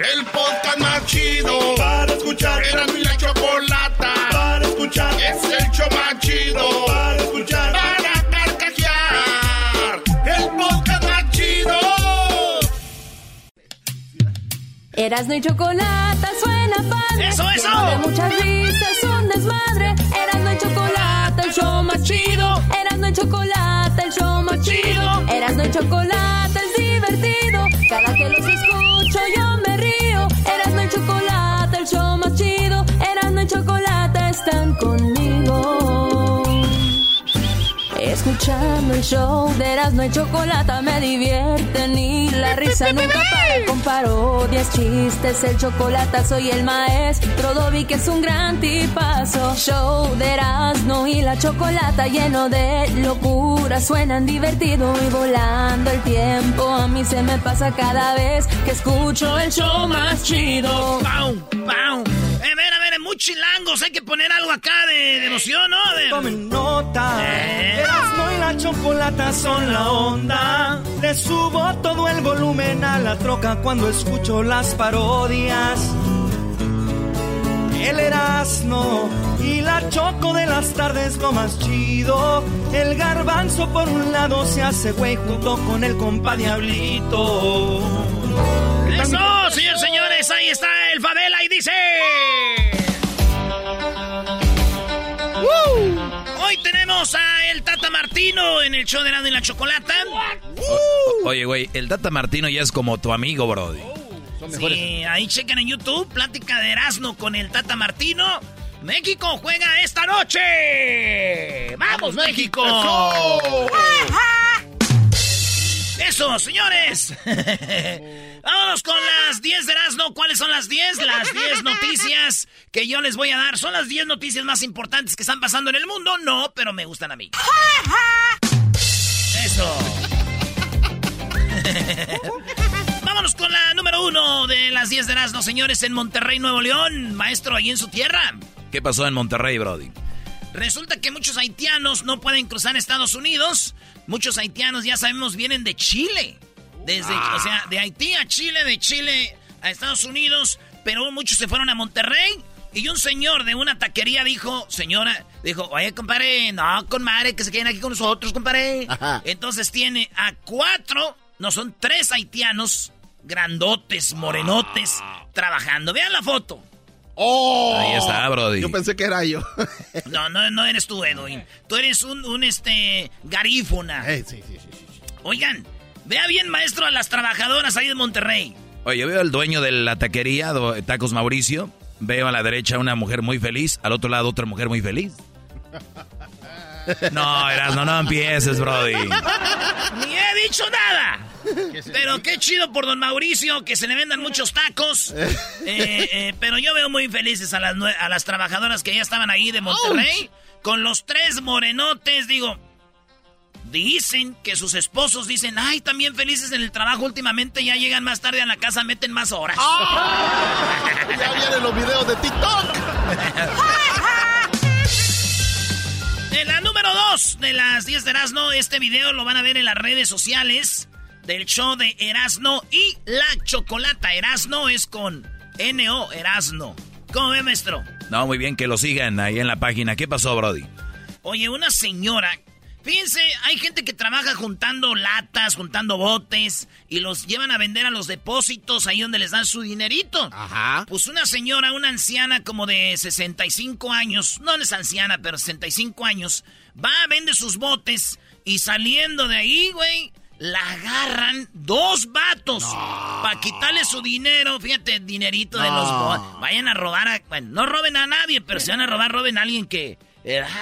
El podcast más chido para escuchar. Era mi la chocolata para escuchar. Es el show más chido para escuchar. Para carcajear. El podcast más chido. Erasno y chocolate suena padre. ¡Eso, eso! De muchas risas, un desmadre. Erasno y chocolate, el show más chido. Erasno y chocolate, el show más chido. Erasno y chocolate es divertido. Cada que los escucho Escuchando el show de Erasmo y Chocolata me divierten y la risa nunca para con parodias, chistes, el chocolate soy el maestro Dobby que es un gran tipazo. Show de Erasmo y la Chocolata lleno de locura, suenan divertido y volando el tiempo. A mí se me pasa cada vez que escucho el show más chido. ¡Pau! ¡Pau! Eh, ver, a ver, muy chilangos. Hay que poner algo acá de, de emoción, ¿no? A ver. Tomen nota. Eh. Erasmo chocolata son la onda. Le subo todo el volumen a la troca cuando escucho las parodias. El Erasmo y la choco de las tardes lo más chido. El garbanzo por un lado se hace güey junto con el compa Diablito. ¡Eso, señores, señores! Ahí está el Favela y dice... Hoy tenemos a el Tata Martino en el show de Erasmo y la Chocolata. Oye, güey, el Tata Martino ya es como tu amigo, Brody. Sí, ahí chequen en YouTube, plática de Erasmo con el Tata Martino. México juega esta noche. ¡Vamos, México! Eso, señores. Vámonos con las 10 de Erasmo. ¿Cuáles son las 10? Las 10 noticias que yo les voy a dar. ¿Son las 10 noticias más importantes que están pasando en el mundo? No, pero me gustan a mí. Eso. Vámonos con la número uno de las 10 de Erasmo, señores, en Monterrey, Nuevo León. Maestro, ahí en su tierra. ¿Qué pasó en Monterrey, Brody? Resulta que muchos haitianos no pueden cruzar Estados Unidos. Muchos haitianos, ya sabemos, vienen de Chile. Desde, o sea, de Haití a Chile, de Chile a Estados Unidos. Pero muchos se fueron a Monterrey. Y un señor de una taquería dijo, señora, dijo, oye, compadre, no, con madre, que se queden aquí con nosotros, compadre. Entonces tiene a cuatro, no, son tres haitianos, grandotes, morenotes, trabajando. Vean la foto. Oh, Ahí está, Brody. Yo pensé que era yo. No, no, no eres tú, Edwin. Tú eres un, un este, garífuna. Eh, sí, sí, sí. Oigan, vea bien, maestro, a las trabajadoras ahí de Monterrey. Oye, yo veo al dueño de la taquería, Tacos Mauricio. Veo a la derecha una mujer muy feliz, al otro lado otra mujer muy feliz. No, Erasmo, no empieces, Brody. Ni he dicho nada. Pero qué chido por don Mauricio, que se le vendan muchos tacos. Eh, eh, pero yo veo muy felices a las, a las trabajadoras que ya estaban ahí de Monterrey. Con los tres morenotes, digo. Dicen que sus esposos dicen, ay, también felices en el trabajo últimamente, ya llegan más tarde a la casa, meten más horas. Ya vienen los videos de TikTok. En la número 2 de las 10 de Erasmo, este video lo van a ver en las redes sociales del show de Erasno y la chocolata. Erasno es con N-O, Erasno. ¿Cómo ve, maestro? No, muy bien que lo sigan ahí en la página. ¿Qué pasó, Brody? Oye, una señora. Fíjense, hay gente que trabaja juntando latas, juntando botes y los llevan a vender a los depósitos ahí donde les dan su dinerito. Ajá. Pues una señora, una anciana como de 65 años, no es anciana, pero 65 años, va, vende sus botes y saliendo de ahí, güey, la agarran dos vatos para quitarle su dinero. Fíjate, dinerito de los botes. Vayan a robar a. Bueno, no roben a nadie, pero si van a robar, roben a alguien que.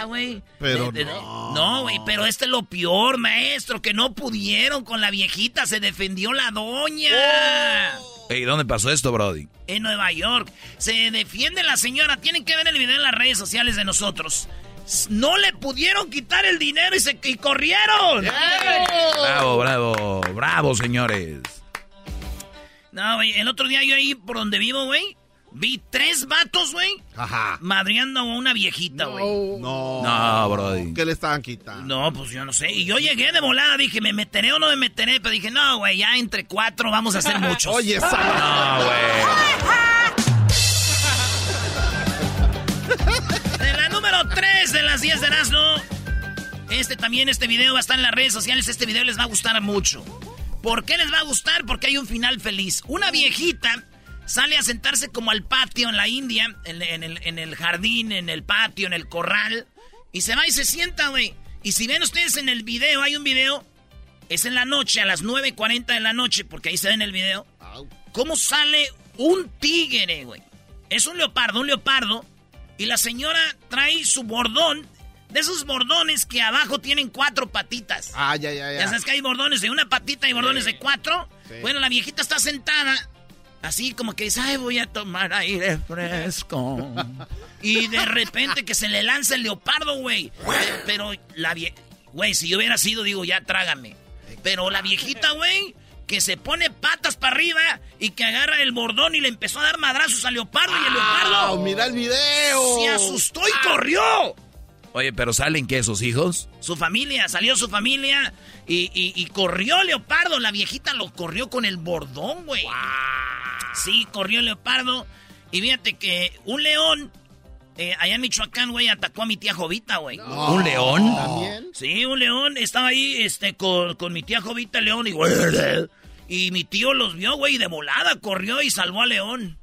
Ah, güey. Pero De- de- no. No, güey, pero este es lo peor, maestro, que no pudieron con la viejita, se defendió la doña. Ey, ¿dónde pasó esto, Brody? En Nueva York. Se defiende la señora. Tienen que ver el video en las redes sociales de nosotros. No le pudieron quitar el dinero y se y corrieron. Bravo, bravo, bravo, señores. No, güey, el otro día yo ahí por donde vivo, güey, vi tres vatos, güey, Ajá. madreando a una viejita, güey. No. No, Brody. ¿Qué le estaban quitando? No, pues yo no sé. Y yo llegué de volada, dije, ¿me meteré o no me meteré? Pero dije, no, güey, ya entre cuatro vamos a hacer muchos. Oye, esa. No, güey. Señores de Erasmo, este también, este video va a estar en las redes sociales. Este video les va a gustar mucho. ¿Por qué les va a gustar? Porque hay un final feliz. Una viejita sale a sentarse como al patio en la India, en, el, en el, jardín, en el patio, en el corral. Y se va y se sienta, güey. Y si ven ustedes en el video, hay un video. Es en la noche, a las 9.40 de la noche, porque ahí se ve en el video. ¿Cómo sale un tigre, güey? Es un leopardo, un leopardo. Y la señora trae su bordón de esos bordones que abajo tienen cuatro patitas. Ah, ya, ya, ya. Ya sabes que hay bordones de una patita y bordones de cuatro. Bueno, la viejita está sentada, así como que dice, ay, voy a tomar aire fresco. y de repente que se le lanza el leopardo, güey. Pero la viejita, güey, si yo hubiera sido, digo, ya trágame. Pero la viejita, güey, que se pone patas para arriba y que agarra el bordón y le empezó a dar madrazos al leopardo y el leopardo. ¡Mira el video! Se asustó y corrió. Oye, pero ¿salen qué? ¿Sus hijos? Su familia, salió su familia y, corrió Leopardo. La viejita lo corrió con el bordón, güey. Sí, corrió Leopardo. Y fíjate que un león, eh, allá en Michoacán, güey, atacó a mi tía Jovita, güey. ¿Un león? ¿También? Sí, un león. Estaba ahí este, con, mi tía Jovita, león, y, y mi tío los vio, güey, y de volada corrió y salvó al león.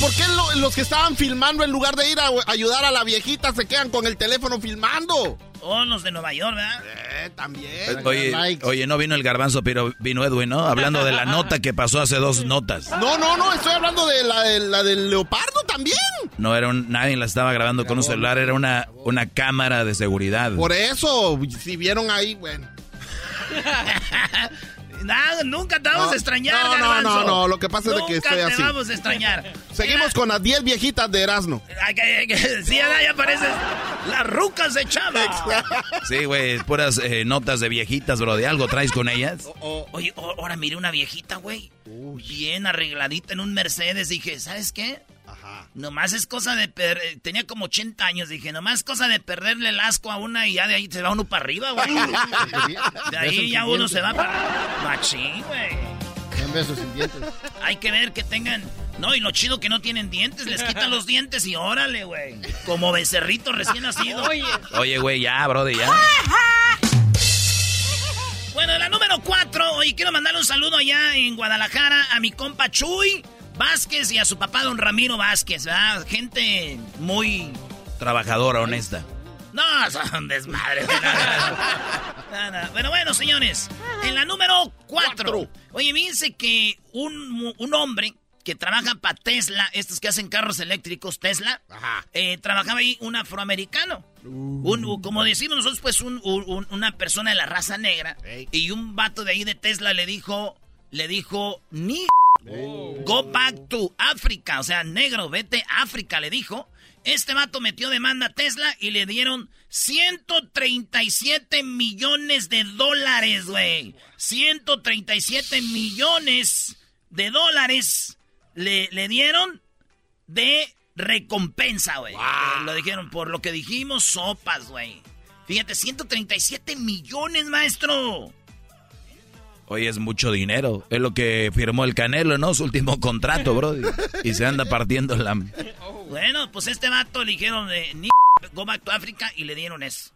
¿Por qué los que estaban filmando, en lugar de ir a ayudar a la viejita, se quedan con el teléfono filmando? Oh, los de Nueva York, ¿verdad? Eh, también. Oye, oye, no vino el garbanzo, pero vino Edwin, ¿no? Hablando de la nota que pasó hace dos notas. No, no, no, estoy hablando de la, del leopardo también. No, era un, nadie la estaba grabando con un celular, era una, una cámara de seguridad. Por eso, si vieron ahí, bueno. Nada, nunca te vamos a extrañar, no, No, no, no, lo que pasa es que estoy así. te vamos a extrañar. Seguimos con las 10 viejitas de Erasmo. sí, ya aparecen las rucas de Chava. Sí, güey, puras eh, notas de viejitas, bro. ¿De algo traes con ellas? Oh, oh. Oye, ahora miré una viejita, güey. Bien arregladita en un Mercedes. Dije, ¿sabes qué? Nomás es cosa de perder. Tenía como 80 años. Dije, nomás es cosa de perderle el asco a una y ya de ahí se va uno para arriba, güey. de ahí ya uno se va para. Machín, güey. besos sin dientes. Hay que ver que tengan. No, y lo chido que no tienen dientes, les quitan los dientes y órale, güey. Como becerrito recién nacido. Oye, güey, ya, brother, ya. Bueno, la número 4. Hoy quiero mandar un saludo allá en Guadalajara a mi compa Chuy. Vázquez y a su papá, don Ramiro Vázquez, ¿verdad? Gente muy... Trabajadora, honesta. No, son desmadres. Pero bueno, señores, en la número 4. Oye, fíjense que un, un hombre que trabaja para Tesla, estos que hacen carros eléctricos, Tesla, eh, trabajaba ahí un afroamericano. Uh. Un, como decimos nosotros, pues una persona de la raza negra. Y un vato de ahí de Tesla le dijo, le dijo, ni Go back to Africa. O sea, negro, vete a África, le dijo. Este vato metió demanda a Tesla y le dieron 137 millones de dólares, güey. 137 millones de dólares le, le dieron de recompensa, güey. lo dijeron por lo que dijimos, sopas, güey. Fíjate, 137 millones, maestro. Hoy es mucho dinero. Es lo que firmó el Canelo, ¿no? Su último contrato, bro. Y se anda partiendo la... Bueno, pues este vato le dijeron de ni go back to Africa y le dieron eso.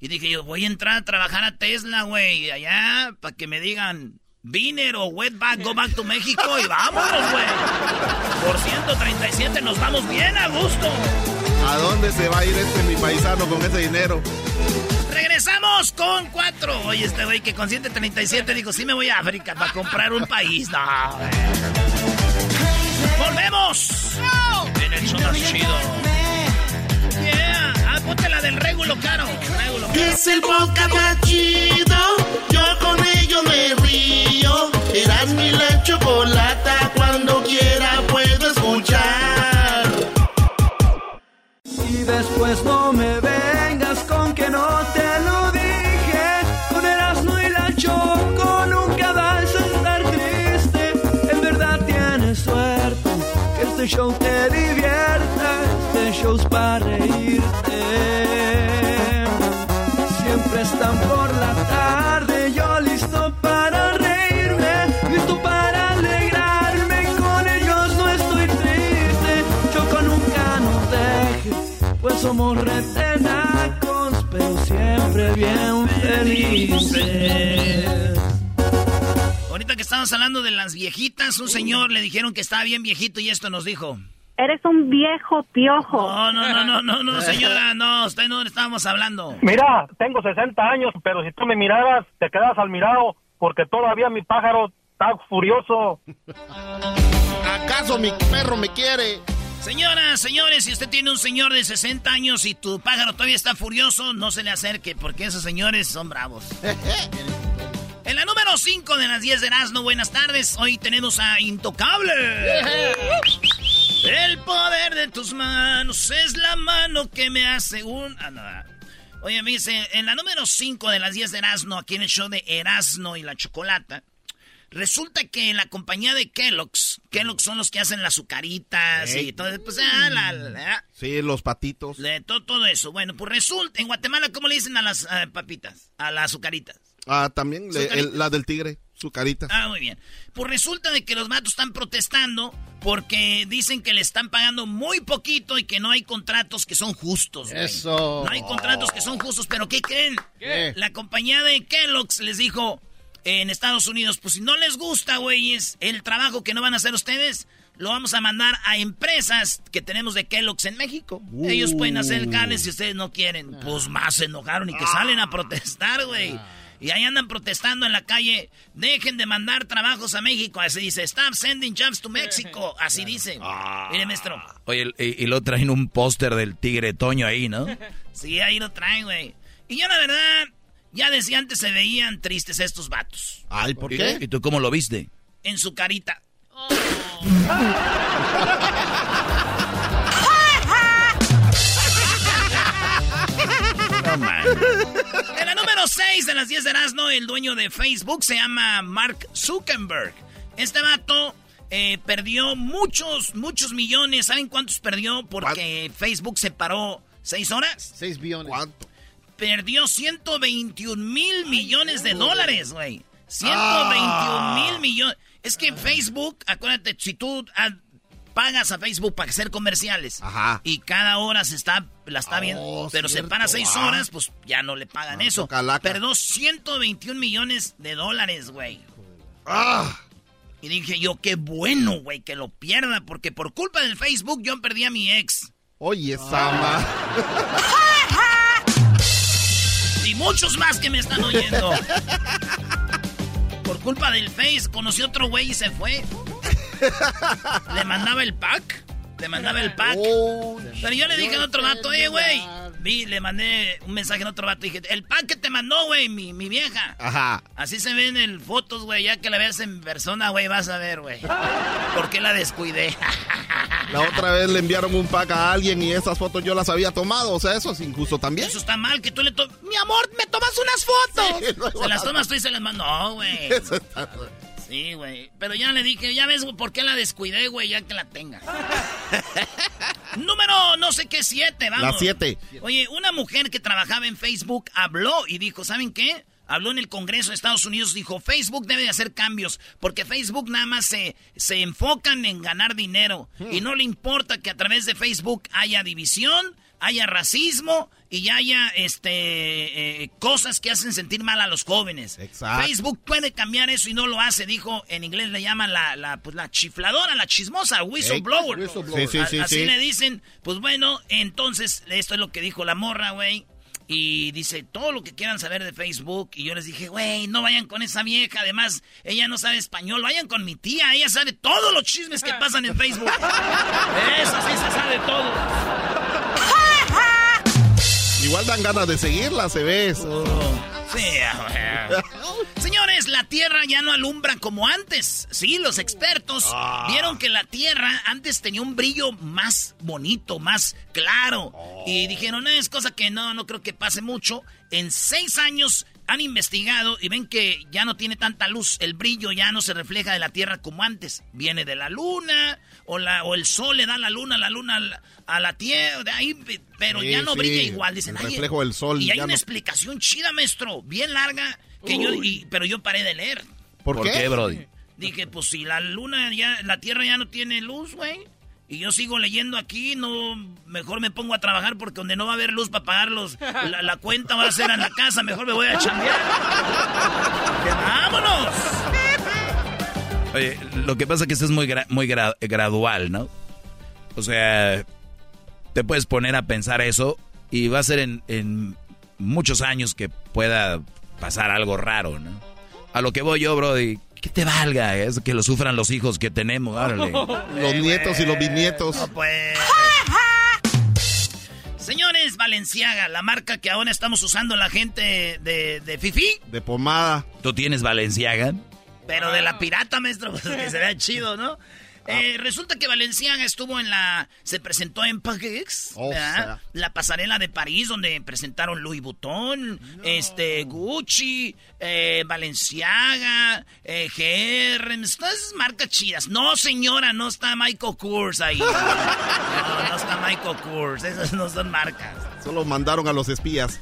Y dije yo, voy a entrar a trabajar a Tesla, güey, allá, para que me digan Viner o Wetback, go back to México y vámonos, güey. Por 137 nos vamos bien a gusto. ¿A dónde se va a ir este mi paisano con ese dinero? Regresamos con cuatro. Oye, este güey que con 137 dijo, sí me voy a África para comprar un país. No, ¡Volvemos! En el show más chido. Yeah. Ah, ponte la del régulo caro. Régulo Es el podcast más chido. Yo con ello me río. Eras mi la chocolata. Cuando quiera puedo escuchar. Y después no me vengas show te divierta, este show para reírte. Siempre están por la tarde, yo listo para reírme, listo para alegrarme, con ellos no estoy triste. Choco nunca nos deje, pues somos retenacos, pero siempre bien felices. Estamos hablando de las viejitas, un señor le dijeron que estaba bien viejito y esto nos dijo. Eres un viejo piojo. No, no, no, no, no, no, señora, no, usted no le estábamos hablando. Mira, tengo 60 años, pero si tú me miraras, te quedas al mirado, porque todavía mi pájaro está furioso. ¿Acaso mi perro me quiere? Señoras, señores, si usted tiene un señor de 60 años y tu pájaro todavía está furioso, no se le acerque, porque esos señores son bravos. En la número 5 de las 10 de Erasmo, buenas tardes. Hoy tenemos a Intocable. El poder de tus manos es la mano que me hace un... Ah, no. Oye, me dice, en la número 5 de las 10 de Erasmo, aquí en el show de Erasmo y la Chocolata, resulta que la compañía de Kellogg's, Kellogg's son los que hacen las azucaritas y todo, pues, ah, la, la- Sí, los patitos. de todo, todo eso. Bueno, pues resulta, en Guatemala, ¿cómo le dicen a las eh, papitas? A las azucaritas. Ah, también le- el- la del tigre, su carita. Ah, muy bien. Pues resulta de que los matos están protestando porque dicen que le están pagando muy poquito y que no hay contratos que son justos. güey. Eso. No hay contratos que son justos, pero ¿qué creen? ¿Qué? La compañía de Kellogg's les dijo en Estados Unidos, pues si no les gusta, güeyes, el trabajo que no van a hacer ustedes, lo vamos a mandar a empresas que tenemos de Kellogg's en México. Ellos pueden hacer el cable si ustedes no quieren. Pues más se enojaron y que salen a protestar, güey. Y ahí andan protestando en la calle. Dejen de mandar trabajos a México. Así dice, stop sending jobs to Mexico. Así dice. Mire, maestro. Oye, y, y lo traen un póster del tigre Toño ahí, ¿no? Sí, ahí lo traen, güey. Y yo la verdad, ya desde antes se veían tristes estos vatos. Ay, ¿por ¿Y, qué? ¿Y tú cómo lo viste? En su carita. En la número 6 de las 10 de Erasmo, el dueño de Facebook se llama Mark Zuckerberg. Este vato eh, perdió muchos, muchos millones. ¿Saben cuántos perdió? Porque Facebook se paró 6 horas. 6 billones. ¿Cuánto? Perdió 121 mil millones de dólares, güey. 121 mil millones. Es que Facebook, acuérdate, si tú ah, pagas a Facebook para hacer comerciales Ajá. y cada hora se está, la está viendo, Oh, pero se para seis ah. horas, pues ya no le pagan Ah, eso. calaca. Perdió 121 millones de dólares, güey. Ah, Y dije yo, qué bueno, güey, que lo pierda, porque por culpa del Facebook yo perdí a mi ex. oye, Sama. Y muchos más que me están oyendo. Por culpa del Face, conocí otro güey y se fue. Le mandaba el pack. Le mandaba el pack. Oh, Pero yo le dije a otro vato, oye, güey. Vi, le mandé un mensaje a otro vato y dije, el pack que te mandó, güey, mi, mi vieja. Ajá. Así se ven en fotos, güey. Ya que la veas en persona, güey, vas a ver, güey. ¿Por qué la descuidé? La otra vez le enviaron un pack a alguien y esas fotos yo las había tomado. O sea, eso es injusto también. Eso está mal, que tú le tomas... Mi amor, ¿me tomas unas fotos? Sí, se las tomas tú y se las mando. Güey. Eso está- Sí, güey. Pero ya le dije, ya ves por qué la descuidé, güey, ya que la tenga. Número no sé qué, siete, vamos. La siete. Oye, una mujer que trabajaba en Facebook habló y dijo, ¿saben qué? Habló en el Congreso de Estados Unidos, dijo, Facebook debe de hacer cambios, porque Facebook nada más se, se enfocan en ganar dinero y no le importa que a través de Facebook haya división, haya racismo y haya este eh, cosas que hacen sentir mal a los jóvenes. Exacto. Facebook puede cambiar eso y no lo hace, dijo, en inglés le llaman la, la, pues, la chifladora, la chismosa, whistleblower. Sí, sí, sí, A- Así sí. le dicen, pues bueno, entonces esto es lo que dijo la morra, güey. Y dice, todo lo que quieran saber de Facebook. Y yo les dije, güey, no vayan con esa vieja. Además, ella no sabe español. Vayan con mi tía. Ella sabe todos los chismes que pasan en Facebook. Eso sí se sabe todo. Igual dan ganas de seguirla, se ve eso. Sí, güey. Señores, la Tierra ya no alumbra como antes. Sí, los expertos vieron que la Tierra antes tenía un brillo más bonito, más claro. Y dijeron, "No, es cosa que no, no creo que pase mucho. En seis años han investigado y ven que ya no tiene tanta luz. El brillo ya no se refleja de la Tierra como antes. Viene de la Luna o, la, o el Sol le da la Luna, la Luna a la, a la Tierra. De ahí, pero Sí, ya no sí, brilla igual. Dicen, el "Ay, reflejo del sol Y hay ya una no- explicación chida, maestro, bien larga, que yo, y- pero yo paré de leer. ¿Por, ¿Por qué, Brody? Dije, pues si la luna ya, la tierra ya no tiene luz, güey, Y yo sigo leyendo aquí, no, mejor me pongo a trabajar porque donde no va a haber luz para pagar la, cuenta va a ser en la casa, mejor me voy a chambear. ¡Vámonos! Oye, lo que pasa es que esto es muy, muy gradual, ¿no? O sea, te puedes poner a pensar eso y va a ser en, en muchos años que pueda pasar algo raro, ¿no? A lo que voy yo, Brody, que te valga, es que lo sufran los hijos que tenemos, los nietos y los bisnietos. pues. Señores, Valenciaga, la marca que ahora estamos usando la gente de, de Fifi. De pomada. ¿Tú tienes Valenciaga? Pero de la pirata, maestro, pues que se vea chido, ¿no? Eh, resulta que Valenciaga estuvo en la. Se presentó en Pagex, oh, la pasarela de París, donde presentaron Louis Vuitton, este, Gucci, eh, Valenciaga, eh, GR, todas marcas chidas. No, señora, no está Michael Kors ahí. No, no está Michael Kors, esas no son marcas. Solo mandaron a los espías.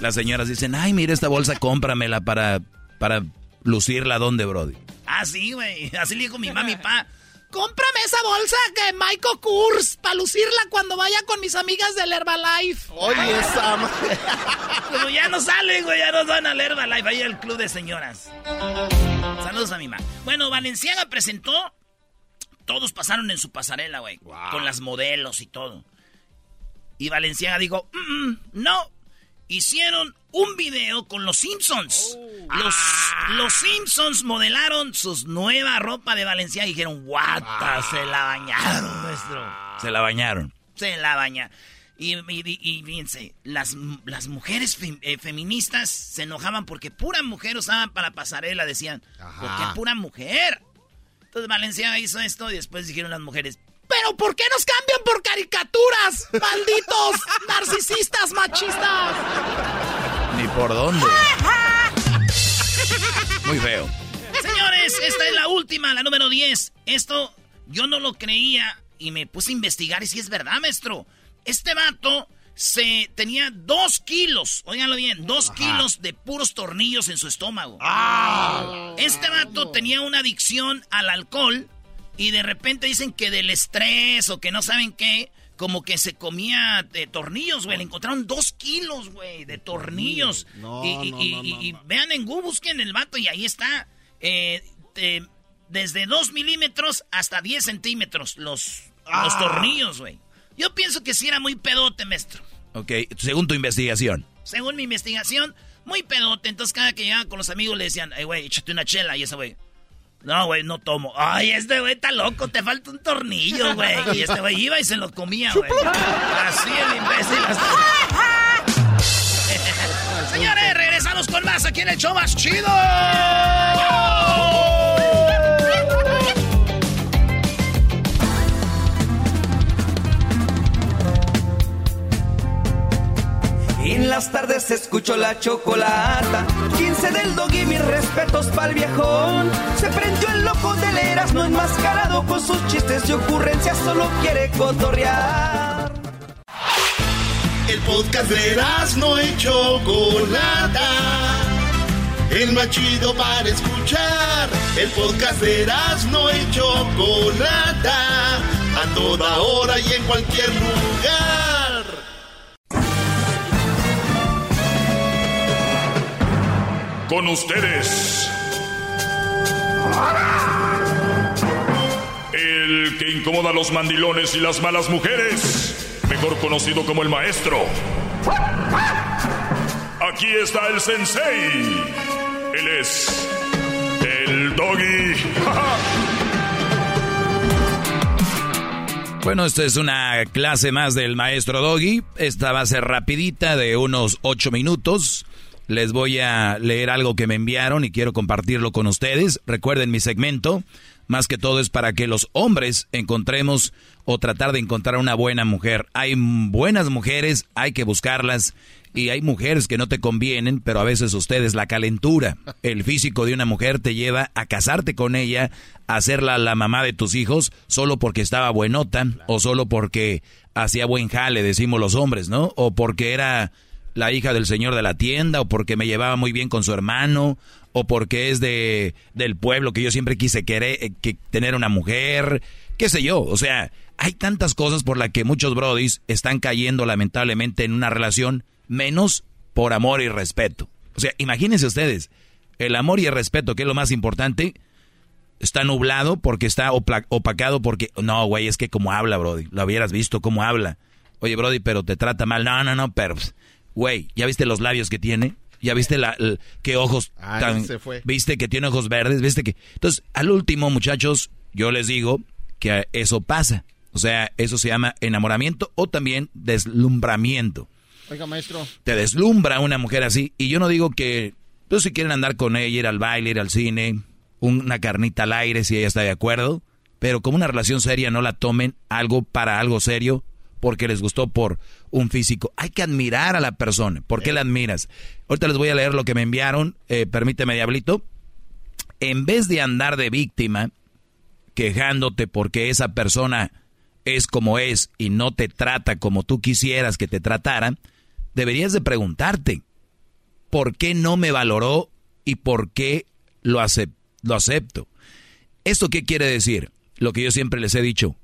Las señoras dicen, ay, mira esta bolsa, cómpramela para, para lucirla donde, Brody. Ah, sí, güey. Así le dijo mi mami pa. Cómprame esa bolsa que Michael Kors para lucirla cuando vaya con mis amigas del Herbalife. Oye, Sam. Como ya no salen, güey, ya no van al Herbalife, ahí el club de señoras. Saludos a mi mamá. Bueno, Valenciaga presentó. Todos pasaron en su pasarela, güey. Con las modelos y todo. Y Valenciaga dijo, mm, mm, no, hicieron un video con los Simpsons. Oh. Los, ah. los, Simpsons modelaron su nueva ropa de Valencia y dijeron, guata, se la bañaron, nuestro. Se la bañaron. Se la bañaron. Y, y, fíjense, las, las mujeres eh, feministas se enojaban porque pura mujer usaban para pasarela, decían, ¿por qué pura mujer? Entonces Valencia hizo esto y después dijeron las mujeres, ¿Pero por qué nos cambian por caricaturas? ¡Malditos narcisistas machistas! Ni por dónde. Muy feo. Señores, esta es la última, la número 10. Esto yo no lo creía y me puse a investigar y si es verdad, maestro. Este vato se tenía dos kilos, óiganlo bien, dos kilos de puros tornillos en su estómago. Ah. Este vato tenía una adicción al alcohol y de repente dicen que del estrés o que no saben qué, como que se comía de tornillos, güey. Le encontraron dos kilos, güey, de tornillos. y, vean en Google, busquen el vato y ahí está. Eh, desde dos milímetros hasta 10 centímetros los, los ah. tornillos, güey. Yo pienso que sí era muy pedote, maestro. Ok, según tu investigación. Según mi investigación, muy pedote. Entonces cada que llegaba con los amigos le decían, ay, güey, échate una chela. Y ese güey, no, güey, no tomo. Ay, este güey está loco, te falta un tornillo, güey. Y este güey iba y se lo comía, güey. Así el imbécil. Señores, regresamos con más aquí en el show más chido. En las tardes escucho la chocolata. 15 del dog y mis respetos pa'l viejón. Se prendió el loco del Erasmo enmascarado con sus chistes y ocurrencias, solo quiere cotorrear. El podcast de Erasmo y chocolata. El más chido para escuchar. El podcast de Erasmo y chocolata. A toda hora y en cualquier lugar. Con ustedes. El que incomoda a los mandilones y las malas mujeres, mejor conocido como el maestro. Aquí está el sensei. Él es el doggy. Bueno, esta es una clase más del maestro Doggy. Esta va a ser rapidita de unos ocho minutos les voy a leer algo que me enviaron y quiero compartirlo con ustedes. Recuerden mi segmento, más que todo es para que los hombres encontremos o tratar de encontrar una buena mujer. Hay buenas mujeres, hay que buscarlas y hay mujeres que no te convienen, pero a veces ustedes la calentura, el físico de una mujer te lleva a casarte con ella, a hacerla la mamá de tus hijos solo porque estaba buenota o solo porque hacía buen jale, decimos los hombres, ¿no? O porque era la hija del señor de la tienda, o porque me llevaba muy bien con su hermano, o porque es de del pueblo que yo siempre quise querer, eh, que tener una mujer, qué sé yo. O sea, hay tantas cosas por las que muchos brodis están cayendo lamentablemente en una relación menos por amor y respeto. O sea, imagínense ustedes, el amor y el respeto, que es lo más importante, está nublado porque está opacado porque... No, güey, es que como habla, Brody. Lo hubieras visto cómo habla. Oye, Brody, pero te trata mal. No, no, no, pero... Güey, ¿ya viste los labios que tiene? ¿Ya viste la, qué ojos tan... ¿Viste que tiene ojos verdes? ¿Viste que...? Entonces, al último, muchachos, yo les digo que eso pasa. O sea, eso se llama enamoramiento o también deslumbramiento. Oiga, maestro. Te deslumbra una mujer así. Y yo no digo que... Pues si quieren andar con ella, ir al baile, ir al cine, una carnita al aire si ella está de acuerdo, pero como una relación seria no la tomen algo para algo serio porque les gustó por un físico. Hay que admirar a la persona. ¿Por qué la admiras? Ahorita les voy a leer lo que me enviaron. Eh, permíteme, Diablito. En vez de andar de víctima, quejándote porque esa persona es como es y no te trata como tú quisieras que te tratara, deberías de preguntarte, ¿por qué no me valoró y por qué lo lo acepto. ¿Esto qué quiere decir? Lo que yo siempre les he dicho.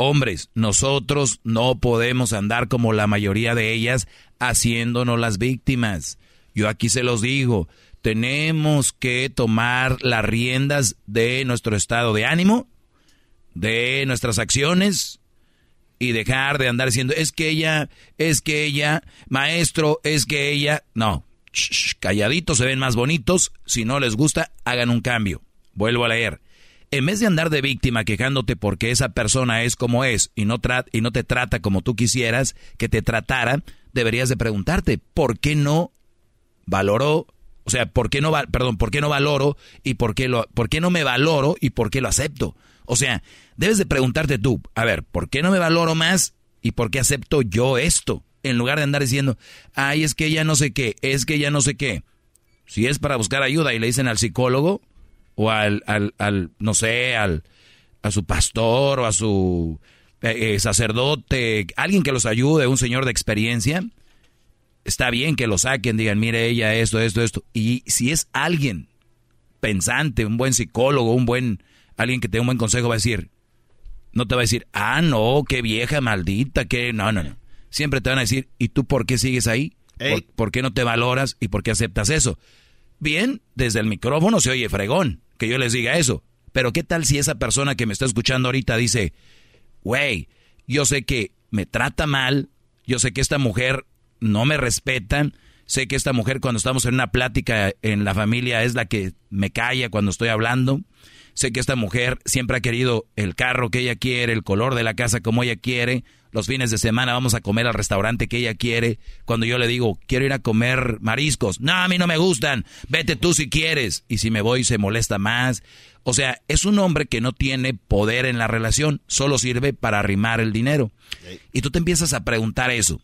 Hombres, nosotros no podemos andar como la mayoría de ellas haciéndonos las víctimas. Yo aquí se los digo, tenemos que tomar las riendas de nuestro estado de ánimo, de nuestras acciones y dejar de andar diciendo, es que ella, es que ella, maestro, es que ella, no, calladitos se ven más bonitos. Si no les gusta, hagan un cambio. Vuelvo a leer. En vez de andar de víctima quejándote porque esa persona es como es y no, y no te trata como tú quisieras que te tratara, deberías de preguntarte, ¿por qué no valoró? O sea, ¿por qué no, perdón, ¿por qué no valoro y por qué, lo, por qué no me valoro y por qué lo acepto? O sea, debes de preguntarte tú, a ver, ¿por qué no me valoro más y por qué acepto yo esto? en lugar de andar diciendo, ay, es que ella no sé qué, es que ella no sé qué. Si es para buscar ayuda y le dicen al psicólogo o al, al, al no sé, al, a su pastor o a su eh, eh, sacerdote, alguien que los ayude, un señor de experiencia, está bien que lo saquen, digan, mire ella esto, esto, esto. Y si es alguien pensante, un buen psicólogo, un buen, alguien que te dé un buen consejo, va a decir, no te va a decir, ah, no, qué vieja maldita, que no, no, no siempre te van a decir, ¿y tú por qué sigues ahí? ¿Por, qué no te valoras y por qué aceptas eso? Bien, desde el micrófono se oye fregón que yo les diga eso. Pero ¿qué tal si esa persona que me está escuchando ahorita dice, güey, yo sé que me trata mal, yo sé que esta mujer no me respeta, sé que esta mujer cuando estamos en una plática en la familia es la que me calla cuando estoy hablando, sé que esta mujer siempre ha querido el carro que ella quiere, el color de la casa como ella quiere, los fines de semana vamos a comer al restaurante que ella quiere. Cuando yo le digo, quiero ir a comer mariscos, no, a mí no me gustan, vete tú si quieres. Y si me voy se molesta más. O sea, es un hombre que no tiene poder en la relación, solo sirve para arrimar el dinero. Y tú te empiezas a preguntar eso.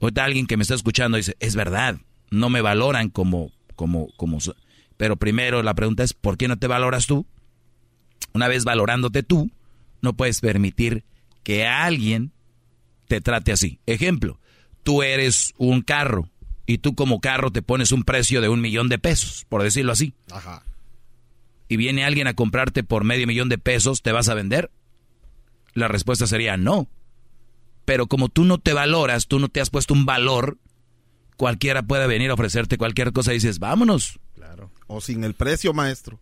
Ahorita alguien que me está escuchando dice, es verdad, no me valoran como, como, como... Pero primero la pregunta es, ¿por qué no te valoras tú? Una vez valorándote tú, no puedes permitir que alguien te trate así. Ejemplo, tú eres un carro y tú como carro te pones un precio de un millón de pesos, por decirlo así. Ajá. Y viene alguien a comprarte por medio millón de pesos, ¿te vas a vender? La respuesta sería no. Pero como tú no te valoras, tú no te has puesto un valor, cualquiera puede venir a ofrecerte cualquier cosa y dices, vámonos. Claro. O sin el precio, maestro.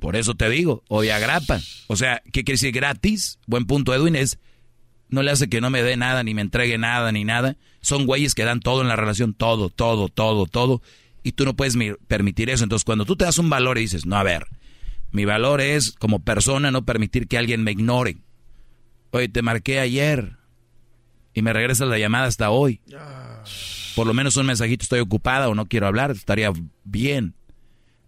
Por eso te digo, o de agrapa. O sea, ¿qué quiere decir gratis? Buen punto, Edwin, es no le hace que no me dé nada, ni me entregue nada, ni nada. Son güeyes que dan todo en la relación, todo, todo, todo, todo. Y tú no puedes permitir eso. Entonces, cuando tú te das un valor y dices, no, a ver, mi valor es como persona no permitir que alguien me ignore. Oye, te marqué ayer y me regresas la llamada hasta hoy. Por lo menos un mensajito, estoy ocupada o no quiero hablar, estaría bien.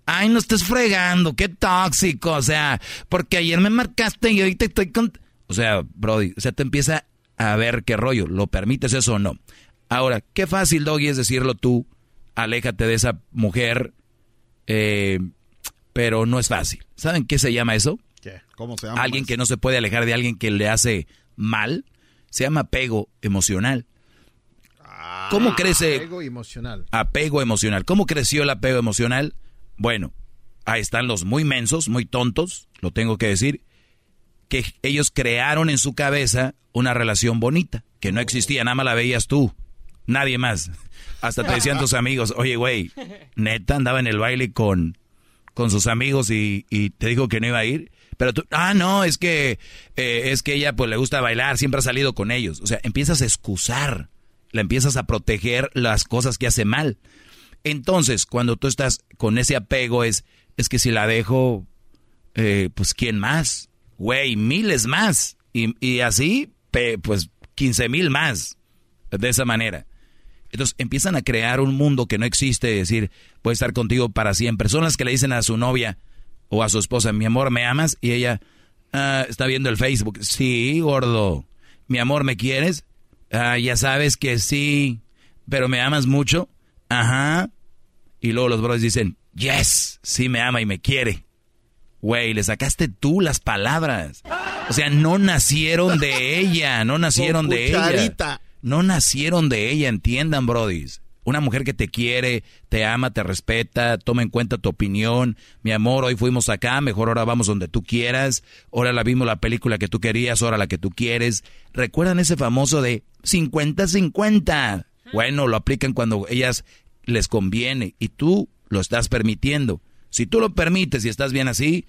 Ay, no estés fregando, qué tóxico, o sea, porque ayer me marcaste y ahorita estoy con... O sea, Brody, o sea, te empieza a ver qué rollo, ¿lo permites eso o no? Ahora, qué fácil, Doggy, es decirlo tú, aléjate de esa mujer, eh, pero no es fácil. ¿Saben qué se llama eso? ¿Qué? ¿Cómo se llama? Alguien que no se puede alejar de alguien que le hace mal, se llama apego emocional. ¿Cómo crece? Apego emocional. Apego emocional. ¿Cómo creció el apego emocional? Bueno, ahí están los muy mensos, muy tontos, lo tengo que decir, que ellos crearon en su cabeza una relación bonita, que no existía, nada más la veías tú, nadie más. Hasta te decían tus amigos, oye, güey, neta andaba en el baile con, con sus amigos y, y te dijo que no iba a ir. Pero tú, ah, no, es que, eh, es que ella pues le gusta bailar, siempre ha salido con ellos. O sea, empiezas a excusar, la empiezas a proteger las cosas que hace mal. Entonces, cuando tú estás con ese apego es, es que si la dejo, eh, pues ¿quién más? Güey, miles más. Y, y así, pues 15 mil más. De esa manera. Entonces empiezan a crear un mundo que no existe, decir, voy a estar contigo para siempre. Son las que le dicen a su novia o a su esposa, mi amor, ¿me amas? Y ella ah, está viendo el Facebook. Sí, gordo. Mi amor, ¿me quieres? Ah, ya sabes que sí, pero ¿me amas mucho? Ajá. Y luego los brothers dicen, yes, sí me ama y me quiere. Güey, le sacaste tú las palabras. O sea, no nacieron de ella, no nacieron de ella no nacieron de ella, entiendan, brodis. Una mujer que te quiere, te ama, te respeta, toma en cuenta tu opinión. Mi amor, hoy fuimos acá, mejor ahora vamos donde tú quieras. Ahora la vimos la película que tú querías, ahora la que tú quieres. ¿Recuerdan ese famoso de 50-50? Bueno, lo aplican cuando ellas les conviene y tú lo estás permitiendo. Si tú lo permites y estás bien así,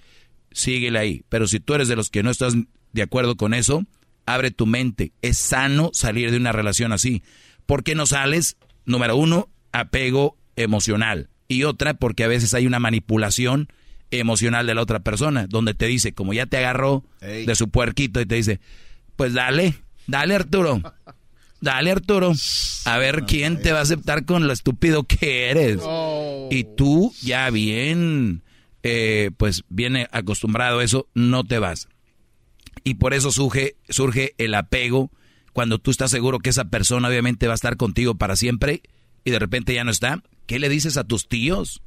síguele ahí. Pero si tú eres de los que no estás de acuerdo con eso, abre tu mente. Es sano salir de una relación así. ¿Por qué no sales? Número uno, apego emocional. Y otra, porque a veces hay una manipulación emocional de la otra persona, donde te dice, como ya te agarró de su puerquito y te dice, pues dale, dale Arturo, dale Arturo, a ver quién te va a aceptar con lo estúpido que eres. Y tú ya bien, eh, pues viene acostumbrado a eso, no te vas. Y por eso surge, surge el apego cuando tú estás seguro que esa persona obviamente va a estar contigo para siempre y de repente ya no está. ¿Qué le dices a tus tíos?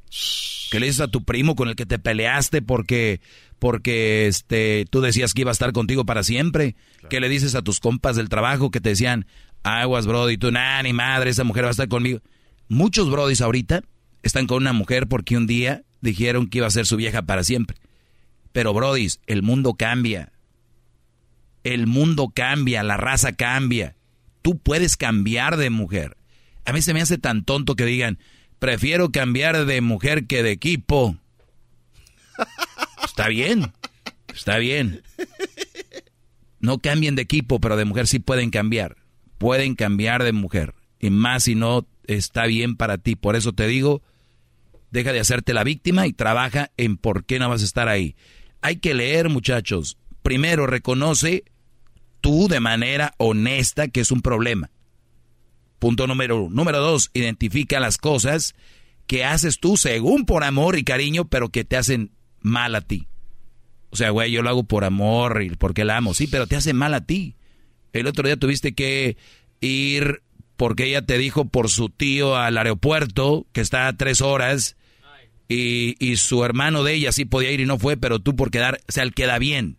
¿Qué le dices a tu primo con el que te peleaste porque, porque este, tú decías que iba a estar contigo para siempre? ¿Qué le dices a tus compas del trabajo que te decían, aguas, brody, tú, nada, ni madre, esa mujer va a estar conmigo? Muchos brodis ahorita están con una mujer porque un día dijeron que iba a ser su vieja para siempre. Pero brodis, el mundo cambia el mundo cambia, la raza cambia. Tú puedes cambiar de mujer. A mí se me hace tan tonto que digan, prefiero cambiar de mujer que de equipo. Está bien, está bien. No cambien de equipo, pero de mujer sí pueden cambiar. Pueden cambiar de mujer. Y más si no está bien para ti. Por eso te digo, deja de hacerte la víctima y trabaja en por qué no vas a estar ahí. Hay que leer, muchachos. Primero, reconoce tú de manera honesta que es un problema. Punto número uno. Número dos, identifica las cosas que haces tú según por amor y cariño, pero que te hacen mal a ti. O sea, güey, yo lo hago por amor y porque la amo, sí, pero te hace mal a ti. El otro día tuviste que ir porque ella te dijo por su tío al aeropuerto, que está a tres horas, y, y, su hermano de ella sí podía ir y no fue, pero tú por quedar, o sea, él queda bien.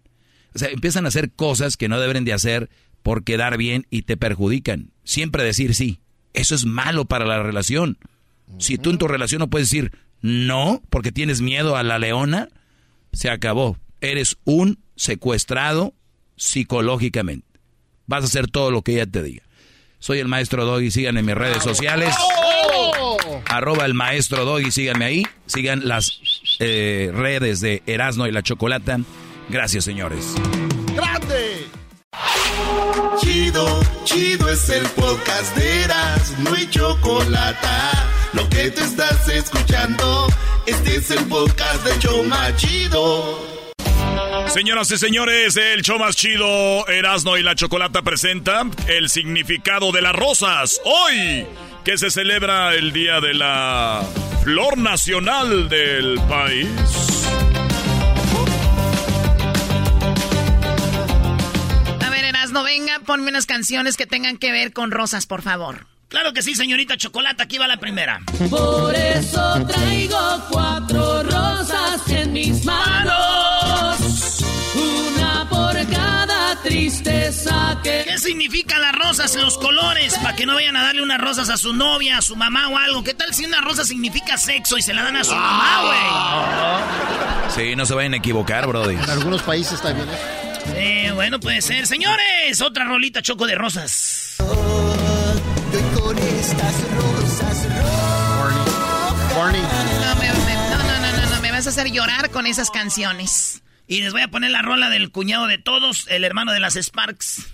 O sea, empiezan a hacer cosas que no deben de hacer por quedar bien y te perjudican. Siempre decir sí. Eso es malo para la relación. Si tú en tu relación no puedes decir no porque tienes miedo a la leona, se acabó. Eres un secuestrado psicológicamente. Vas a hacer todo lo que ella te diga. Soy el maestro Doggy, síganme en mis redes sociales. Arroba el maestro Doggy, síganme ahí. Sigan las eh, redes de Erasno y la Chocolata. Gracias, señores. ¡Grande! Chido, chido es el podcast de Eras, no hay chocolate. Lo que te estás escuchando, este es el podcast de Choma Chido. Señoras y señores, el show más chido, Erasno y la Chocolata presenta el significado de las rosas. Hoy, que se celebra el Día de la Flor Nacional del país. no venga, ponme unas canciones que tengan que ver con rosas, por favor. Claro que sí, señorita Chocolata, aquí va la primera. Por eso traigo cuatro rosas en mis manos, tristeza. ¿Qué significan las rosas, los colores? Para que no vayan a darle unas rosas a su novia, a su mamá o algo. ¿Qué tal si una rosa significa sexo y se la dan a su mamá, güey? Sí, no se vayan a equivocar, brody. En algunos países está bien eso. Eh, bueno, puede ser. Señores, otra rolita choco de rosas. con estas rosas Barney. No, no, no, no, no, me vas a hacer llorar con esas canciones. Y les voy a poner la rola del cuñado de todos, el hermano de las Sparks.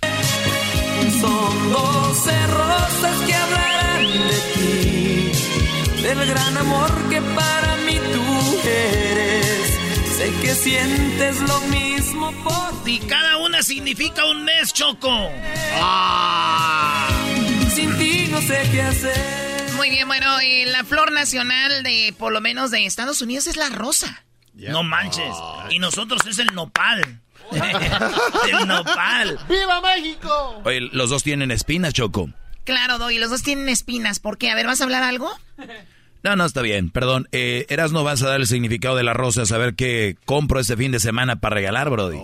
Son doce rosas que hablarán de ti, del gran amor que para mí tú eres. Sé que sientes lo mismo por ti. Y cada una significa un mes, Choco. Ah. Sin ti no sé qué hacer. Muy bien, bueno, y la flor nacional de, por lo menos de Estados Unidos, es la rosa. No manches. Y nosotros es el nopal. el nopal. ¡Viva México! Oye, los dos tienen espinas, Choco. Claro, Doy, los dos tienen espinas. ¿Por qué? A ver, ¿vas a hablar algo? No, no, está bien. Perdón. Eh, Eras no vas a dar el significado de la rosa, a saber qué compro este fin de semana para regalar, Brody.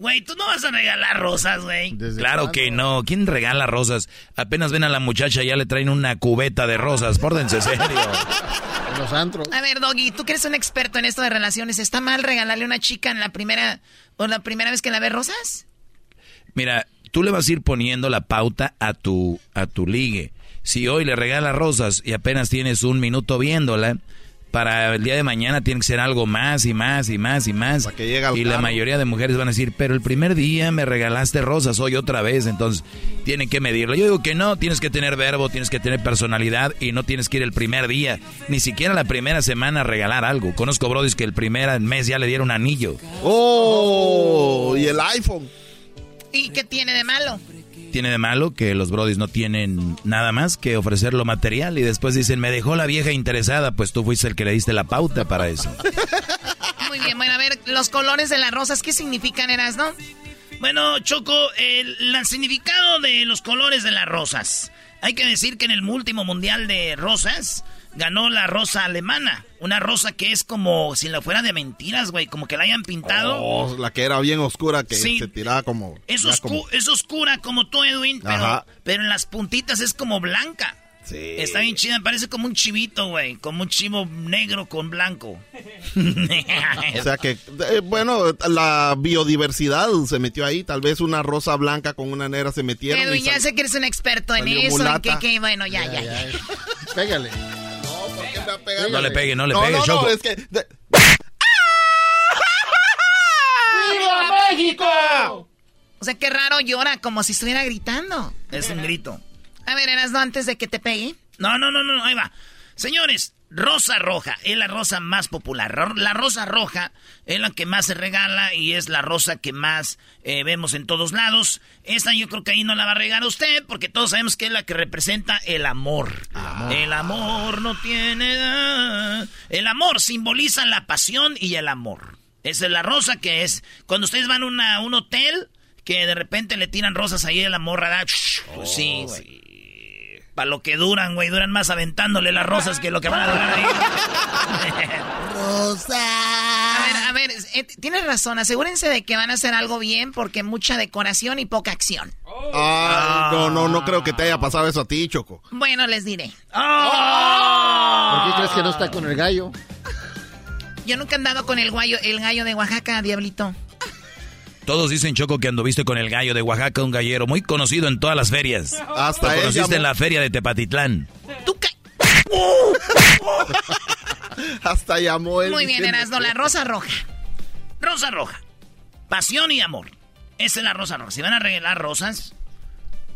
Güey, tú no vas a regalar rosas, güey. Claro que no. ¿Quién regala rosas? Apenas ven a la muchacha, ya le traen una cubeta de rosas. Pórdense serio. Los antros. A ver, Doggy, tú que eres un experto en esto de relaciones, ¿está mal regalarle a una chica en la primera o la primera vez que la ve rosas? Mira, tú le vas a ir poniendo la pauta a tu a tu ligue. Si hoy le regalas rosas y apenas tienes un minuto viéndola, para el día de mañana tiene que ser algo más y más y más y más. y la mayoría de mujeres van a decir, pero el primer día me regalaste rosas, hoy otra vez, entonces tienen que medirlo. Yo digo que no, tienes que tener verbo, tienes que tener personalidad y no tienes que ir el primer día, ni siquiera la primera semana a regalar algo. Conozco brodis que el primer mes ya le dieron anillo. ¡Oh! Y el iPhone. ¿Y qué tiene de malo? Tiene de malo que los brodis no tienen nada más que ofrecer lo material y después dicen, me dejó la vieja interesada, pues tú fuiste el que le diste la pauta para eso. Muy bien, bueno, a ver, los colores de las rosas, ¿qué significan, Eras, no? Bueno, Choco, el, el, significado de los colores de las rosas. Hay que decir que en el último mundial de rosas, ganó la rosa alemana. Una rosa que es como si la fuera de mentiras, güey. Como que la hayan pintado. Oh, la que era bien oscura, que se tiraba como... Es, es oscura como tú, Edwin, pero, pero en las puntitas es como blanca. Sí. Está bien chida, parece como un chivito, güey. Como un chivo negro con blanco. o sea que, eh, bueno, la biodiversidad se metió ahí. Tal vez una rosa blanca con una negra se metieron. Edwin, ya sé que eres un experto en eso. que, bueno, ya, ya, ya. Pégale. No le pegue, no le pegue, no, no, es que... ¡Viva México! O sea, qué raro llora, como si estuviera gritando. Es un grito. A ver, ¿eras no antes de que te pegue? No, no, no, no, ahí va. Señores, rosa roja es la rosa más popular. La rosa roja es la que más se regala y es la rosa que más eh, vemos en todos lados. Esta yo creo que ahí no la va a regalar usted porque todos sabemos que es la que representa el amor. El amor no tiene edad. El amor simboliza la pasión y el amor. Esa es la rosa que es. Cuando ustedes van a, un hotel, que de repente le tiran rosas ahí a la morra, sí, sí. Para lo que duran, güey. Duran más aventándole las rosas que lo que van a durar ahí. Rosa. A ver, a ver. Eh, tienes razón. Asegúrense de que van a hacer algo bien porque mucha decoración y poca acción. Ay, no, no, no creo que te haya pasado eso a ti, Choco. Bueno, les diré. ¿Por qué crees que no está con el gallo? Yo nunca he andado con el gallo, el gallo de Oaxaca, diablito. Todos dicen, Choco, que anduviste con el gallo de Oaxaca, un gallero muy conocido en todas las ferias. Hasta Lo conociste en la feria de Tepatitlán. ¿Tú Hasta llamó él. Muy bien, Erasno, la rosa roja. Rosa roja. Pasión y amor. Esa es la rosa roja. Si van a regalar rosas,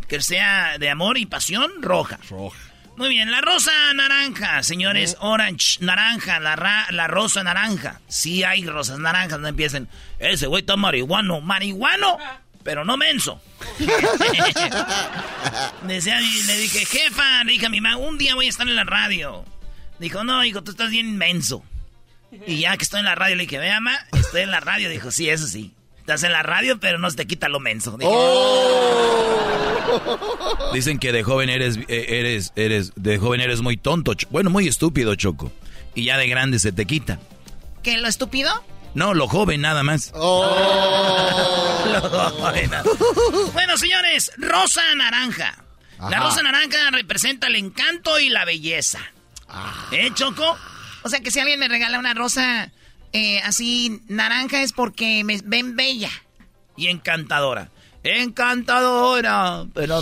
que sea de amor y pasión, roja. Roja. Muy bien, la rosa naranja, señores, orange, naranja, la, la rosa naranja. Sí hay rosas naranjas, no empiecen. Ese güey está marihuano, marihuano, pero no menso. Decía, le dije, jefa, le dije a mi mamá, un día voy a estar en la radio. Dijo, no, hijo, tú estás bien menso. Y ya que estoy en la radio, le dije, ve, mamá, estoy en la radio. Dijo, sí, eso sí. Estás en la radio, pero no se te quita lo menso. Oh. Dicen que de joven eres, eh, eres, eres, de joven eres muy tonto. Bueno, muy estúpido, Choco. Y ya de grande se te quita. ¿Qué, lo estúpido? No, lo joven nada más. Oh. Lo joven. Bueno, señores, rosa naranja. La rosa naranja representa el encanto y la belleza. ¿Eh, Choco? O sea que si alguien me regala una rosa eh, así naranja es porque me ven bella. Y encantadora. Encantadora. Pero.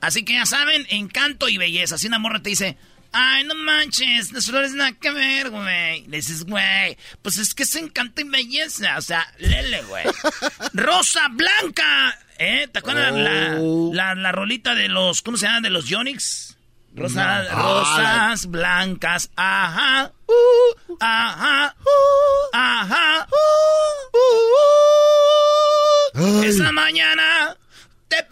Así que ya saben, encanto y belleza. Si una morra te dice, ay, no manches, las flores nada que ver, güey. Le dices, güey, pues es que es encanto y belleza. O sea, lele, güey. Rosa blanca. ¿Eh? ¿Te acuerdas la, Oh. la, la rolita de los, ¿cómo se llama? De los Yonix. Rosa- No. Rosas blancas, ajá, uh, ajá, uh, ajá, uh, Esa mañana te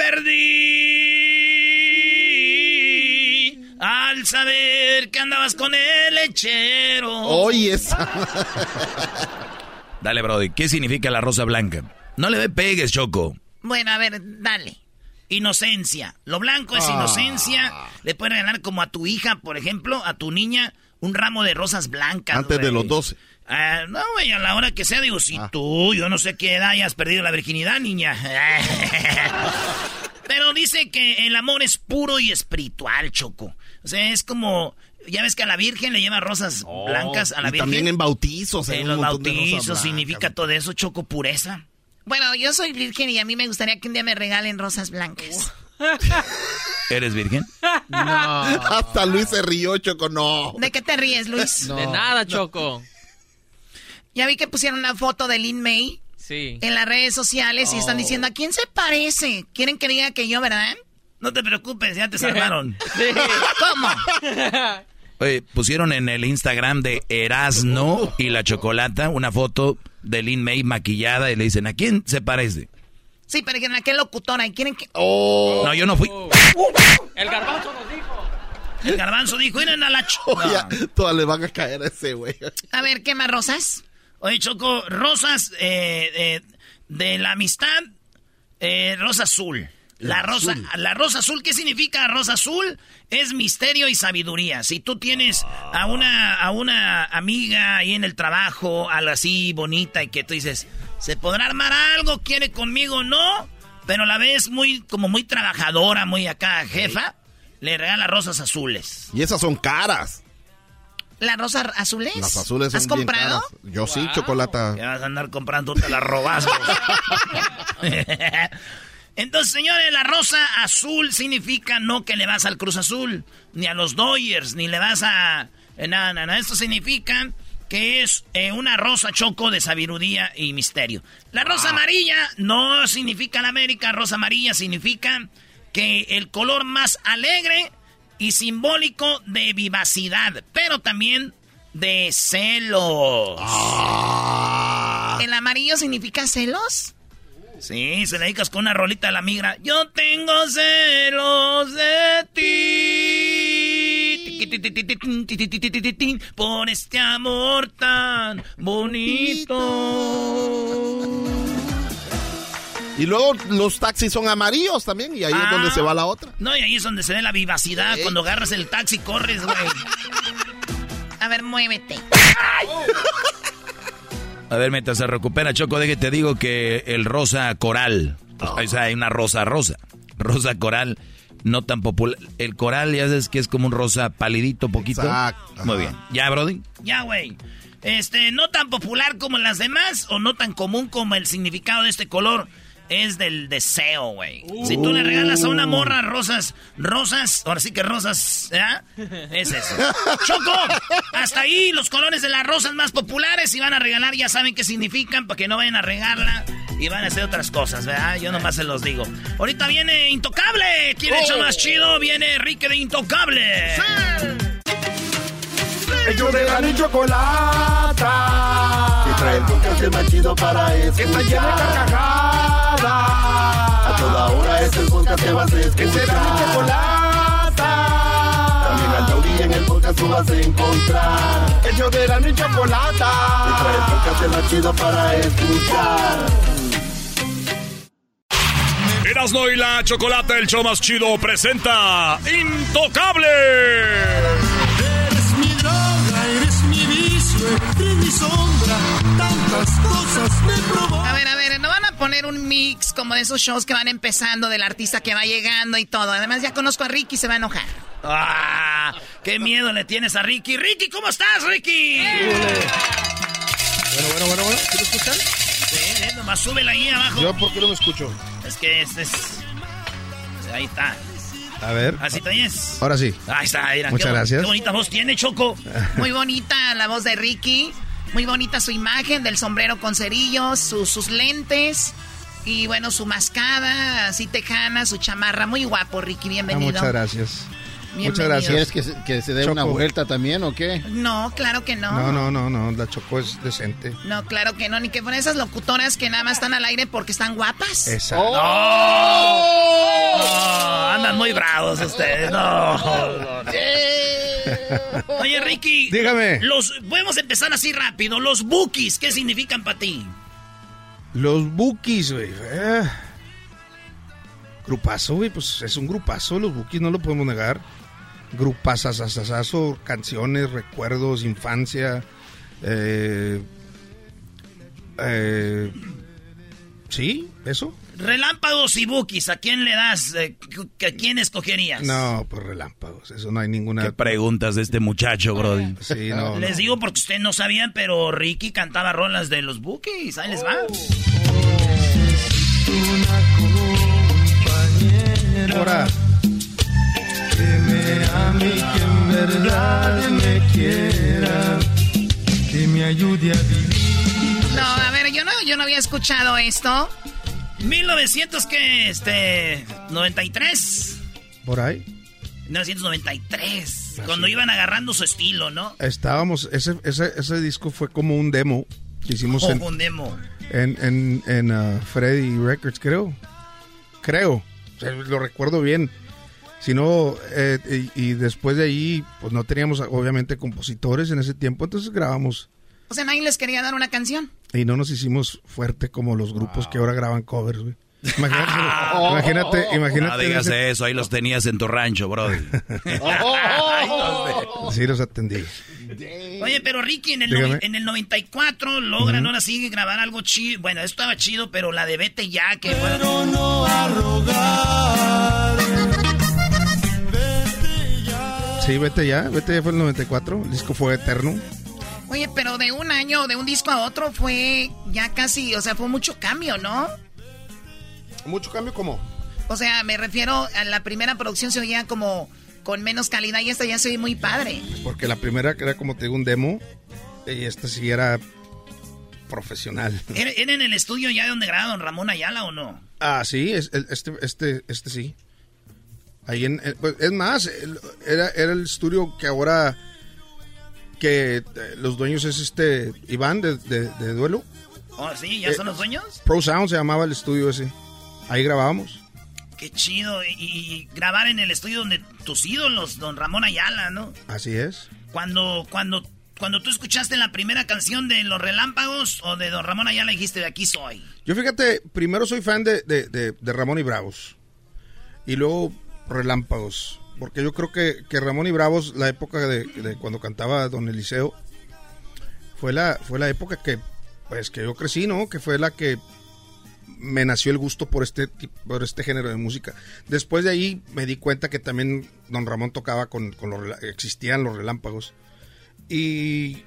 perdí al saber que andabas con el lechero. Oye, esa. Dale, Brody, ¿qué significa la rosa blanca? No le pegues, Choco. Bueno, a ver, dale. Inocencia. Lo blanco es Ah. inocencia. Le puedes regalar como a tu hija, por ejemplo, a tu niña, un ramo de rosas blancas. Antes de los 12. Ah, no, güey, a la hora que sea, digo, si Ah. tú, yo no sé qué edad hayas perdido la virginidad, niña. Pero dice que el amor es puro y espiritual, Choco. O sea, es como, ya ves que a la Virgen le lleva rosas blancas a la y Virgen. también en bautizos. hay En un los bautizos significa todo eso, Choco, pureza. Bueno, yo soy virgen y a mí me gustaría que un día me regalen rosas blancas. ¿Eres virgen? Hasta Luis se rió, Choco, no. ¿De qué te ríes, Luis? De nada, Choco. Ya vi que pusieron una foto de Lin May Sí. en las redes sociales y Oh. están diciendo, ¿a quién se parece? ¿Quieren que diga que yo, verdad? No te preocupes, ya te salvaron. ¿Cómo? Oye, pusieron en el Instagram de Erasno y la Chocolata una foto de Lin May maquillada y le dicen, ¿a quién se parece? Sí, pero ¿a qué locutora? ¿Y quieren que...? Oh. No, yo no fui. El garbanzo nos dijo. El garbanzo dijo, miren a la ch... Oye, No. todas le van a caer a ese güey. A ver, ¿qué más rosas? Oye, Choco, rosas eh, eh, de la amistad, eh, rosa azul. La rosa, la rosa azul, ¿qué significa rosa azul? Es misterio y sabiduría. Si tú tienes a una, a una amiga ahí en el trabajo, algo así bonita, y que tú dices, ¿se podrá armar algo? ¿Quiere conmigo? No. Pero la ves muy, como muy trabajadora, muy acá, jefa, le regala rosas azules. Y esas son caras. ¿Las rosas azules? Las azules son ¿Has bien comprado? caras. Yo sí, chocolata. Que vas a andar comprando, te la robas. Entonces, señores, la rosa azul significa no que le vas al Cruz Azul, ni a los Dodgers, ni le vas a... eh, Nada, nada, nada. Esto significa que es eh, una rosa choco de sabiduría y misterio. La rosa amarilla no significa la América, rosa amarilla significa que el color más alegre y simbólico de vivacidad, pero también de celos. ¿El amarillo significa celos? Sí, se le dedicas con una rolita a la migra. Yo tengo celos de ti. Por este amor tan bonito. Y luego los taxis son amarillos también, y ahí es Ah. donde se va la otra. No, y ahí es donde se ve la vivacidad. Cuando agarras el taxi, corres, güey. A ver, muévete. A ver, mientras se recupera, Choco, que te digo que el rosa coral, o sea, hay una rosa rosa, rosa coral, no tan popular. El coral ya sabes que es como un rosa palidito poquito. Exacto. Muy bien. ¿Ya, Brody? Ya, güey. Este, no tan popular como las demás o no tan común como el significado de este color es del deseo, güey. Si tú le regalas a una morra rosas, rosas, ahora sí que rosas, ¿ya? Es eso. Choco, hasta ahí los colores de las rosas más populares y van a regalar, ya saben qué significan para que no vayan a regarla y van a hacer otras cosas, ¿verdad? Yo nomás se los digo. Ahorita viene Intocable. ¿Quién ha hecho más chido? Viene Enrique de Intocable. Ellos de la y chocolata. Que trae el podcast más chido para escuchar. Que está de carcajadas. A toda hora es el podcast que vas a escuchar. Que será mi chocolata. También al taurí en el podcast tú vas a encontrar. Ellos de la y chocolata. Trae el podcast más chido para escuchar. Erasno y la Chocolata, el show más chido, presenta Intocable. Eres mi droga, eres mi vicio, eres mi mi sombra, tantas cosas me provocan. Poner un mix como de esos shows que van empezando del artista que va llegando y todo. Además, ya conozco a Ricky, se va a enojar. ¡Ah! ¡Qué miedo le tienes a Ricky! ¡Ricky, ¿cómo estás, Ricky? Bueno, bueno, bueno, bueno. ¿Sí me escuchan? Sí, eh, nomás súbela ahí abajo. ¿Yo por qué no me escucho? Es que este es... Ahí está. A ver. ¿Así te oyes? Ahora sí. Ahí está, mira. Muchas qué, gracias. Qué bonita voz tiene, Choco. Muy bonita la voz de Ricky. Muy bonita su imagen del sombrero con cerillos, su- sus lentes. Y bueno, su mascada, así tejana, su chamarra. Muy guapo, Ricky. Ah, Bienvenido. muchas gracias. Muchas gracias. ¿Quieres que se, que se dé una vuelta también o qué? No, claro que no. No, no, no, no. La Choco es decente. No, claro que no. Ni que fueran esas locutoras que nada más están al aire porque están guapas. Exacto. No, andan muy bravos ustedes. No. Oye, Ricky. Dígame. Los, podemos empezar así rápido. Los bookies, ¿qué significan para ti? Los Bookies, güey. eh. Grupazo, güey. Pues es un grupazo. Los Bookies no lo podemos negar. Grupazazazazo, canciones, recuerdos, infancia. Eh, eh, sí, eso. Relámpagos y bookies, ¿a quién le das? Eh, ¿A quién escogerías? No, pues relámpagos. Eso no hay ninguna. ¿Qué preguntas de este muchacho, Brody? Sí, no. Les no. digo porque ustedes no sabían, pero Ricky cantaba rolas de los bookies. Ahí les va. Ahora. Y que en verdad me quiera. Que me ayude a vivir. No, a ver, yo no, yo no había escuchado esto. 1900 que este 93. Por ahí. 1993. Cuando iban agarrando su estilo, ¿no? Estábamos. Ese, ese, ese disco fue como un demo que hicimos en, un demo. en, en, en uh, Freddy Records, creo. Creo. O sea, lo recuerdo bien. Si no, eh, y, y después de ahí, pues no teníamos obviamente compositores en ese tiempo, entonces grabamos. O sea, nadie les quería dar una canción. Y no nos hicimos fuerte como los grupos que ahora graban covers, güey. Imagínate, imagínate, imagínate. No digas ese- eso, ahí los tenías en tu rancho, Brody. Sí, los atendí. Oye, pero Ricky en el, noven- en el 94 logran ahora sí grabar algo chido. Bueno, esto estaba chido, pero la de Vete ya, que Pero no a rogar. Sí, vete ya, vete ya fue el 94, el disco fue eterno. Oye, pero de un año, de un disco a otro fue ya casi, o sea, fue mucho cambio, ¿no? ¿Mucho cambio cómo? O sea, me refiero a la primera producción se oía como con menos calidad y esta ya se oye muy padre. Porque la primera que era como te digo un demo y esta sí era profesional. ¿Era, en el estudio ya donde graba Don Ramón Ayala o no? Ah, sí, es, este, este, este sí. Ahí en, eh, pues, es más, era, era el estudio que ahora que eh, los dueños es este Iván de, de- de Duelo. Oh, sí, ¿ya Eh, son los dueños? Pro Sound se llamaba el estudio ese. Ahí grabábamos. Qué chido. Y, y grabar en el estudio donde tus ídolos, Don Ramón Ayala, ¿no? Así es. Cuando, cuando, cuando tú escuchaste la primera canción de Los Relámpagos o de Don Ramón Ayala, dijiste, de aquí soy. Yo fíjate, primero soy fan de- de- de Ramón y Bravos. Y luego Relámpagos. Porque yo creo que, que Ramón y Bravos, la época de, cuando cantaba Don Eliseo, fue la, fue la época que, pues, que yo crecí, ¿no? Que fue la que me nació el gusto por este, por este género de música. Después de ahí me di cuenta que también Don Ramón tocaba con, con los, existían los relámpagos. Y,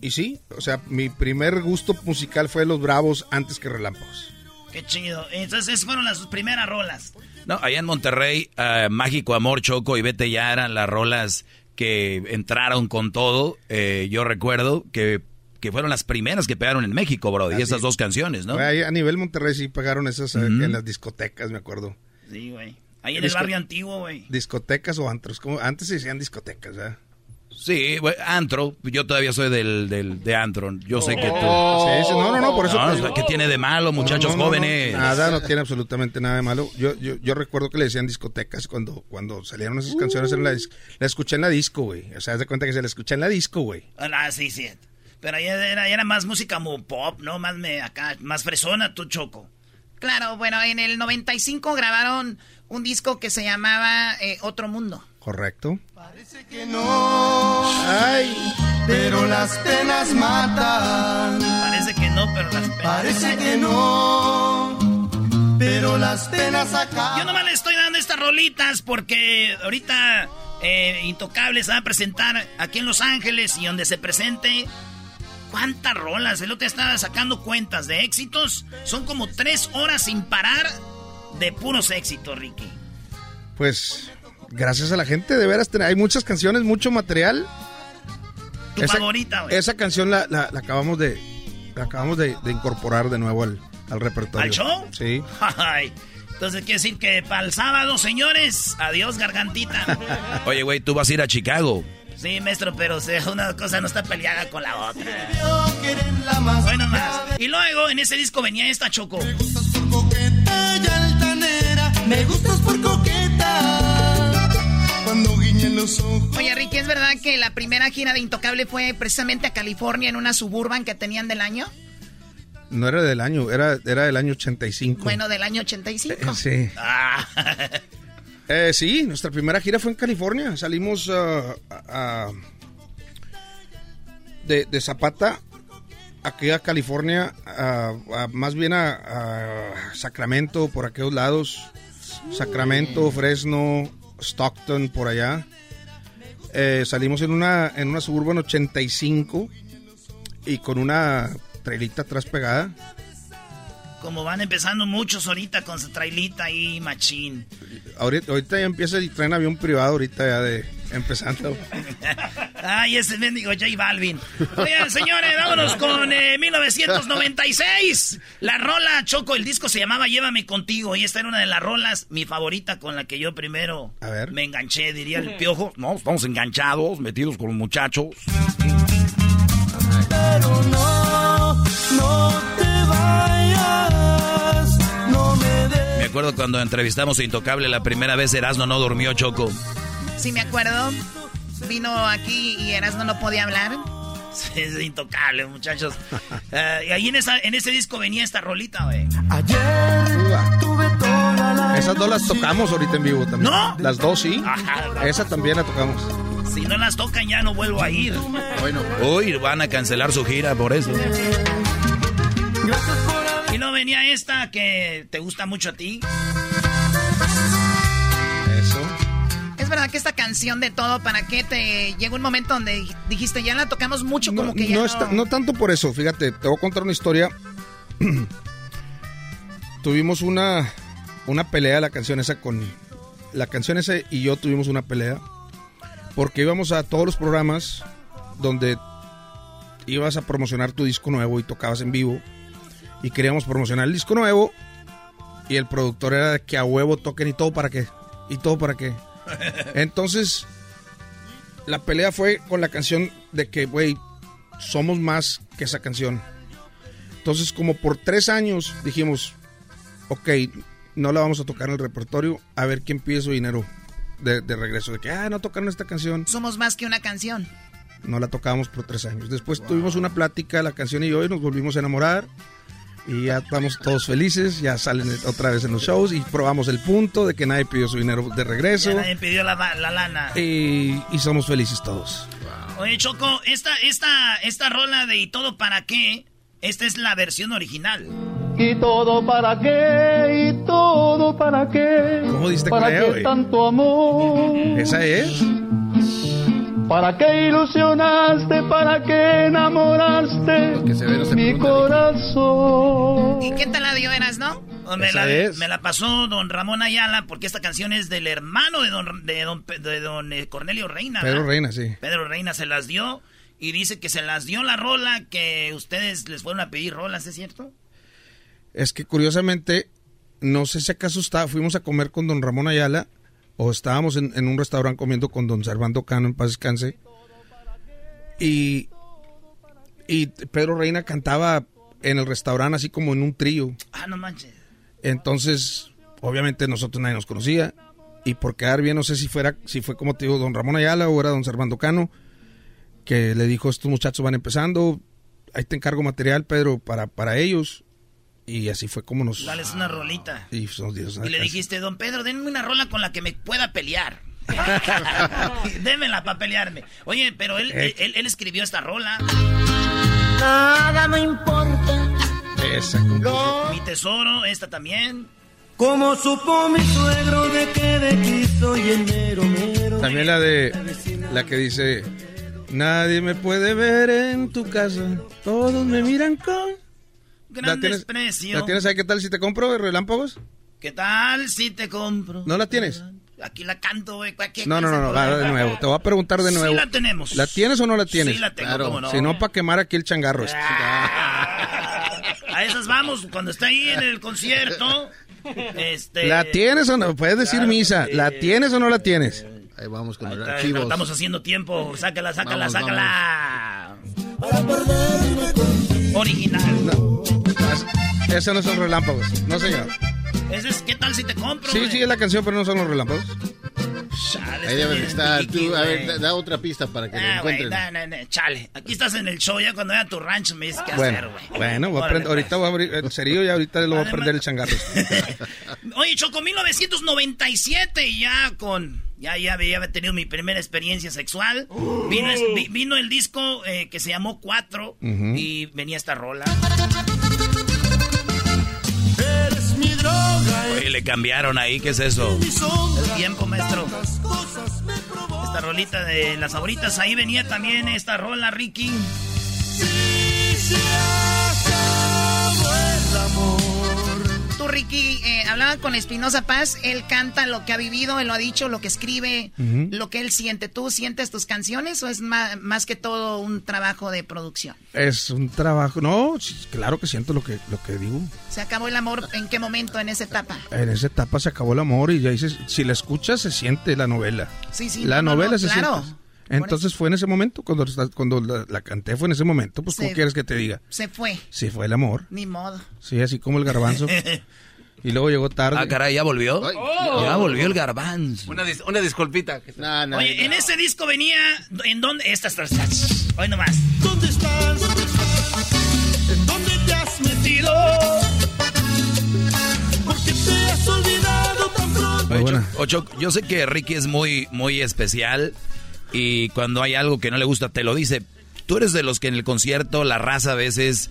y sí, o sea, mi primer gusto musical fue Los Bravos antes que Relámpagos. Qué chido. Entonces, esas fueron las primeras rolas. No, allá en Monterrey, eh, Mágico Amor, Choco y Vete ya eran las rolas que entraron con todo. Eh, yo recuerdo que, que fueron las primeras que pegaron en México, bro. Y esas dos canciones, ¿no? A nivel Monterrey sí pagaron esas eh, en las discotecas, me acuerdo. Sí, güey. Ahí en el barrio antiguo, güey. Discotecas o antros, como antes se decían discotecas, ¿eh? Sí, güey, antro. Yo todavía soy del, del de antro. Yo sé que tú. Sí, sí, no, no, no, por eso No. ¿Qué tiene de malo, muchachos No, no, no, jóvenes? no, nada, no tiene absolutamente nada de malo. Yo, yo, yo recuerdo que le decían discotecas cuando, cuando salieron esas canciones. En la, la escuché en la disco, güey. O sea, haz de cuenta que se la escuché en la disco, güey. Ah, sí, sí. Pero ahí era, era más música como pop, ¿no? Más me, acá, más fresona, tu choco. Claro, bueno, en el 95 grabaron un disco que se llamaba eh, Otro Mundo. Correcto. Parece que no. Ay. pero las penas matan. Parece que no, pero las penas. Parece que no, pero las penas acaban. Yo nomás le estoy dando estas rolitas porque ahorita eh, Intocable se va a presentar aquí en Los Ángeles y donde se presente. ¿Cuántas rolas? El otro día estaba sacando cuentas de éxitos. Son como tres horas sin parar de puros éxitos, Ricky. Pues gracias a la gente, de veras, hay muchas canciones, mucho material. Tu favorita, güey. Esa canción la, la- la acabamos de la acabamos de, de incorporar de nuevo al, al repertorio. ¿Al show? Sí. Ay, Entonces quiere decir que para el sábado, señores, adiós gargantita. Oye, güey, tú vas a ir a Chicago. Sí, maestro, pero o sea, una cosa no está peleada con la otra. Bueno, más. Y luego en ese disco venía esta Choco. Me gustas por coqueta. Cuando guiñen los ojos. Oye, Ricky, ¿es verdad que la primera gira de Intocable fue precisamente a California en una suburban que tenían del año? No era del año, era, era del año 85. Bueno, del año 85. Eh, sí. Ah. Eh, sí, nuestra primera gira fue en California. Salimos a- a- de, de Zapata aquí a California, a- a- más bien a, a Sacramento, por aquellos lados. Sacramento, Fresno, Stockton, por allá. Eh, salimos en una, en una Suburban 85 y con una trailita atrás pegada. Como van empezando muchos ahorita con su trailita y machín. Ahorita, ahorita ya empieza el tren avión privado, ahorita ya de empezando. Ay, ese mendigo J Balvin. Oigan, señores, vámonos con eh, 1996. La rola Choco, el disco se llamaba Llévame contigo. Y esta era una de las rolas, mi favorita, con la que yo primero A ver. me enganché, diría el piojo. No, estamos enganchados, metidos con los muchachos. Pero no, no acuerdo cuando entrevistamos a Intocable la primera vez, Erasmo no durmió, Choco. Sí, me acuerdo. Vino aquí y Erasmo no podía hablar. Sí, es intocable, muchachos. Eh, y ahí en, esa, en ese disco venía esta rolita, güey. Ayer tuve toda la. Esas dos las tocamos ahorita en vivo también. ¿No? Las dos sí. Ajá. Esa también la tocamos. Si no las tocan ya no vuelvo a ir. Bueno. Uy, van a cancelar su gira por eso. Y no venía esta que te gusta mucho a ti. Eso. Es verdad que esta canción de todo, ¿para qué te llegó un momento donde dijiste ya la tocamos mucho No, como que ya no no, está- no tanto por eso, fíjate, te voy a contar una historia. tuvimos una, una pelea, la canción esa con... La canción esa y yo tuvimos una pelea porque íbamos a todos los programas donde ibas a promocionar tu disco nuevo y tocabas en vivo y queríamos promocionar el disco nuevo y el productor era de que a huevo toquen y todo para qué y todo para qué entonces la pelea fue con la canción de que güey somos más que esa canción entonces como por tres años dijimos ok no la vamos a tocar en el repertorio a ver quién pide su dinero de, de regreso de que ah no tocaron esta canción Somos más que una canción. no la tocábamos por tres años. Después tuvimos una plática, la canción y yo, y nos volvimos a enamorar. Y ya estamos todos felices, ya salen otra vez en los shows y probamos el punto de que nadie pidió su dinero de regreso. Ya nadie pidió la, la lana. Y, y somos felices todos. Oye, Choco, esta, esta, esta rola de ¿Y todo para qué? Esta es la versión original. ¿Y todo para qué? ¿Y todo para qué? ¿Cómo diste ¿Para qué güey? tanto amor? ¿Esa es? ¿Para qué ilusionaste? ¿Para qué enamoraste mi corazón? ¿Y quién te la dio, Erasno? O Me la, es. me la pasó don Ramón Ayala porque esta canción es del hermano de don, de don, Pe- de don, eh, Cornelio Reina. Pedro ¿verdad? Reina, sí. Pedro Reina se las dio y dice que se las dio la rola que ustedes les fueron a pedir rolas, ¿es cierto? Es que curiosamente, no sé si acaso está, fuimos a comer con don Ramón Ayala o estábamos en, en un restaurante comiendo con don Servando Cano en paz descanse. Y, y Pedro Reina cantaba en el restaurante así como en un trío. Ah, no manches. Entonces, obviamente nosotros nadie nos conocía. Y por quedar bien, no sé si fuera, si fue como te digo, don Ramón Ayala o era don Servando Cano, que le dijo, estos muchachos van empezando, ahí te encargo material, Pedro, para, para ellos. Y así fue como nos... Dales una rolita. Y, nos dio esa Y le dijiste, don Pedro, denme una rola con la que me pueda pelear. Démela para pelearme. Oye, pero él, Eh. él, él escribió esta rola. Nada me importa. Esa. Mi tesoro, esta también. Como supo mi suegro de que de aquí soy enero, mero. También la de la que dice Nadie me puede ver en tu casa. Todos me miran con. Gran ¿La tienes, desprecio. ¿La tienes ahí? ¿Qué tal si te compro relámpagos? ¿Qué tal si te compro? ¿No la tienes? Aquí la canto, güey. No, no, no, va de nuevo. Te voy a preguntar de Sí nuevo. la tenemos. ¿La tienes o no la tienes? Sí la tengo, cómo no. Si no, para quemar aquí el changarro. este. A esas vamos, cuando está ahí en el concierto. Este. ¿La tienes o no? Puedes decir Claro misa. sí. ¿La tienes o no la tienes? Ahí vamos con Ahí los archivos. Estamos haciendo tiempo. Sácala, sácala, Vamos, sácala. Original. No. Es- Esos no son relámpagos. No, señor. Ese es, ¿qué tal si te compro? Sí, güey? sí, es la canción, pero no son los relámpagos. Chale, Ahí este debe de bien estar. Tú, a ver, da, da otra pista para que lo Ah, güey, encuentren. da, da, da, chale. Aquí estás en el show, ya cuando vaya a tu rancho me dices qué hacer, güey. bueno, voy a aprender- ahorita pues. voy a abrir el cerillo y ahorita lo voy a prender el changarro. Oye, Choco, 1997 y ya con... Ya, ya había tenido mi primera experiencia sexual. Vino, es- vi- vino el disco eh, que se llamó Cuatro y venía esta rola. Eres mi droga. Oye, le cambiaron ahí, ¿qué es eso? El tiempo, maestro. Esta rolita de las favoritas, ahí venía también esta rola, Ricky. Tú, Ricky, eh, hablaba con Espinosa Paz, él canta lo que ha vivido, él lo ha dicho, lo que escribe, lo que él siente. ¿Tú sientes tus canciones o es más, que todo un trabajo de producción? Es un trabajo. No, claro que siento lo que, lo que digo. ¿Se acabó el amor en qué momento en esa etapa? En esa etapa se acabó el amor y ya dices, si la escuchas se siente la novela. Sí, sí, La no, no, novela no, se claro. siente. Entonces fue en ese momento, cuando, cuando la, la canté fue en ese momento, pues ¿cómo Se- quieres que te diga? Se fue, Sí, fue el amor. ni modo. Sí, así como el garbanzo. y luego llegó tarde. Ah, caray, ¿ya volvió? Ay, Ya volvió el garbanzo. Una, dis- una disculpita. No, no, Oye, no. en ese disco venía. ¿En dónde? Estas tres. Hoy nomás. ¿Dónde estás? ¿En dónde te has metido? Porque te has olvidado tan pronto. Muy buena. Ocho, yo sé que Ricky es muy, muy especial y cuando hay algo que no le gusta te lo dice. ¿Tú eres de los que en el concierto la raza a veces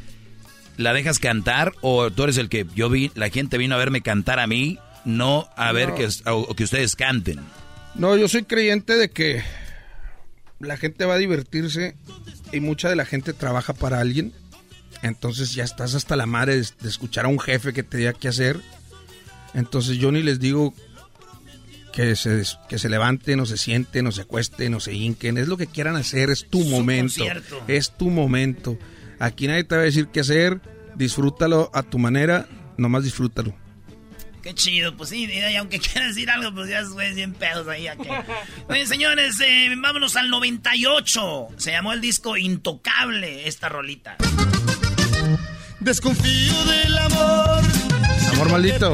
la dejas cantar o tú eres el que yo vi, la gente vino a verme cantar a mí, no a ver No. que, o que ustedes canten? No, yo soy creyente de que la gente va a divertirse y mucha de la gente trabaja para alguien. Entonces ya estás hasta la madre de, de escuchar a un jefe que te diga qué hacer. Entonces yo ni les digo que se, que se levanten o se sienten o se acuesten o se hinquen. Es lo que quieran hacer, es tu Su momento. concierto. Es tu momento. Aquí nadie te va a decir qué hacer. Disfrútalo a tu manera, nomás disfrútalo. Qué chido, pues sí, y aunque quieras decir algo, pues ya güey, bien pedos ahí. aquí. Oye, señores, eh, vámonos al 98. Se llamó el disco Intocable, esta rolita. Desconfío del amor. Amor maldito.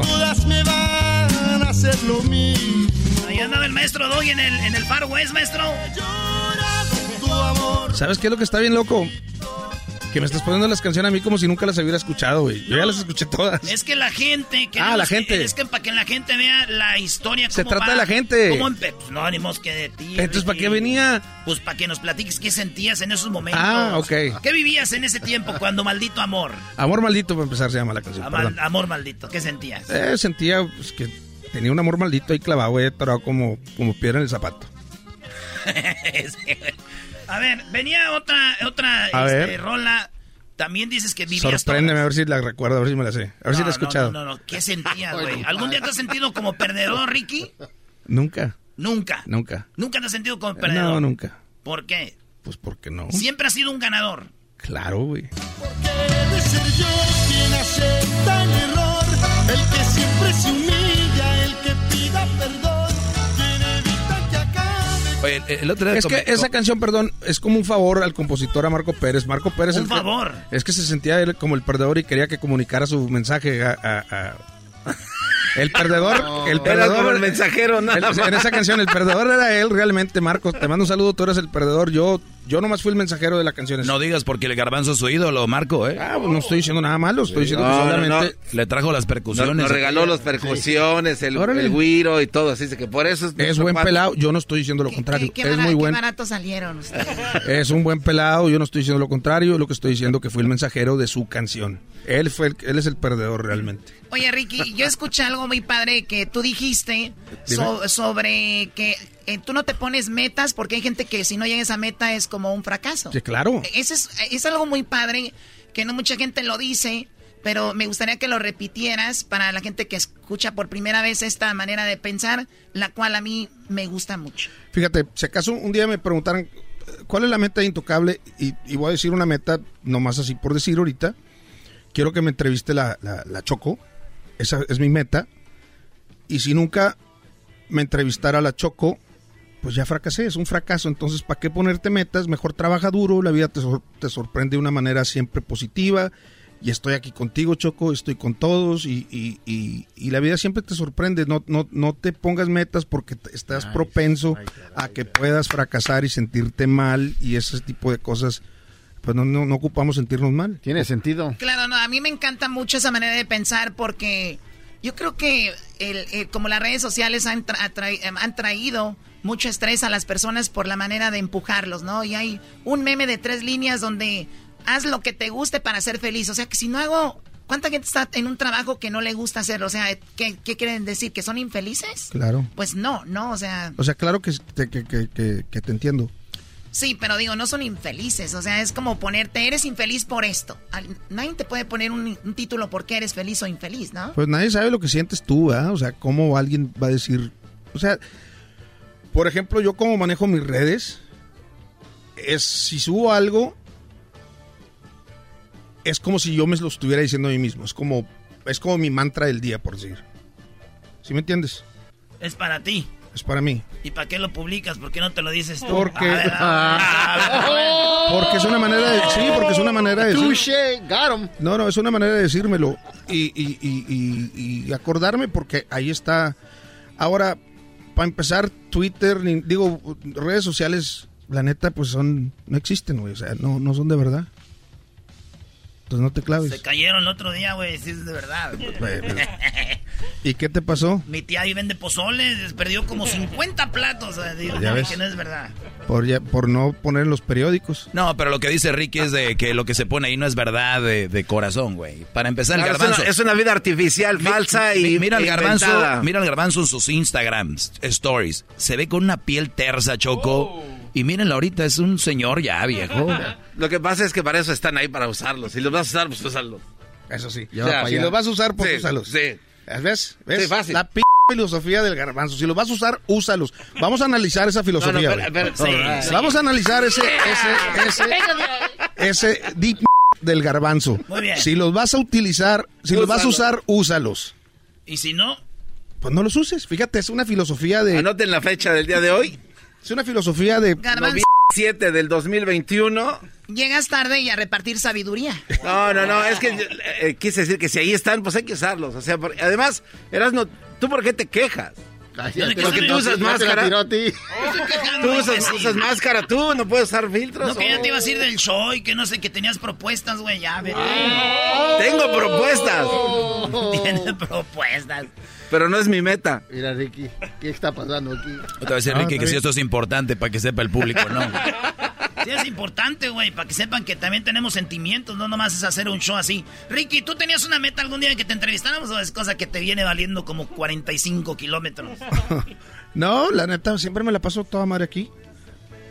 Hacer lo mismo. Ahí andaba el maestro Doggy en el, en el Far West, maestro. Lloras tu amor. ¿Sabes qué es lo que está bien loco? Que me estás poniendo las canciones a mí como si nunca las hubiera escuchado, güey. Yo ya las escuché todas. Es que la gente... Ah, la que- gente. es que para que la gente vea la historia. Se trata va, de la gente. cómo pues no, ni que de ti. Entonces, ¿para qué venía? Pues para que nos platiques qué sentías en esos momentos. Ah, ok. ¿Qué vivías en ese tiempo cuando maldito amor? Amor maldito, para empezar, se llama la canción. Perdón. amor maldito, ¿qué sentías? Eh, sentía pues, que tenía un amor maldito ahí clavado, güey, atorado como, como piedra en el zapato. A ver, venía otra, otra A este, ver. rola. También dices que vivías Sorpréndeme, a ver si la recuerdo, a ver si me la sé. A ver si la he escuchado. No, no, no. ¿Qué sentías, güey? ¿Algún día te has sentido como perdedor, Ricky? Nunca, Nunca. nunca. Nunca te has sentido como perdedor. No, nunca. ¿Por qué? Pues porque no. Siempre has sido un ganador. Claro, güey. Debe ser yo quien acepta el error. El que siempre se humilla, Oye, el- otro día Es que esa canción, perdón, es como un favor al compositor, a Marco Pérez. Marco Pérez... Un que- favor. es que se sentía él como el perdedor y quería que comunicara su mensaje a... a- a- El perdedor, el Era perdedor... como el mensajero, nada el- más. en esa canción, el perdedor era él realmente, Marcos. Te mando un saludo, tú eres el perdedor. Yo Yo nomás fui el mensajero de la canción. No digas porque el garbanzo es su ídolo, Marco, ¿eh? Ah, pues no estoy diciendo nada malo, estoy diciendo No, que no, solamente... Le trajo las percusiones. Nos, nos regaló las percusiones, el, el güiro y todo, así que por eso es... Es buen pelado, yo no estoy diciendo lo contrario. Qué, es bara- muy qué buen, baratos salieron ustedes. es un buen pelado, yo no estoy diciendo lo contrario, lo que estoy diciendo que fui el mensajero de su canción. Él fue el- él es el perdedor realmente. Oye, Ricky, yo escuché algo muy padre que tú dijiste so- sobre que eh, tú no te pones metas porque hay gente que si no llega a esa meta es como un fracaso. Sí, claro. Eso es, es algo muy padre que no mucha gente lo dice, pero me gustaría que lo repitieras para la gente que escucha por primera vez esta manera de pensar, la cual a mí me gusta mucho. Fíjate, si acaso un día me preguntaran cuál es la meta de intocable y, y voy a decir una meta nomás así por decir ahorita, quiero que me entreviste la, la, la Choco, esa es mi meta, y si nunca me entrevistara la Choco, pues ya fracasé, es un fracaso, entonces ¿para qué ponerte metas? Mejor trabaja duro, la vida te, sor- te sorprende de una manera siempre positiva, y estoy aquí contigo, Choco, estoy con todos, y, y- y- y la vida siempre te sorprende, no, no, no te pongas metas porque te- estás propenso a que puedas fracasar y sentirte mal, y ese tipo de cosas, pues no, no, no ocupamos sentirnos mal. Tiene sentido. Claro, no, a mí me encanta mucho esa manera de pensar porque yo creo que el, el- como las redes sociales han, tra- em, han traído mucho estrés a las personas por la manera de empujarlos, ¿no? Y hay un meme de tres líneas donde haz lo que te guste para ser feliz. O sea, que si no hago... ¿Cuánta gente está en un trabajo que no le gusta hacerlo? O sea, ¿qué, qué quieren decir? ¿Que son infelices? Claro. Pues no, no, o sea... O sea, claro que, te- que, que- que- que te entiendo. Sí, pero digo, no son infelices. O sea, es como ponerte, eres infeliz por esto. Nadie te puede poner un, un título porque eres feliz o infeliz, ¿no? Pues nadie sabe lo que sientes tú, ¿ah? O sea, cómo alguien va a decir... O sea, por ejemplo, yo como manejo mis redes, es si subo algo, es como si yo me lo estuviera diciendo a mí mismo. Es como, es como mi mantra del día, por decir. ¿Sí me entiendes? Es para ti. Es para mí. ¿Y para qué lo publicas? ¿Por qué no te lo dices tú? Porque- A ver, a ver, a ver. Porque es una manera de... Sí, porque es una manera de decir... Touché, got 'em. No, no, es una manera de decírmelo y, y- y- y- y acordarme porque ahí está. Ahora, para empezar, Twitter, ni- digo, redes sociales, la neta, pues son, no existen, güey, o sea, no, no son de verdad. Entonces no te claves. Se cayeron el otro día, güey, si es de verdad. ¿Y qué te pasó? Mi tía ahí vende pozoles, perdió como 50 platos. digo, Ya no, ves. que no es verdad. Por, ya- por no poner en los periódicos. No, pero lo que dice Ricky es de que lo que se pone ahí no es verdad de, de corazón, güey. Para empezar, el es, garbanzo. una, es una vida artificial, Mi- falsa mi- y mira el garbanzo, inventada. mira el garbanzo en sus Instagrams stories. Se ve con una piel tersa, choco. Y mírenlo ahorita, es un señor ya viejo. Lo que pasa es que para eso están ahí, para usarlos. Si los vas a usar, pues úsalos. Eso sí. O sea, si los vas a usar, pues Sí, úsalos. sí. ¿Ves? ¿Ves? Sí, fácil. La p filosofía del garbanzo. Si los vas a usar, úsalos. Vamos a analizar esa filosofía. No, no, güey. espera, espera, sí, sí. Vamos a analizar ese, ese, ese, ese deep del garbanzo. Muy bien. Si los vas a utilizar, si los vas a usar, úsalos. Y si no, Pues no los uses. Fíjate, es una filosofía de, Anoten la fecha del día de hoy. Es una filosofía de, Garbanzo, 7 del 2021. llegas tarde y a repartir sabiduría. No, no, no, es que eh, quise decir que si ahí están, pues hay que usarlos. O sea, por- además, Erasno, ¿tú por qué te quejas? Cállate, Porque no, tú no usas máscara. tiró a ti. Tú usas, usas máscara, tú no puedes usar filtros. no que ya Oh. te ibas a ir del show y que no sé, que tenías propuestas, güey, ya, ve. Tengo propuestas, Tienes propuestas. Pero no es mi meta. Mira, Ricky, ¿qué está pasando aquí? Te voy a decir, Ah, Ricky, que si esto es importante para que sepa el público, ¿no? Sí, es importante, güey, para que sepan que también tenemos sentimientos, no nomás es hacer un show así. Ricky, ¿tú tenías una meta algún día de que te entrevistáramos o es cosa que te viene valiendo como 45 kilómetros? No, la neta, siempre me la paso toda madre aquí.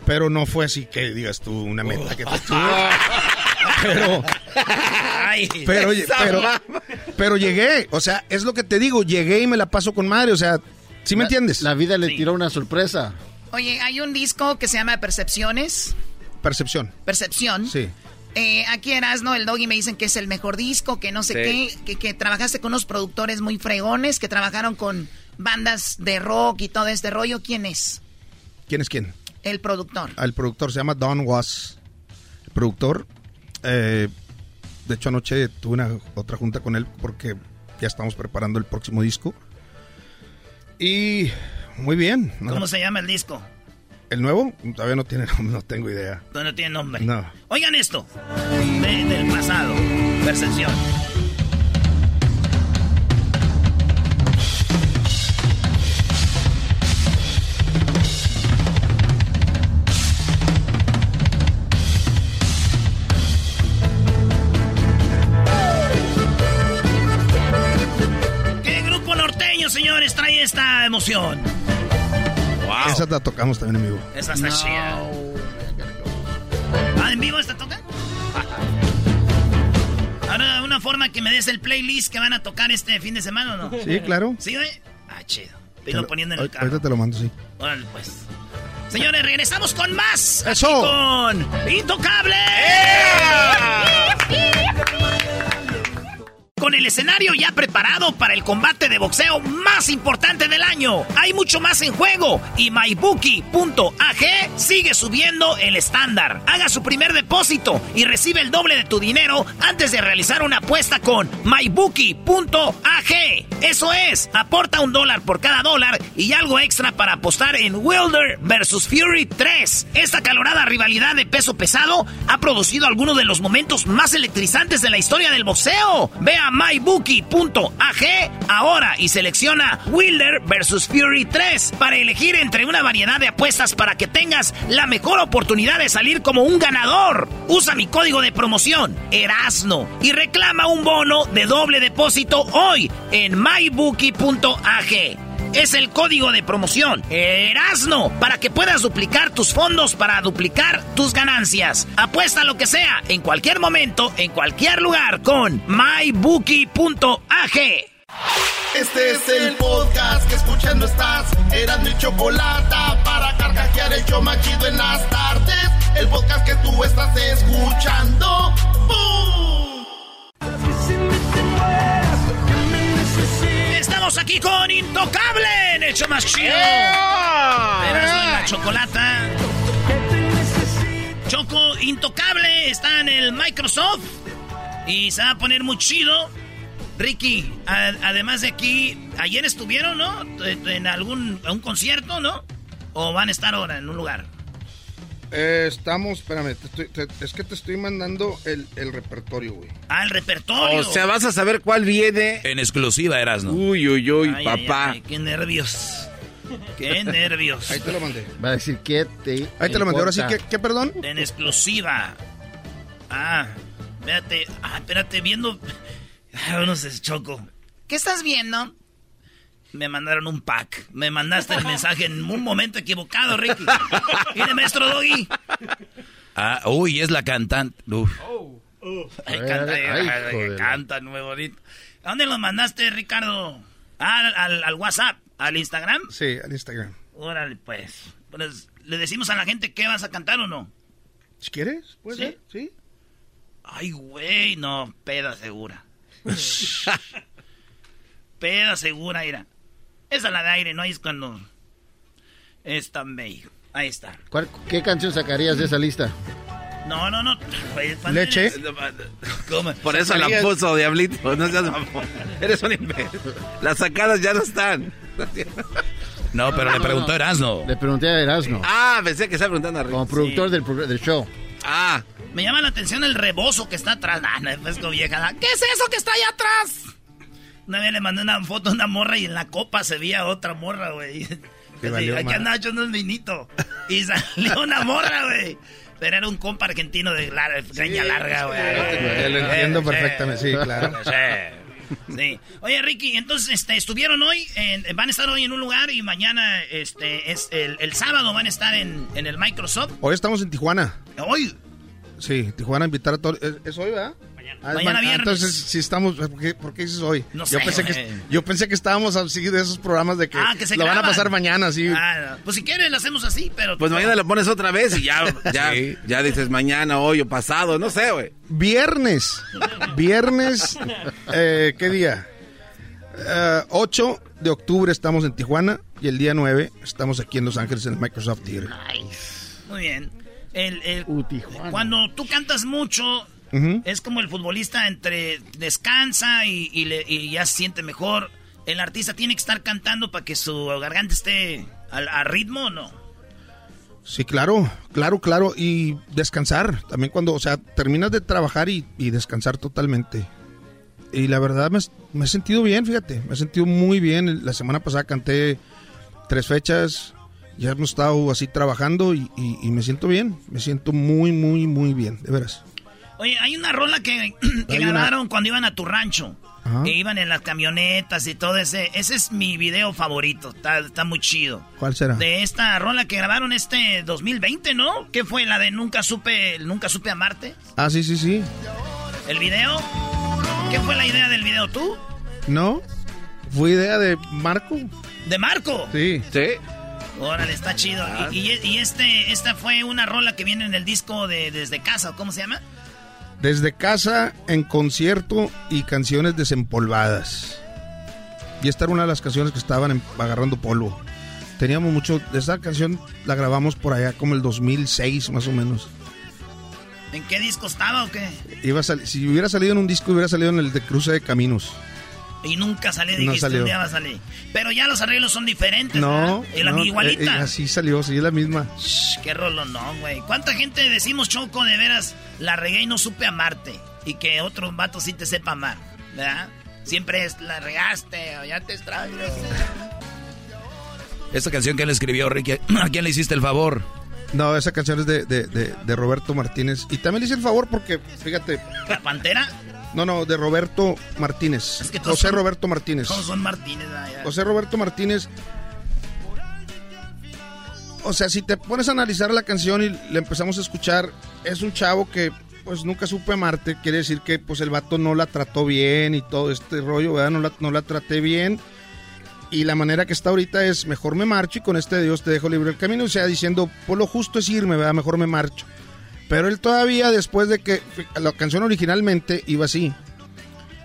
Pero no fue así que digas tú una meta que te Pero, Ay, pero, pero. Pero llegué. O sea, es lo que te digo. Llegué y me la paso con madre. O sea, ¿sí me La- entiendes? La vida le Sí. tiró una sorpresa. Oye, hay un disco que se llama Percepciones. Percepción. Percepción. Sí. Eh, aquí Erasno, el Doggy me dicen que es el mejor disco, que no sé Sí. qué, que, que trabajaste con unos productores muy fregones, que trabajaron con bandas de rock y todo este rollo. ¿Quién es? ¿Quién es quién? El productor. El productor se llama Don Was. El productor. eh, de hecho, anoche tuve una otra junta con él porque ya estamos preparando el próximo disco. Y muy bien. ¿Cómo se llama el disco? ¿El nuevo? Todavía no tiene nombre, no tengo idea. No, no tiene nombre. No. Oigan esto. de- del pasado. Percepción. Emoción? Esa la tocamos también en vivo. Esa está chida. ¿Ah, en vivo esta toca? Ahora, una forma que me des el playlist que van a tocar este fin de semana, ¿o no? Sí, claro. ¿Sí, güey? Ah, chido. Te lo- poniendo en el ahorita- carro. Ahorita te lo mando, sí. Órale, pues. Señores, regresamos con más. ¡Eso! Aquí Con Intocable. Con el escenario ya preparado para el combate de boxeo más importante del año. Hay mucho más en juego y MyBookie.ag sigue subiendo el estándar. Haga su primer depósito y recibe el doble de tu dinero antes de realizar una apuesta con MyBookie.ag. Eso es, aporta un dólar por cada dólar y algo extra para apostar en Wilder vs Fury 3. Esta calorada rivalidad de peso pesado ha producido algunos de los momentos más electrizantes de la historia del boxeo. Ve a mybookie.ag ahora y selecciona Wilder vs Fury 3 para elegir entre una variedad de apuestas para que tengas la mejor oportunidad de salir como un ganador. Usa mi código de promoción, Erasno, y reclama un bono de doble depósito hoy en mybookie.ag. Es el código de promoción Erasno para que puedas duplicar tus fondos para duplicar tus ganancias. Apuesta lo que sea, en cualquier momento, en cualquier lugar con mybookie.ag. Este es el podcast que escuchando estás. Eran mi chocolate para carcajear el show más chido en las tardes. El podcast que tú estás escuchando. ¡Bum! Estamos aquí con Intocable en el show más chido. En la chocolata. Choco Intocable está en el Microsoft y se va a poner muy chido. Ricky, a- además de aquí, ayer estuvieron, ¿no? En algún un concierto, ¿no? ¿O van a estar ahora en un lugar? Eh, estamos, espérame, te estoy- te- es que te estoy mandando el, el repertorio, güey. Ah, el repertorio. O sea, vas a saber cuál viene. En exclusiva, Erasno. Uy, uy, uy, Ay, ay, papá. ay, qué nervios. Qué nervios. Ahí te lo mandé. Va a decir que te. Ahí te lo mandé. Ahora sí, qué perdón? En exclusiva. Ah, espérate. Ah, espérate, viendo. Ah, no sé, Choco. ¿Qué estás viendo? Me mandaron un pack. Me mandaste el mensaje en un momento equivocado, Ricky. Mire, maestro Doggy. Ah, uy, es la cantante. Uf. Ay, Ay, canta, ay, ay, canta muy bonito. ¿A dónde los mandaste, Ricardo? Ah, al, al- al WhatsApp, al Instagram. Sí, al Instagram. Órale, pues. Pues, ¿Le decimos a la gente qué vas a cantar o no? Si quieres, pues, ¿Sí? ¿Sí? Ay, güey, no, peda segura. peda segura, mira. Esa es la de aire, ¿no? Ahí es cuando es tan bello. Ahí está. ¿Cuál- ¿Qué canción sacarías de esa lista? No, no, no. Leche. ¿Cómo? Por eso la puso, diablito. No seas mamón. Eres un imbécil. Las sacadas ya no están. No, pero le preguntó Erasno. Le pregunté a Erasmo, Ah, pensé que estaba preguntando a Ricky. como productor sí. del, del show. Ah, Me llama la atención el rebozo que está atrás. Ah, no, es como vieja. ¿Qué es eso que está allá atrás? Una vez le mandé una foto a una morra y en la copa se veía otra morra, güey. Aquí andaba echando un vinito. Y salió una morra, güey. Pero era un compa argentino de greña larga, güey. Ya lo entiendo Sí, perfectamente, sí, claro. Sí. Sí. Oye, Ricky, entonces este, estuvieron hoy, en- van a estar hoy en un lugar y mañana, este, es el, el sábado van a estar en, en el Microsoft. Hoy estamos en Tijuana. Hoy. Sí, Tijuana invitar a todos. ¿Es, es hoy, verdad? Ah, Mañana ma- ah, viernes. Entonces, si estamos. ¿Por qué, por qué dices hoy? No yo, sé, pensé güey. que, yo pensé que estábamos así de esos programas de que, Ah, que se lo van a pasar mañana, sí. Ah, no. Pues si quieres lo hacemos así, pero... pues mañana lo pones otra vez y ya, ya, Sí. ya dices mañana, hoy o pasado, no sé, güey. Viernes. Viernes. eh, ¿Qué día? Eh, 8 de octubre estamos en Tijuana y el día 9 estamos aquí en Los Ángeles en el Microsoft Theater. Muy bien. El, el- Uh, Tijuana. cuando tú cantas mucho, Es como el futbolista entre descansa y, y le- y ya se siente mejor. El artista tiene que estar cantando para que su garganta esté al, a ritmo o no. Sí, claro, claro, claro. Y descansar. También cuando, o sea, terminas de trabajar y, y descansar totalmente. Y la verdad me, me he sentido bien, fíjate. Me he sentido muy bien. La semana pasada canté tres fechas. Ya hemos estado así trabajando y, y- y me siento bien. Me siento muy, muy, muy bien, de veras. Oye, hay una rola que, que Hay una- grabaron cuando iban a tu rancho. Ajá. Que iban en las camionetas y todo ese. Ese es mi video favorito. Está, está muy chido. ¿Cuál será? De esta rola que grabaron este 2020, ¿no? ¿Qué fue? La de Nunca supe, Nunca supe amarte. Ah, sí, sí, sí. ¿El video? ¿Qué fue la idea del video? ¿Tú? ¿No? Fue idea de Marco. ¿De Marco? Sí. Sí. Órale, está chido. Y, y- y este, esta fue una rola que viene en el disco de Desde Casa, ¿o ¿cómo se llama? Desde casa, en concierto y canciones desempolvadas. Y esta era una de las canciones que estaban em- agarrando polvo. Teníamos mucho. Esta canción la grabamos por allá como el 2006, más o menos. ¿En qué disco estaba o qué? Iba a si hubiera salido en un disco, hubiera salido en el de Cruce de Caminos. Y nunca No dijiste, salió. un día va a salir. Pero ya los arreglos son diferentes, No. no, igualita. eh, eh, así salió, sí, es la misma. Shh, qué rolo no, güey. ¿Cuánta gente decimos, Choco, de veras, la regué y no supe amarte? Y que otro vato sí te sepa amar, ¿verdad? Siempre es, la regaste o ya te extraño. Esta canción que él escribió, Ricky, ¿a quién le hiciste el favor? No, esa canción es de, de- de- de Roberto Martínez. Y también le hice el favor porque, fíjate. ¿La Pantera? No, no, de Roberto Martínez. que todos José son- Roberto Martínez. Todos son Martínez. José Roberto Martínez. O sea, si te pones a analizar la canción y le empezamos a escuchar, es un chavo que pues nunca supe amarte, quiere decir que pues el vato no la trató bien y todo este rollo, ¿verdad? No la, no la traté bien. Y la manera que está ahorita es mejor me marcho y con este Dios te dejo libre el camino. O sea, diciendo, por lo justo es irme, ¿verdad? Mejor me marcho. Pero él todavía, después de que la canción originalmente iba así,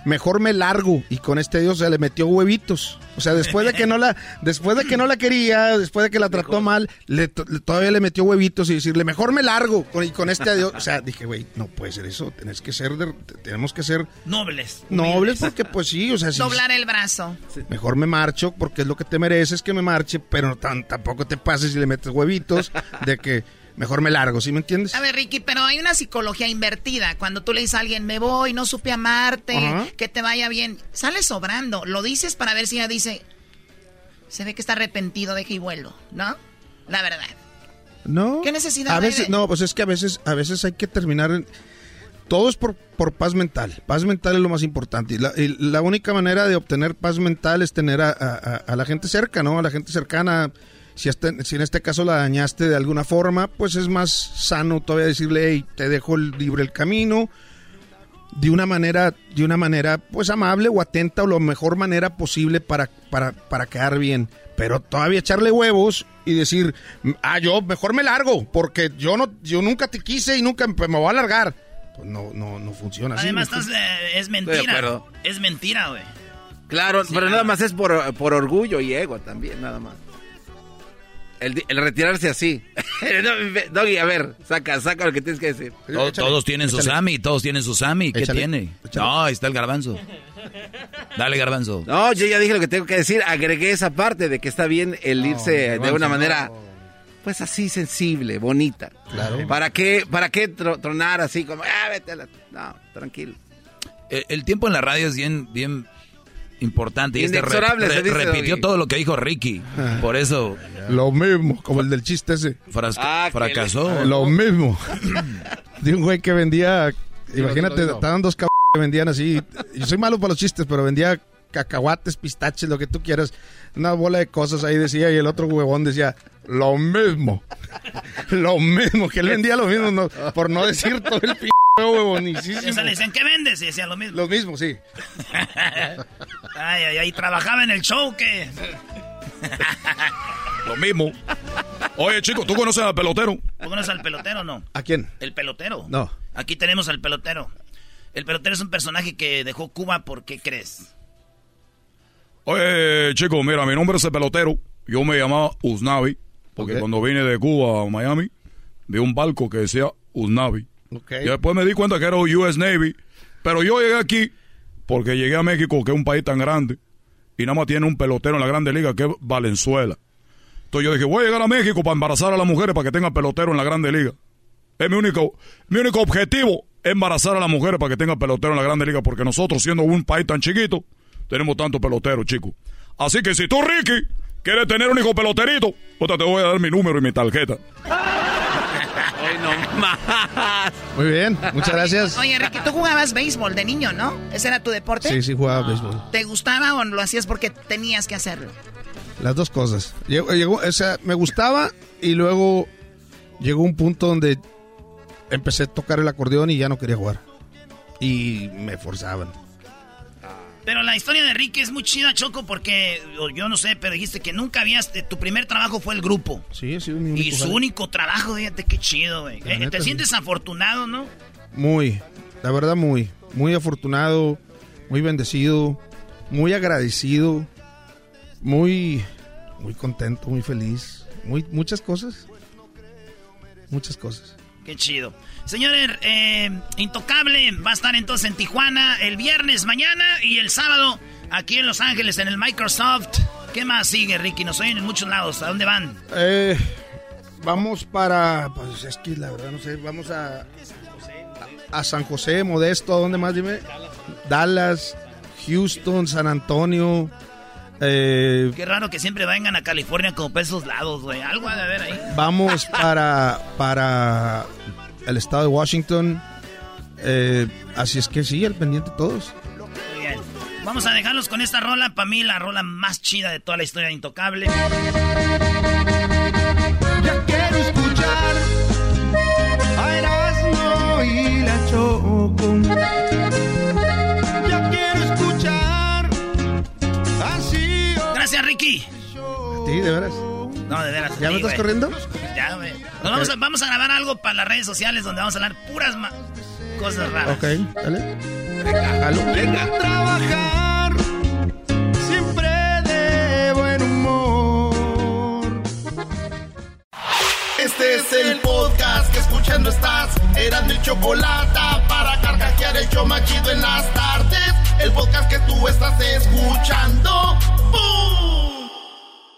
mejor me largo y con este Dios se le metió huevitos. O sea, después de que no la, después de que no la quería, después de que la trató mal, le, to- le- todavía le metió huevitos y decirle mejor me largo con, y con este adiós. O sea, dije, güey, no puede ser eso. Tenés que ser, de- tenemos que ser Nobles. nobles porque pues sí, o sea, Doblar el brazo. mejor me marcho porque es lo que te mereces que me marche, pero tan- tampoco te pases y le metes huevitos de que mejor me largo, ¿sí me entiendes? A ver, Ricky, pero hay una psicología invertida. Cuando tú le dices a alguien, me voy, no supe amarte, que te vaya bien, sale sobrando. Lo dices para ver si ella dice, se ve que está arrepentido, deja y vuelvo, ¿no? La verdad. No. ¿Qué necesidad A veces, de- no, pues es que a veces, a veces hay que terminar. en- todo es por, por paz mental. Paz mental es lo más importante. Y la, y la única manera de obtener paz mental es tener a- a- a la gente cerca, ¿no? A la gente cercana. Si, este- si en este caso la dañaste de alguna forma, pues es más sano todavía decirle, hey, te dejo el- libre el camino. De una manera, de una manera, pues amable o atenta o la mejor manera posible para, para, para quedar bien. Pero todavía echarle huevos y decir, ah, yo mejor me largo, porque yo no, yo nunca te quise y nunca me voy a largar. Pues no, no, no funciona así. Además, ¿no? estás, eh, es mentira. Es mentira, güey. Claro, pero nada más es por, por orgullo y ego también, nada más. El, el retirarse así. Doggy, a ver, saca, saca lo que tienes que decir. Todos, todos tienen su Sammy, todos tienen su Sammy. ¿Qué Échale, tiene? No, ahí está el garbanzo. Dale, garbanzo. No, yo ya dije lo que tengo que decir. Agregué esa parte de que está bien el irse de una no. manera, pues así sensible, bonita. Claro. ¿Para qué, para qué tro- tronar así como, ah, vete a la... No, tranquilo. El, el tiempo en la radio es bien, bien importante. Y este re- Inexorable, re- se dice, repitió todo lo que dijo Ricky. Por eso Lo mismo, como el del chiste ese. fras- Ah, fracasó. Lo mismo. De un güey que vendía, imagínate, estaban dos cabrones que vendían así. Yo soy malo para los chistes, pero vendía cacahuates, pistaches, lo que tú quieras. Una bola de cosas ahí decía y el otro huevón decía, lo mismo. lo mismo, que él vendía lo mismo, no- por no decir todo el p huevonicísimo. Le decían, ¿qué vendes? Y decía lo mismo. Lo mismo, sí. ay, ay, ay, trabajaba en el show que... Lo mismo. Oye, chico, ¿tú conoces al pelotero? ¿Tú conoces al pelotero o no? ¿A quién? El pelotero. No. Aquí tenemos al pelotero. El pelotero es un personaje que dejó Cuba, ¿por qué crees? Oye, chico, mira, mi nombre es el pelotero. Yo me llamaba Usnavi, porque cuando vine de Cuba a Miami, vi un barco que decía Usnavi. Ok. Y después me di cuenta que era US Navy. Pero yo llegué aquí porque llegué a México, que es un país tan grande, y nada más tiene un pelotero en la Grande Liga, que es Valenzuela. Entonces yo dije, voy a llegar a México para embarazar a las mujeres para que tengan pelotero en la Grande Liga. Es mi único, mi único objetivo, embarazar a las mujeres para que tengan pelotero en la Grande Liga, porque nosotros, siendo un país tan chiquito, tenemos tanto pelotero, chico. Así que si tú, Ricky, quieres tener un hijo peloterito, pues te voy a dar mi número y mi tarjeta. Ay, no más. Muy bien, muchas gracias. Oye, Ricky, tú jugabas béisbol de niño, ¿no? ¿Ese era tu deporte? Sí, sí, jugaba béisbol. ¿Te gustaba o lo hacías porque tenías que hacerlo? Las dos cosas. Llegó, llegó- o sea, me gustaba y luego llegó un punto donde empecé a tocar el acordeón y ya no quería jugar. Y me forzaban. Pero la historia de Ricky es muy chida, Choco, porque yo no sé, pero dijiste que nunca habías. eh, Tu primer trabajo fue el grupo. Sí, sido mi Y único su jale. único trabajo, fíjate qué chido, güey. Eh, neta, Te sí. sientes afortunado, ¿no? Muy, la verdad muy, muy afortunado, muy bendecido, muy agradecido, muy, muy contento, muy feliz, muy, muchas cosas, muchas cosas. Qué chido. Señores, eh, Intocable va a estar entonces en Tijuana el viernes mañana y el sábado aquí en Los Ángeles en el Microsoft. ¿Qué más sigue, Ricky? Nos oyen en muchos lados. ¿A dónde van? Eh, vamos para, pues es que la verdad no sé, vamos a, a San José, Modesto, ¿a dónde más dime? Dallas, Houston, San Antonio. eh, Qué raro que siempre vengan a California como para esos lados, güey. Algo ha de haber ahí. Vamos para, para el estado de Washington. Eh, así es que sí, al pendiente todos. Muy bien. Vamos a dejarlos con esta rola. Para mí, la rola más chida de toda la historia de Intocable. Ya quiero escuchar a Erasmo y la Choco. Ya quiero escuchar así. Gracias, Ricky. Sí, de veras. No, de veras. ¿Ya sí, me estás corriendo? Ya, güey. Vamos, a, vamos a grabar algo para las redes sociales donde vamos a hablar puras ma- cosas raras. Ok, dale. Jalo. Venga. Trabajar siempre de buen humor. Este es el podcast que escuchando estás. Eran mi chocolate para carcajear el show más chido en las tardes. El podcast que tú estás escuchando. ¡Bum!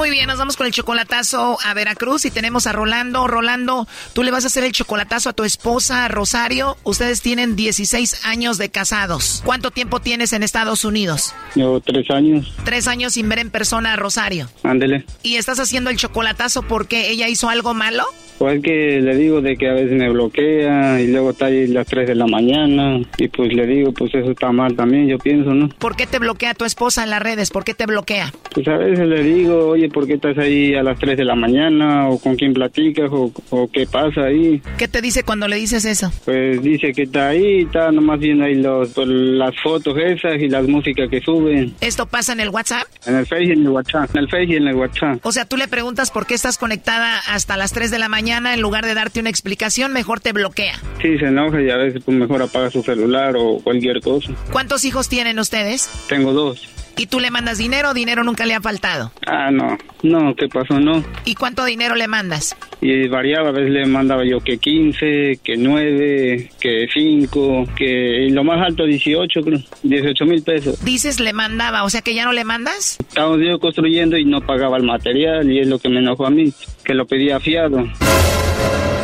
Muy bien, nos vamos con el chocolatazo a Veracruz y tenemos a Rolando. Rolando, tú le vas a hacer el chocolatazo a tu esposa Rosario. Ustedes tienen 16 años de casados. ¿Cuánto tiempo tienes en Estados Unidos? Llevo tres años. Tres años sin ver en persona a Rosario. Ándele. ¿Y estás haciendo el chocolatazo porque ella hizo algo malo? Pues que le digo de que a veces me bloquea y luego está ahí las 3 de la mañana y pues le digo pues eso está mal también, yo pienso, ¿no? ¿Por qué te bloquea tu esposa en las redes? ¿Por qué te bloquea? Pues a veces le digo, oye, ¿por qué estás ahí a las 3 de la mañana? ¿O con quién platicas? ¿O, o qué pasa ahí? ¿Qué te dice cuando le dices eso? Pues dice que está ahí, está nomás viendo ahí los, pues, las fotos esas y las músicas que suben. ¿Esto pasa en el WhatsApp? En el Face y en el WhatsApp. En el Face y en el WhatsApp. O sea, tú le preguntas por qué estás conectada hasta las 3 de la mañana, en lugar de darte una explicación, mejor te bloquea. Sí, se enoja y a veces pues mejor apaga su celular o cualquier cosa. ¿Cuántos hijos tienen ustedes? Tengo dos. ¿Y tú le mandas dinero? ¿Dinero nunca le ha faltado? Ah, no. No, ¿qué pasó? No. ¿Y cuánto dinero le mandas? Y variaba, a veces le mandaba yo que 15, que 9, que 5, que y lo más alto 18, creo. 18 mil pesos. Dices le mandaba, o sea que ya no le mandas. Estábamos yo construyendo y no pagaba el material y es lo que me enojó a mí, que lo pedía fiado.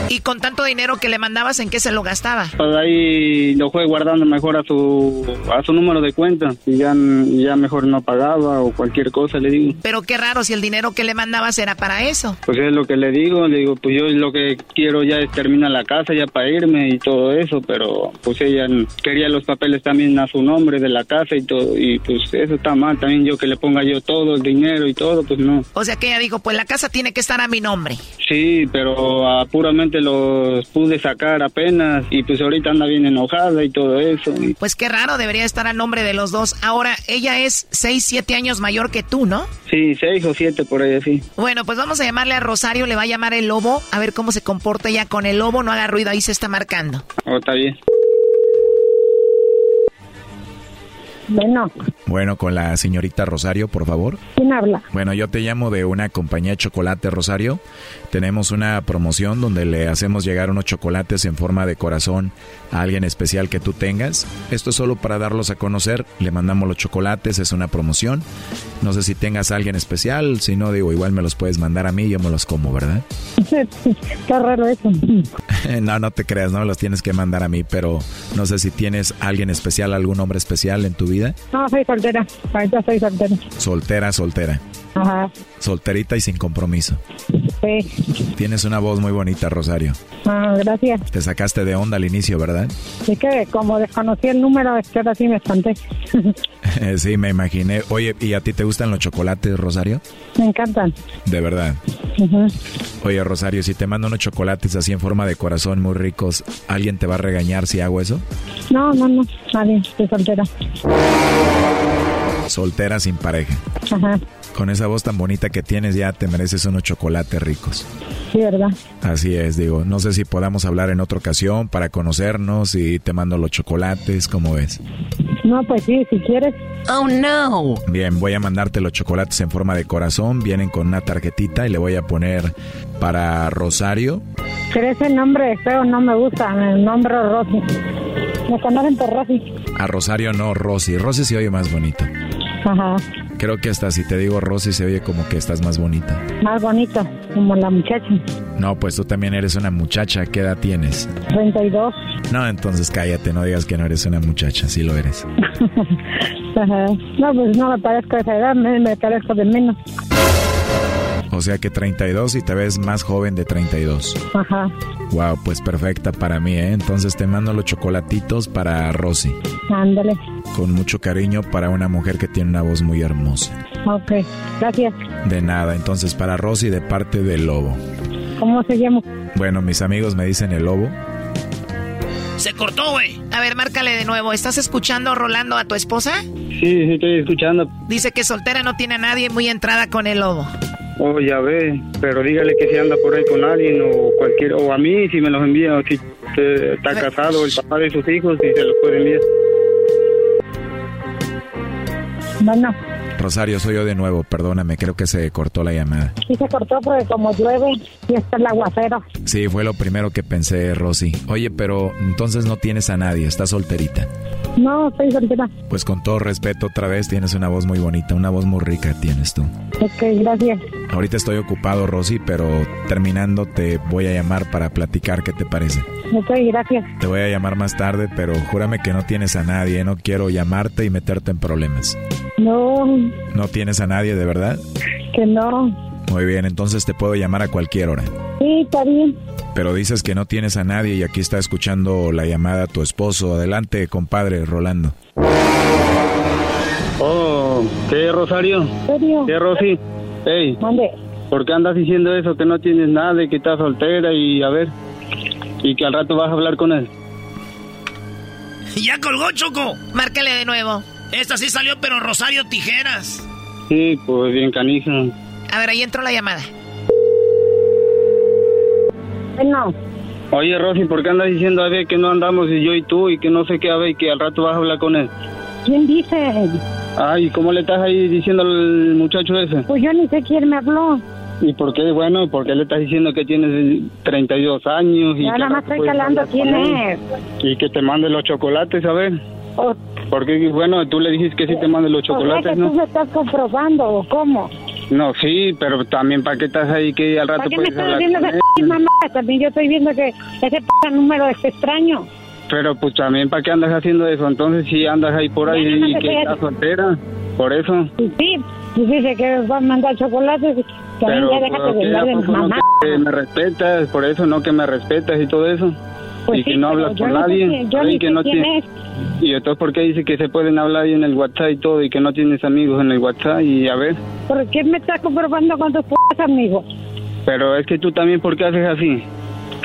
¿Y con tanto dinero que le mandabas, en qué se lo gastaba? Pues ahí lo fue guardando mejor a su a su número de cuenta y ya, ya mejor no pagaba o cualquier cosa le digo. Pero qué raro si el dinero que le mandabas era para eso. Pues es lo que le digo, le digo, pues yo lo que quiero ya es terminar la casa ya para irme y todo eso, pero pues ella quería los papeles también a su nombre de la casa y todo, y pues eso está mal, también yo que le ponga yo todo el dinero y todo, pues no. O sea que ella dijo, pues la casa tiene que estar a mi nombre. Sí, pero ah, puramente los pude sacar apenas y pues ahorita anda bien enojada y todo eso. Pues qué raro, debería estar al nombre de los dos. Ahora, ella es 6, 7 años mayor que tú, ¿no? Sí, seis o siete por ahí así. Bueno, pues vamos a llamarle a Rosario, le va a llamar el lobo, a ver cómo se comporta ella con el lobo, no haga ruido, ahí se está marcando. Oh, está bien. Bueno, Bueno, con la señorita Rosario, por favor. ¿quién habla? Bueno, yo te llamo de una compañía de chocolate, Rosario. Tenemos una promoción donde le hacemos llegar unos chocolates en forma de corazón a alguien especial que tú tengas. Esto es solo para darlos a conocer. Le mandamos los chocolates, es una promoción. No sé si tengas a alguien especial, si no, digo, igual me los puedes mandar a mí, yo me los como, ¿verdad? Está raro eso. no, no te creas, no me los tienes que mandar a mí, pero no sé si tienes a alguien especial, algún hombre especial en tu vida. No, soy soltera. Ahorita soy soltera. Soltera, soltera. Ajá. Solterita y sin compromiso. Sí. Tienes una voz muy bonita, Rosario. Ah, gracias. Te sacaste de onda al inicio, ¿verdad? Es que como desconocí el número, es que ahora sí me espanté. sí, me imaginé. Oye, ¿y a ti te gustan los chocolates, Rosario? me encantan. De verdad. Ujú. Oye, Rosario, si te mando unos chocolates así en forma de corazón muy ricos, ¿alguien te va a regañar si hago eso? No, no, no. Nadie. Soy soltera. Soltera sin pareja. Ajá. Con esa voz tan bonita que tienes ya te mereces unos chocolates ricos. Sí, ¿verdad? Así es, digo, no sé si podamos hablar en otra ocasión para conocernos y te mando los chocolates, ¿cómo ves? No, pues sí, si quieres. Oh, no. Bien, voy a mandarte los chocolates en forma de corazón, vienen con una tarjetita y le voy a poner para Rosario. Pero ese nombre feo no me gusta. El nombre Rosy. Me conocen por Rosy. A Rosario no, Rosy. Rosy se oye más bonito. Ajá. Creo que hasta si te digo Rosy se oye como que estás más bonita. Más bonito. Como la muchacha. No, pues tú también eres una muchacha. ¿Qué edad tienes? 32. No, entonces cállate, no digas que no eres una muchacha, sí lo eres. Ajá. No, pues no me parezco de esa edad. Me, me parezco de menos. O sea que 32 y te ves más joven de 32. Ajá. Wow, pues perfecta para mí, ¿eh? Entonces te mando los chocolatitos para Rosy. Ándale. Con mucho cariño para una mujer que tiene una voz muy hermosa. Ok. Gracias. De nada, entonces para Rosy de parte del lobo. ¿Cómo se llama? Bueno, mis amigos me dicen el lobo. Se cortó, güey. A ver, márcale de nuevo. ¿Estás escuchando, Rolando, a tu esposa? Sí, sí, estoy escuchando. Dice que soltera no tiene a nadie muy entrada con el lobo. Oh, ya ve, pero dígale que si anda por ahí con alguien o cualquier, o a mí si me los envía, o si eh, está casado el papá de sus hijos, si se los puede enviar. Bueno, Rosario, soy yo de nuevo, perdóname, creo que se cortó la llamada. sí se cortó porque como llueve y está el aguacero. Sí, fue lo primero que pensé, Rosy. Oye, pero entonces no tienes a nadie, estás solterita. No, estoy soltera. Pues con todo respeto, otra vez tienes una voz muy bonita, una voz muy rica tienes tú. Ok, gracias. Ahorita estoy ocupado, Rosy, pero terminando te voy a llamar para platicar, ¿qué te parece? Ok, gracias. Te voy a llamar más tarde, pero júrame que no tienes a nadie, no quiero llamarte y meterte en problemas. No, ¿No tienes a nadie de verdad? que no. Muy bien, entonces te puedo llamar a cualquier hora. Sí, está bien. Pero dices que no tienes a nadie y aquí está escuchando la llamada a tu esposo. Adelante, compadre Rolando. Oh, ¿qué, Rosario? serio? ¿Qué, Rosy? Ey, ¿Dónde? ¿por qué andas diciendo eso? Que no tienes nada y que estás soltera y a ver, y que al rato vas a hablar con él. Ya colgó, Choco. Márcale de nuevo. Esta sí salió, pero Rosario Tijeras. Sí, pues bien canija. A ver, ahí entró la llamada. Bueno, Oye, Rosy, ¿por qué andas diciendo a ver que no andamos y yo y tú y que no sé qué a ver y que al rato vas a hablar con él? ¿quién dice? Ay, ¿cómo le estás ahí diciendo al muchacho ese? Pues yo ni sé quién me habló. ¿Y por qué, bueno, por qué le estás diciendo que tienes 32 años? Y Ya nada más estoy calando quién es. Y que te mande los chocolates, a ver. O, Porque, bueno, tú le dijiste que sí te mande los que chocolates, tú ¿no? me estás comprobando, ¿o cómo? No, sí, pero también para qué estás ahí que al rato ¿Para qué me estás él. mamá? También yo estoy viendo que ese p número es extraño. Pero pues también para qué andas haciendo eso. Entonces si andas ahí por ahí no y que estás soltera, por eso. Sí, y dice que va a mandar chocolates. También Pero ya déjate ¿por de mamá. que me respetas? Por eso no que me respetas y todo eso. Pues y que sí, no pero hablas yo con no nadie. yo que no quién tie- es. Y entonces, ¿por qué dice que se pueden hablar ahí en el WhatsApp y todo y que no tienes amigos en el WhatsApp? Y a ver, ¿Por qué me estás comprobando con tus p amigos? pero es que tú también, ¿por qué haces así?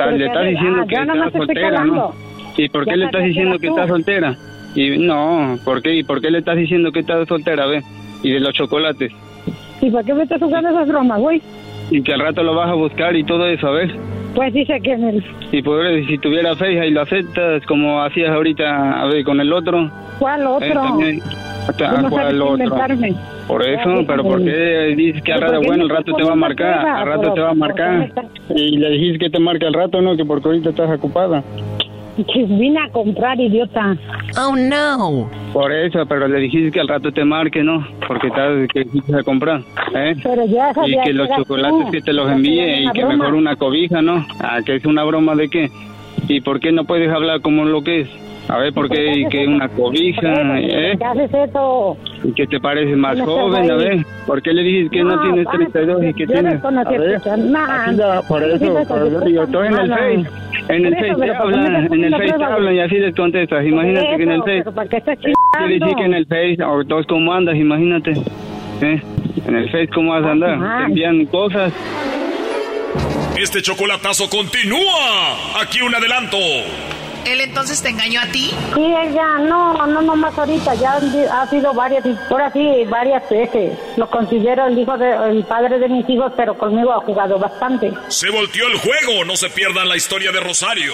le que estás diciendo ah, que estás estoy soltera, ¿no? ¿Y por qué Ya le estás que diciendo que estás soltera? Y no, ¿por qué? ¿Y por qué le estás diciendo que estás soltera, ve? Y de los chocolates. ¿Y por qué me estás jugando esas bromas, güey? Y que al rato lo vas a buscar y todo eso, a ver. Pues dice que en el... Y por si tuviera fe y lo aceptas como hacías ahorita, a ver, con el otro. ¿Cuál eh, otro? Ah, no ¿cuál otro? inventarme. Por eso, Ya, pero déjame. ¿por qué dices que al ¿Pero rato, bueno, estás rato te va a marcar, al rato te va a ¿por qué me marcar? Y le dijiste que te marque al rato, ¿no? Que porque ahorita estás ocupada. Que vine a comprar, idiota. Oh, no. Por eso, pero le dijiste que al rato te marque, ¿no? Porque estás que fuiste a comprar, ¿eh? Pero ya Y sabía que los chocolates tú. que te los envíe sabía y que broma. mejor una cobija, ¿no? Ah, que es una broma de qué. ¿Y por qué no puedes hablar como lo que es? A ver, ¿por qué y que una cobija, eh? ¿Qué haces eso? Y que te pareces más No joven, a ver. ¿Por qué le dices que no, No, tienes va, 32 y que yo tienes... A ver, así da- por eso, pero yo digo, estoy en el. Face. En el Por eso, Face te ¿por qué hablan, en el Face te hablan y así les contestas. Imagínate que en el Eso, Face... ¿para qué estás dije chingando? que en el Face, o todos cómo andas, imagínate. ¿Eh? En el Face, ¿cómo vas a andar? Te envían cosas. Este chocolatazo continúa. Aquí un adelanto. ¿Él entonces te engañó a ti? Sí, ella, no, no, no más ahorita, ya ha sido varias, ahora sí, varias veces. Lo considero el hijo de, el padre de mis hijos, pero conmigo ha jugado bastante. Se volteó el juego. No se pierdan la historia de Rosario.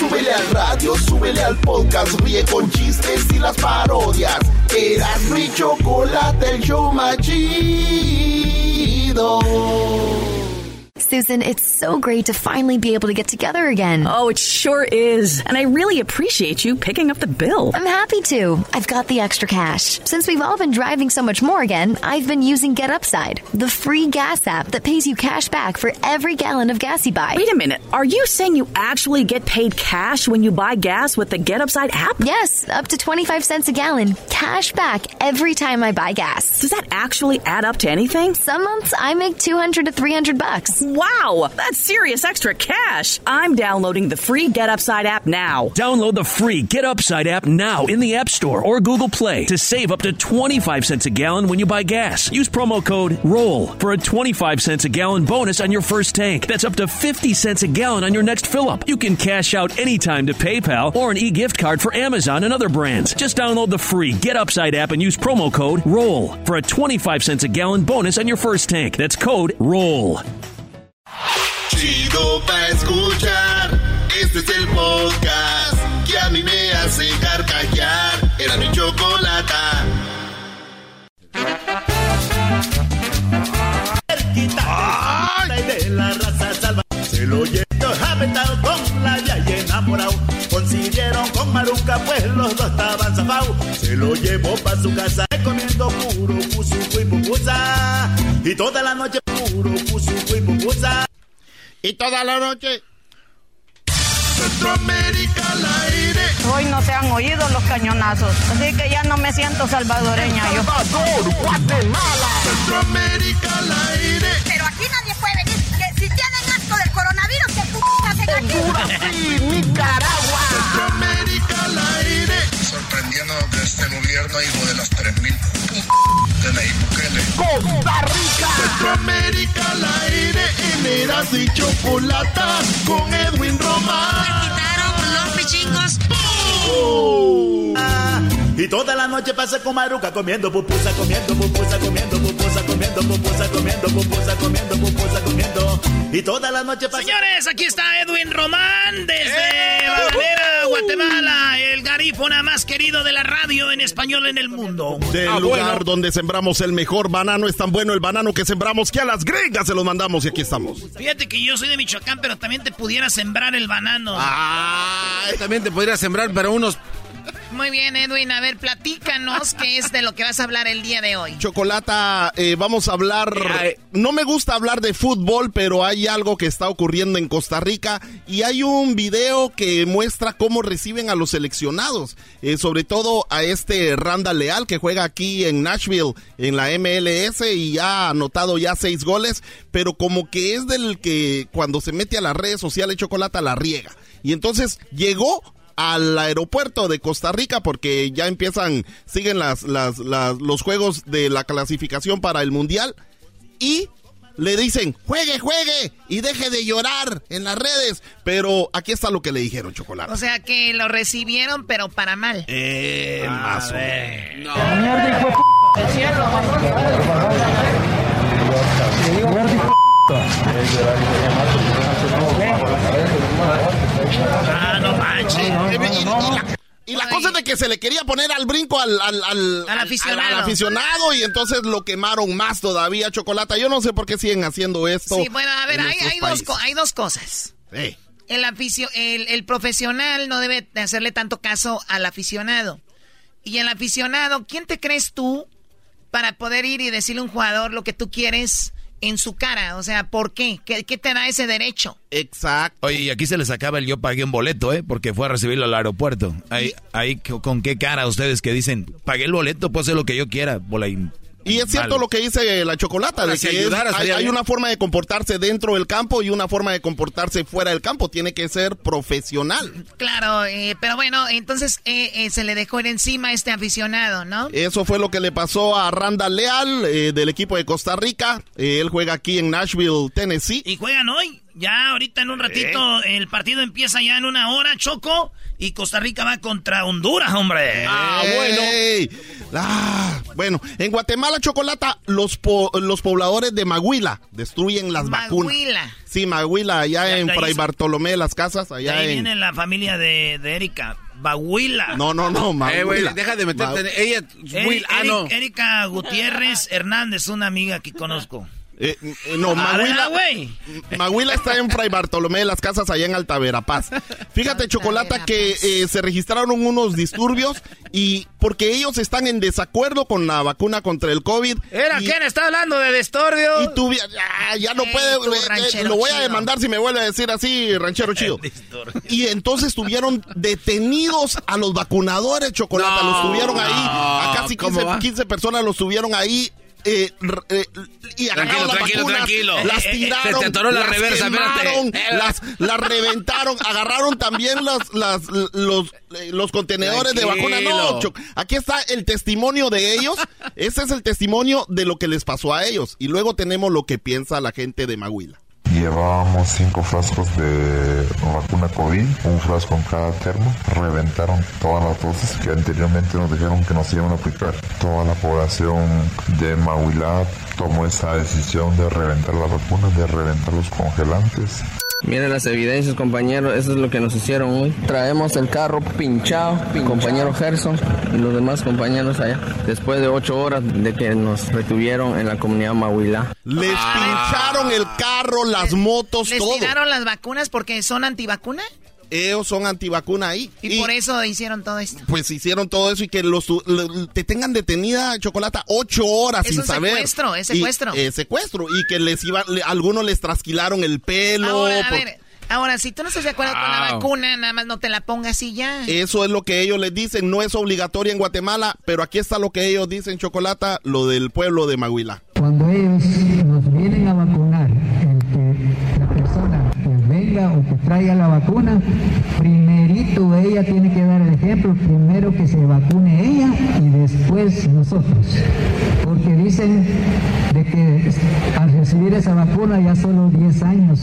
Súbele al radio, súbele al podcast, ríe con chistes y las parodias. Eras mi chocolate, el show más chido. Susan, it's so great to finally be able to get together again. Oh, it sure is. And I really appreciate you picking up the bill. I'm happy to. I've got the extra cash. Since we've all been driving so much more again, I've been using Get Upside, the free gas app that pays you cash back for every gallon of gas you buy. Wait a minute. Are you saying you actually get paid cash when you buy gas with the Get Upside app? Yes, up to 25 cents a gallon. Cash back every time I buy gas. Does that actually add up to anything? Some months I make 200 to 300 bucks. Wow, that's serious extra cash. I'm downloading the free Get Upside app now. Download the free Get Upside app now in the App Store or Google Play to save up to 25 cents a gallon when you buy gas. Use promo code ROLL for a 25 cents a gallon bonus on your first tank. That's up to 50 cents a gallon on your next fill up. You can cash out anytime to PayPal or an e gift card for Amazon and other brands. Just download the free Get Upside app and use promo code ROLL for a 25 cents a gallon bonus on your first tank. That's code ROLL. Chido pa' escuchar. Este es el podcast que a mí me hace carcajear. Era mi chocolata. Ay. de la raza salva se lo llevó aventado con la enamorado consiguieron con Maruca pues los dos estaban zafados se lo llevó pa' su casa comiendo puro pusuco y pupusa y toda la noche puro pusuco y pupusa y toda la noche Centroamérica al aire. Hoy no se han oído los cañonazos, así que ya no me siento salvadoreña yo. Salvador, Guatemala. Centroamérica al aire. Pero aquí nadie Chocolata con Edwin Román. quitaron los pichingos. Ah, y toda la noche pasa con Maruca comiendo pupusa, comiendo pupusa, comiendo pupusa, comiendo pupusa, comiendo pupusa, comiendo pupusa, comiendo. Y toda la noche pasa. Señores, aquí está Edwin Román desde Bananera, Guatemala, más querido de la radio en español en el mundo. Del Ah, lugar bueno. donde sembramos el mejor banano es tan bueno el banano que sembramos que a las gringas se los mandamos y aquí estamos. Fíjate que yo soy de Michoacán, pero también te pudiera sembrar el banano. Ah, también te podría sembrar, pero unos Muy bien, Edwin. A ver, platícanos qué es de lo que vas a hablar el día de hoy. Chocolata, eh, vamos a hablar. No me gusta hablar de fútbol, pero hay algo que está ocurriendo en Costa Rica y hay un video que muestra cómo reciben a los seleccionados, eh, sobre todo a este Randa Leal que juega aquí en Nashville en la MLS y ha anotado ya seis goles, pero como que es del que cuando se mete a las redes sociales Chocolata la riega. Y entonces llegó al aeropuerto de Costa Rica porque ya empiezan, siguen las, las, las, los juegos de la clasificación para el Mundial y le dicen, juegue, juegue y deje de llorar en las redes. Pero aquí está lo que le dijeron, Chocolate. O sea que lo recibieron, pero para mal. Eh, más o menos. Ah, no manches. Y la cosa es de que se le quería poner al brinco al, al, al, Al aficionado. al- al aficionado y entonces lo quemaron más todavía, Chocolata. Yo no sé por qué siguen haciendo esto. Sí, bueno, a ver, hay, dos, hay dos cosas. Sí. El, aficio- el, el profesional no debe de hacerle tanto caso al aficionado. Y el aficionado, ¿quién te crees tú para poder ir y decirle a un jugador lo que tú quieres en su cara? O sea, ¿por qué? ¿Qué, qué te da ese derecho? Exacto. Oye, y aquí se les acaba el yo pagué un boleto, ¿eh? Porque fue a recibirlo al aeropuerto. Ahí, ahí con qué cara ustedes que dicen, pagué el boleto, puedo hacer lo que yo quiera. Bola Y es cierto Mal. lo que dice la chocolata, de si que es- hay, una forma de comportarse dentro del campo y una forma de comportarse fuera del campo. Tiene que ser profesional. Claro, eh, pero bueno, entonces eh, eh, se le dejó ir encima a este aficionado, ¿no? Eso fue lo que le pasó a Randa Leal eh, del equipo de Costa Rica. Eh, él juega aquí en Nashville, Tennessee. Y juegan hoy. Ya ahorita en un ratito el partido empieza ya en una hora, Choco. Y Costa Rica va contra Honduras, hombre. Ah, bueno. Ah, bueno, en Guatemala, Chocolata, los, po- los pobladores de Maguila destruyen las vacunas. Maguila. Sí, Maguila, allá Ya, en Fray Bartolomé de las Casas, De allá ahí en... viene la familia de, de Erika. Bahuila. No, no, no, Eh, güey, Maguila. deja de meterte en ella. Ah, no. Erika Gutiérrez Hernández, una amiga que conozco. Eh, eh, no, Ah, Maguila, ¿verdad, güey? Maguila está en Fray Bartolomé de las Casas, allá en Alta Verapaz. Fíjate, Chocolata, que eh, se registraron unos disturbios y porque ellos están en desacuerdo con la vacuna contra el COVID. ¿Era y, quién está hablando de Destorbio? Y tú, ya, ya no Ey, puede, eh, eh, lo voy a chido. demandar si me vuelve a decir así, ranchero chido. Y entonces tuvieron detenidos a los vacunadores, Chocolata, No, los tuvieron ahí, a casi ¿cómo 15, va? 15 personas los tuvieron ahí. Eh, eh, y agarraron las tranquilo, vacunas, tranquilo. las Eh, tiraron, se te atoró la las reversa, quemaron, las, las reventaron, agarraron también las, las, los, los contenedores de vacuna. No, aquí está el testimonio de ellos. Ese es el testimonio de lo que les pasó a ellos. Y luego tenemos lo que piensa la gente de Maguila. Llevábamos cinco frascos de vacuna COVID, un frasco en cada termo. Reventaron todas las dosis que anteriormente nos dijeron que nos iban a aplicar. Toda la población de Mahuilá tomó esa decisión de reventar las vacunas, de reventar los congelantes. Miren las evidencias, compañero, eso es lo que nos hicieron hoy. Traemos el carro pinchado, compañero Gerson y los demás compañeros allá. Después de ocho horas de que nos retuvieron en la comunidad Mahuilá. Les pincharon el carro, las motos, ¿Les todo. tiraron las vacunas porque son antivacuna? Ellos son antivacuna ahí. Y, por eso hicieron todo esto. Pues hicieron todo eso y que los tu- le- te tengan detenida, Chocolata, ocho horas Es sin un saber. secuestro, es Y- secuestro. eh, secuestro. Y que les iba, le- algunos les trasquilaron el pelo. Ahora, a por- ver, ahora, si tú no estás de acuerdo con la vacuna, nada más no te la pongas y ya. Eso es lo que ellos les dicen. No es obligatoria en Guatemala, pero aquí está lo que ellos dicen, Chocolata, lo del pueblo de Maguila. Cuando ellos o que traiga la vacuna, primerito ella tiene que dar el ejemplo, primero que se vacune ella y después nosotros. Porque dicen de que al recibir esa vacuna ya solo 10 años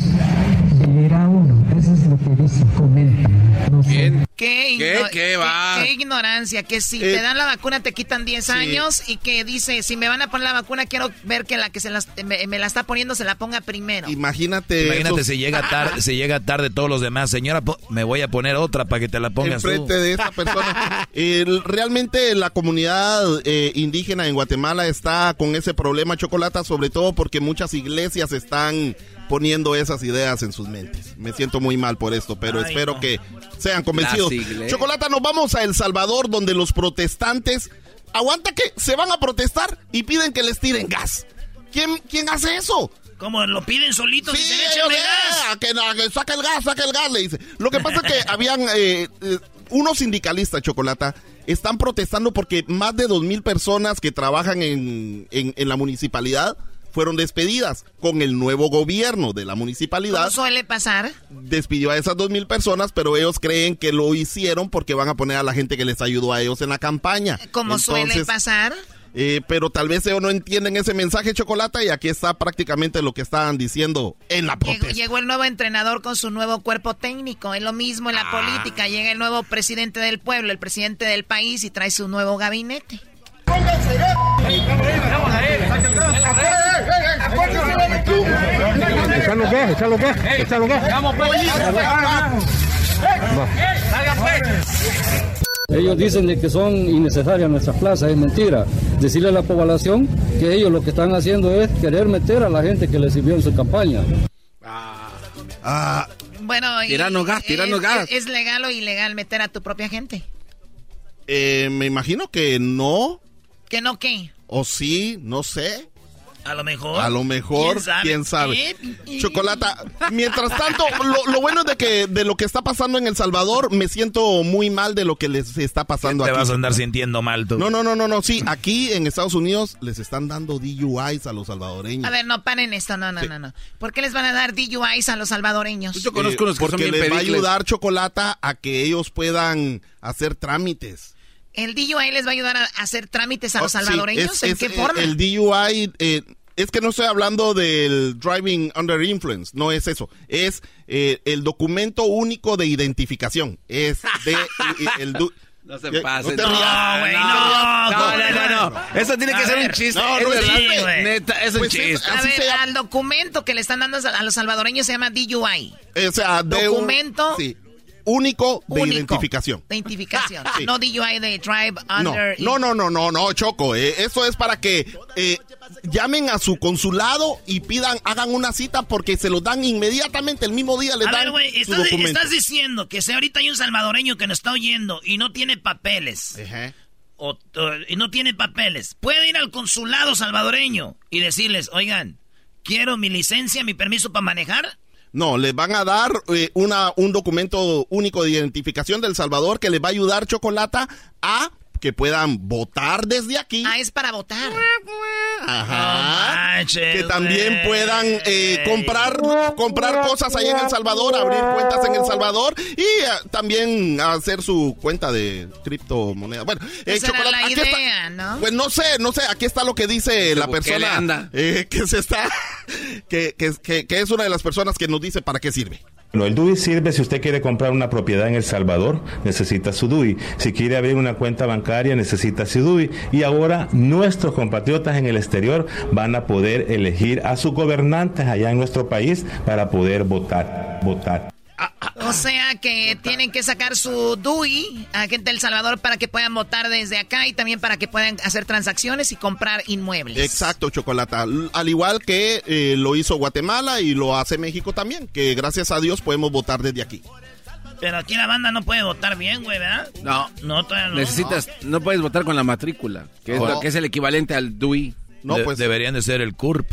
vivirá uno. Eso es lo que dicen, comentan. No sé. ¿Qué, ¿Qué? ¿Qué va? qué ignorancia, que si Eh, te dan la vacuna te quitan 10 años y que dice, si me van a poner la vacuna quiero ver que la que se las- me, me la está poniendo se la ponga primero. Imagínate. Imagínate, se llega tarde, se llega tarde todos los demás. Señora, po- me voy a poner otra para que te la pongas tú. enfrente de esta persona. El- realmente la comunidad eh, indígena en Guatemala está con ese problema chocolata, sobre todo porque muchas iglesias están poniendo esas ideas en sus mentes. Me siento muy mal por esto, pero Ay, espero no. que sean convencidos. Chocolata, nos vamos a El Salvador, donde los protestantes aguanta que se van a protestar y piden que les tiren gas. ¿Quién, quién hace eso? Como lo piden solitos y Sí, ellos, gas. eh, que, saca el gas, saca el gas, le dice. Lo que pasa es que habían eh, eh, unos sindicalistas, Chocolata, están protestando porque más de dos mil personas que trabajan en, en- en la municipalidad fueron despedidas con el nuevo gobierno de la municipalidad. ¿Cómo suele pasar? Despidió a esas dos mil personas, pero ellos creen que lo hicieron porque van a poner a la gente que les ayudó a ellos en la campaña. Como suele pasar. eh, pero tal vez ellos no entienden ese mensaje, Chocolata, y aquí está prácticamente lo que estaban diciendo en la protesta. llegó el nuevo entrenador con su nuevo cuerpo técnico. Es lo mismo en la Ah. política. Llega el nuevo presidente del pueblo, el presidente del país y trae su nuevo gabinete. Echalo gas, echalo gas, echalo gas. Ellos dicen de que son innecesarias nuestras plazas, es mentira. Decirle a la población que ellos lo que están haciendo es querer meter a la gente que les sirvió en su campaña. Ah, Bueno, y- Tirando gas, tirando es, gas. ¿Es legal o ilegal meter a tu propia gente? eh, me imagino que no, ¿Que no qué? o sí, no sé. A lo mejor. A lo mejor, ¿Quién sabe? quién sabe. Eh, Chocolata, mientras tanto, lo, lo bueno es de que de lo que está pasando en El Salvador, me siento muy mal de lo que les está pasando Te aquí. vas a andar sintiendo mal tú. No, no, no, no, no, sí, aquí en Estados Unidos les están dando DUIs a los salvadoreños. A ver, no paren esto, no, no, no, no. ¿Por qué les van a dar DUIs a los salvadoreños? Yo conozco unos que porque son bien les va a ayudar Chocolata a que ellos puedan hacer trámites. ¿El DUI les va a ayudar a hacer trámites a los Oh, sí, salvadoreños? es- ¿En es, qué eh, forma? El DUI, eh, es que no estoy hablando del driving under influence, no es eso. Es eh, el documento único de identificación. Es de el du- No se pase. No güey, No, no. no, No, no, no, no. Eso tiene que A ser un chiste. No, no es verdad. chiste, güey. Neta, es un Pues es- chiste. A ver, al documento que le están dando a los salvadoreños se llama DUI. O sea, de un- Documento sí, único de único identificación. De identificación. Sí. No DUI de Drive No, Under. no, no, no, no, no, Choco. eh, eso es para que eh, llamen a su consulado y pidan, hagan una cita porque se los dan inmediatamente el mismo día. Les A dan ver, su estás, documento. estás diciendo que si ahorita hay un salvadoreño que nos está oyendo y no tiene papeles, o, o- y no tiene papeles, puede ir al consulado salvadoreño y decirles, oigan, quiero mi licencia, mi permiso para manejar. No, les van a dar eh, una, un documento único de identificación del Salvador que les va a ayudar, Chocolata, a que puedan votar desde aquí. Ah, es para votar. Ajá. No manches, que también puedan eh, comprar, comprar cosas ahí en El Salvador, abrir cuentas en El Salvador y eh, también hacer su cuenta de criptomonedas. Bueno, eh, Esa era la aquí está- idea, ¿no? Pues no sé, no sé, aquí está lo que dice la persona anda. eh, que se está, que, que, que- que es una de las personas que nos dice para qué sirve. Bueno, el DUI sirve si usted quiere comprar una propiedad en El Salvador, necesita su DUI. Si quiere abrir una cuenta bancaria, necesita su DUI. Y ahora nuestros compatriotas en el exterior van a poder elegir a sus gobernantes allá en nuestro país para poder votar, votar. O sea que tienen que sacar su DUI a gente del Salvador para que puedan votar desde acá y también para que puedan hacer transacciones y comprar inmuebles. Exacto, Chocolata. Al igual que eh, lo hizo Guatemala y lo hace México también, que gracias a Dios podemos votar desde aquí. Pero aquí la banda no puede votar bien, güey, ¿verdad? No. No, todavía no. Necesitas, no puedes votar con la matrícula, que es, lo que es el equivalente al DUI. No, De- pues. deberían de ser el CURP.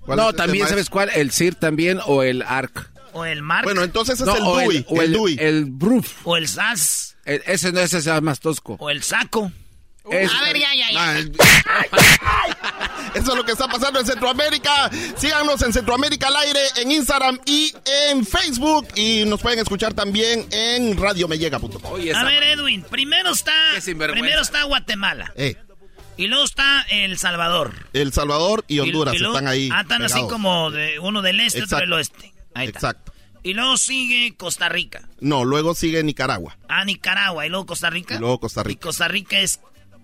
¿cuál No, también? ¿sabes cuál? El CIR también o el ARC. O el Mark. Bueno, entonces es No, el o DUI, o el, DUI. El BRUF. O el SAS. El- ese no, ese es más tosco. O el Saco. Es- A ver, ya, ya, ya. El- Eso es lo que está pasando en Centroamérica. Síganos en Centroamérica al aire, en Instagram y en Facebook. Y nos pueden escuchar también en radiomellega.com. A ver, Edwin, primero está. Primero está Guatemala. Eh, Y luego está El Salvador. El Salvador y Honduras Y- y luego- están ahí. Ah, están así como de uno del este, otro Exacto. del oeste. Ahí está. Y luego sigue Costa Rica. No, luego sigue Nicaragua. Ah, Nicaragua. Y luego Costa Rica. Y luego Costa Y Rica. Costa Rica es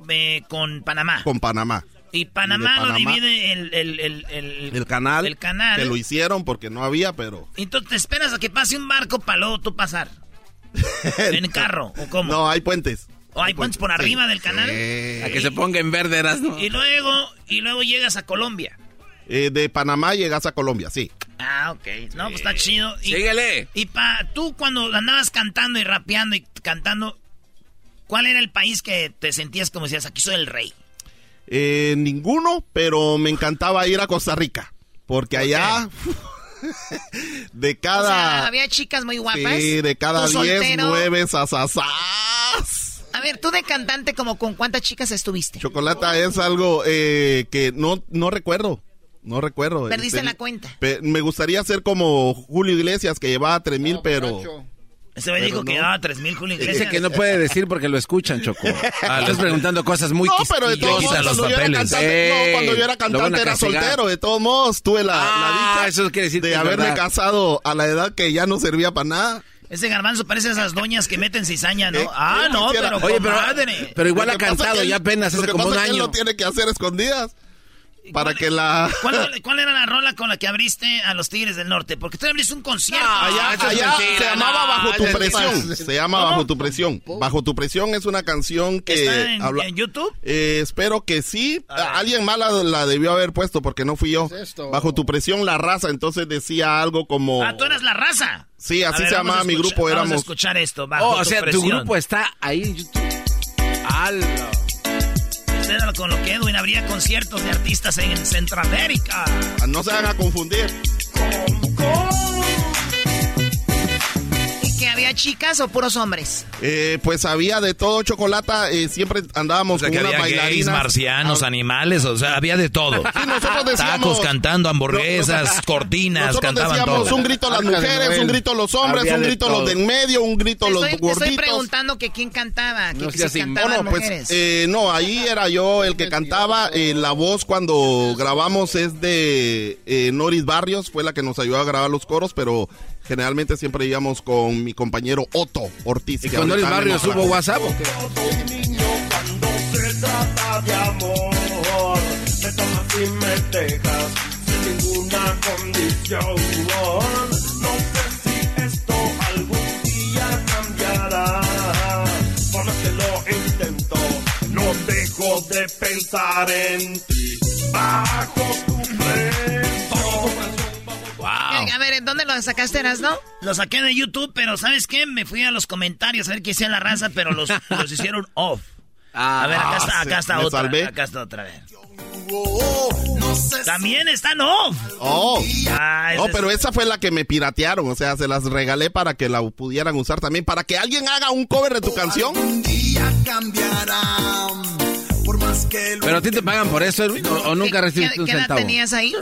eh, con Panamá. Con Panamá. Y Panamá, Y de lo Panamá- divide el, el, el, el- El canal. El canal. Que lo hicieron porque no había, pero. Entonces te esperas a que pase un barco para luego tú pasar. ¿En carro o cómo? No, hay puentes. ¿O hay puentes por Sí. arriba del canal? A que se ponga en verde, eras, ¿no? Y luego, y luego llegas a Colombia. Eh, de Panamá llegas a Colombia, sí. Ah, ok. No, pues está chido. Y, Síguele. Y pa, tú cuando andabas cantando y rapeando y cantando, ¿cuál era el país que te sentías como decías, aquí soy el rey? Eh, ninguno, pero me encantaba ir a Costa Rica. Porque allá... de cada... O sea, había chicas muy guapas. Sí, de cada Tú 10, soltero. 9, sasasas. A ver, tú de cantante, como con cuántas chicas estuviste? Chocolata es algo eh, que no, no recuerdo. No recuerdo. Perdiste Este, la cuenta. pe- me gustaría ser como Julio Iglesias, que llevaba 3 mil, pero... Ese me Pero dijo que no. llevaba 3 mil Julio Dice Iglesias. que no puede decir porque lo escuchan, Choco. Ah, estás preguntando cosas muy No, pero de todos modos, quisquillosas. cuando yo, era cantante, no, cuando yo era cantante era soltero. De todos modos, tuve la, Ah, la dicha eso quiere decir de que haberme verdad. casado a la edad que ya no servía para nada. Ese garbanzo parece esas doñas que meten cizaña, ¿no? Eh, ah, yo no, quisiera- pero Oye, pero, pero igual Lo ha que cantado que ya apenas lo hace que como un pasa es que él año. lo tiene que hacer escondidas. Para que la... ¿Cuál, cuál era la rola con la que abriste a los Tigres del Norte? Porque tú abriste un concierto. allá es allá mentira, se llamaba no, Bajo tu es presión. Se llama ¿Cómo? Bajo tu presión. Bajo tu presión es una canción que ¿Está en, habla- en YouTube? Eh, espero que sí. Alguien más la, la debió haber puesto porque no fui yo. Bajo tu presión, la raza. Entonces decía algo como. Ah, tú eras la raza. Sí, así ver, se vamos llamaba mi grupo. Vamos a Éramos. escuchar esto. Bajo Oh, o tu sea, tu presión. grupo está ahí en YouTube. ¡Hala! Con lo que Edwin habría conciertos de artistas en Centroamérica. No se van a confundir. Había chicas o puros hombres? Eh, pues había de todo chocolate. eh, siempre andábamos O sea, con que unas había gays, marcianos, animales, o sea, había de todo. Sí, nosotros decíamos- Tacos cantando, hamburguesas, No, no, cortinas, Nosotros cantaban decíamos todo. un grito a las mujeres, un grito a los hombres, Había un grito a los todo. de en medio, un grito a los estoy, te estoy gorditos. preguntando que quién cantaba, que No si seas cantaban Bueno, pues eh, no, ahí era yo el que cantaba. eh, la voz cuando grabamos es de eh, Noris Barrios, fue la que nos ayudó a grabar los coros, pero generalmente siempre íbamos con mi compañero Otto Ortiz. ¿Y Barrios mismo hubo trabaja. WhatsApp o qué? Se trata de amor, me tomas y me dejas sin ninguna condición. No sé si esto algún día cambiará, por que lo intento, no dejo de pensar en ti. Bajo tu presión. Ver, ¿dónde lo sacaste, eras, no? Lo saqué de YouTube, pero ¿sabes qué? Me fui a los comentarios a ver qué hacía la raza, pero los, los hicieron off. Ah, A ver, acá está, acá está otra. salvé. Acá está otra vez. También están off. Oh. Ah, No, pero es- esa fue la que me piratearon, o sea, se las regalé para que la pudieran usar también, para que alguien haga un cover de tu canción. ¿Pero a ti te pagan por eso, Edwin? ¿O, o nunca ¿Qué- recibiste qué, un qué edad centavo? tenías ahí?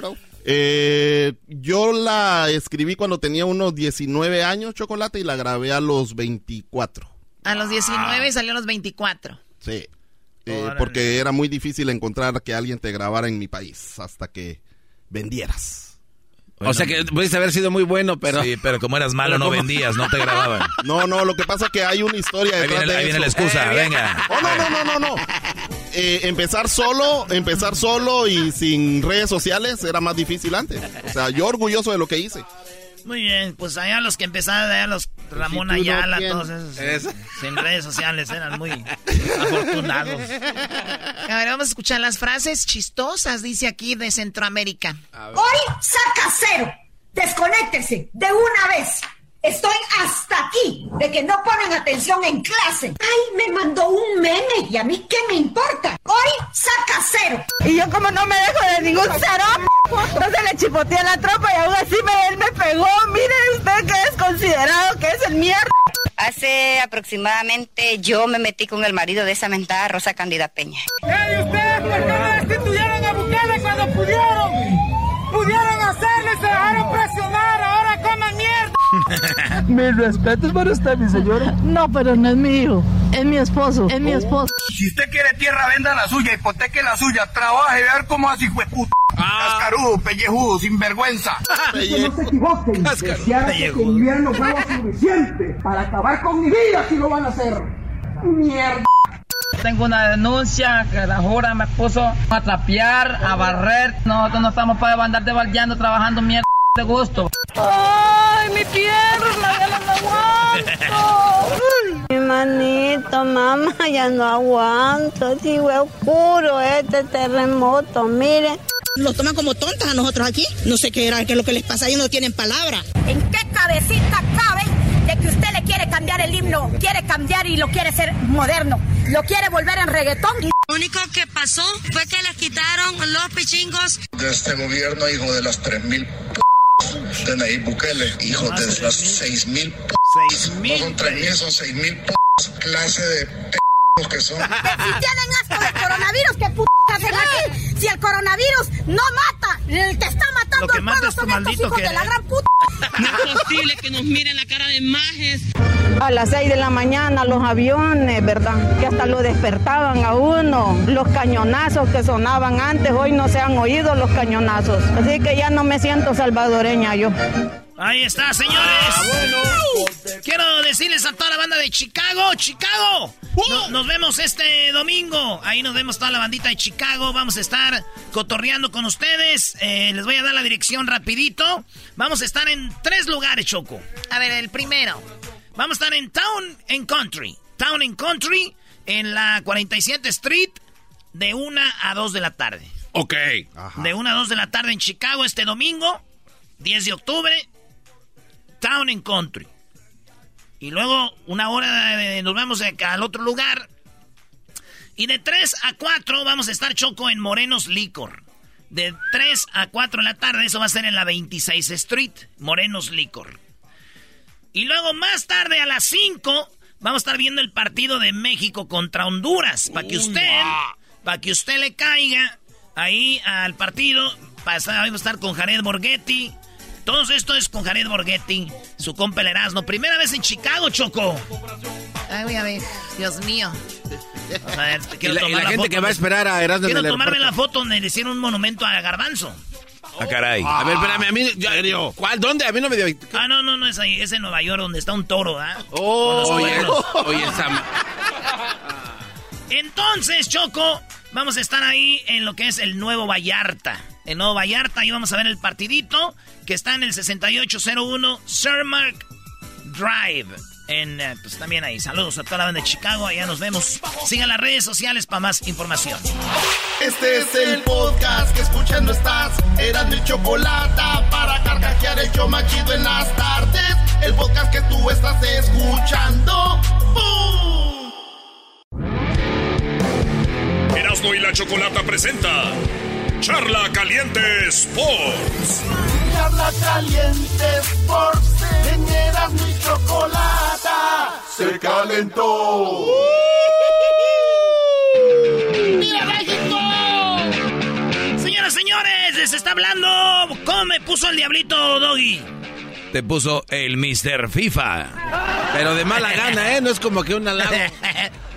Eh, yo la escribí cuando tenía unos 19 años, Chocolate, y la grabé a los 24. A los 19 y salió a los 24. Sí. Eh, porque era muy difícil encontrar que alguien te grabara en mi país hasta que vendieras. o sea que pudiste haber sido muy bueno, pero... Sí, pero como eras malo no vendías, no te grababan. No, no, lo que pasa es que hay una historia Ahí detrás viene, de ahí viene la excusa, venga. Oh, no, no, no, no, no. Eh, empezar solo, empezar solo y sin redes sociales era más difícil antes. O sea, yo orgulloso de lo que hice. Muy bien, pues allá los que empezaron, allá los Ramón tú no, Ayala, todos esos. Eso. Sin redes sociales eran muy afortunados. A ver, vamos a escuchar las frases chistosas, dice aquí, de Centroamérica. Hoy saca cero. Desconéctense de una vez. Estoy hasta aquí de que no ponen atención en clase. Ay, me mandó un meme y a mí qué me importa. Hoy saca cero. Y yo como no me dejo de ningún cero, no se le chipoteé la tropa y aún así me, él me pegó. Mire usted que es considerado que es el mierda. Hace aproximadamente yo me metí con el marido de esa mentada Rosa Cándida Peña. ¡Ey, ustedes por qué no destituyeron a Bukele cuando pudieron! ¡Pudieron hacerlo y se dejaron presionar! Mis respetos para usted, mi señora. No, pero no es mi hijo. Es mi esposo. Es mi esposo. Si usted quiere tierra, venda la suya, hipoteque la suya, trabaje, ver cómo así fue puta. Cascarudo, pellejudo, sinvergüenza. Que no se equivoquen. Deseara que tuvieran los huevos suficientes para acabar con mi vida si lo van a hacer. Mierda. Tengo una denuncia que la jura me puso a trapear, a barrer. Nosotros no estamos para andar de baldeando trabajando mierda de gusto. ¡Ay, mi pierna! ¡Ya no aguanto! Mi manito, mamá, ya no aguanto. Si fue oscuro este terremoto, mire. Los toman como tontas a nosotros aquí. No sé qué era, qué es lo que les pasa, ellos no tienen palabra. ¿En qué cabecita cabe de que usted le quiere cambiar el himno? Quiere cambiar y lo quiere hacer moderno. Lo quiere volver en reggaetón. Lo único que pasó fue que les quitaron los pichingos. De este gobierno, hijo de las 3.000 p de Nayib Bukele, hijo de las 6.000 p. No son 3.000, son 6.000 p. Clase de p que son. Que si tienen asco del coronavirus, ¿qué p aquí? Si el coronavirus no mata, el que está matando que al mata pueblo son estos hijos de la gran puta. No es posible que nos miren la cara de majes. A las 6 de la mañana los aviones, ¿verdad? Que hasta lo despertaban a uno. Los cañonazos que sonaban antes, hoy no se han oído los cañonazos. Así que ya no me siento salvadoreña yo. Ahí está, señores. Quiero decirles a toda la banda de Chicago, Chicago. No- nos vemos este domingo. Ahí nos vemos toda la bandita de Chicago. Vamos a estar cotorreando con ustedes. Eh, les voy a dar la dirección rapidito. Vamos a estar en tres lugares, Choco. A ver, el primero. Vamos a estar en Town and Country. Town and Country en la 47 Street de 1 a 2 de la tarde. Ok. De 1 a 2 de la tarde en Chicago este domingo, 10 de octubre, Town and Country. Y luego una hora nos vamos acá al otro lugar. Y de 3 a 4 vamos a estar Choco en Morenos Licor. De 3 a 4 de la tarde, eso va a ser en la 26 Street, Morenos Licor. Y luego más tarde a las 5 vamos a estar viendo el partido de México contra Honduras. Para que usted, para que usted le caiga ahí al partido. Para estar, vamos a estar con Jared Borghetti. Todo esto es con Jared Borghetti, su compa el Erasmo. Primera vez en Chicago, Choco. Ay, voy a ver. Dios mío. Vamos a ver, Y quiero la, y tomar la gente foto que va a esperar a Erasmo en Quiero el tomarme aeropuerto. la foto donde le hicieron un monumento a Garbanzo. Ah, caray. A ver, espérame, a mí... yo- ¿Cuál? ¿Dónde? A mí no me dio... Ah, no, no, no es ahí. Es en Nueva York donde está un toro, ¿ah? Oh, Con los oye, oye, Sam. Entonces, Choco, vamos a estar ahí en lo que es el Nuevo Vallarta. El Nuevo Vallarta, ahí vamos a ver el partidito que está en el 6801 Cermark Drive. En, eh, pues también ahí. Saludos a toda la banda de Chicago. Allá nos vemos. Sigan las redes sociales para más información. Este es el podcast que escuchando estás. Eran mi chocolate para carcajear el chido en las tardes. El podcast que tú estás escuchando. ¡Bum! Erasmo y la Chocolata presenta Charla Caliente Sports. Charla caliente Sports. En Eras mi chocolate. Se calentó. ¡Viva México! Señoras, señores, les está hablando. ¿Cómo me puso el diablito Doggy? Te puso el Mr. FIFA. Pero de mala gana, ¿eh? No es como que un halago.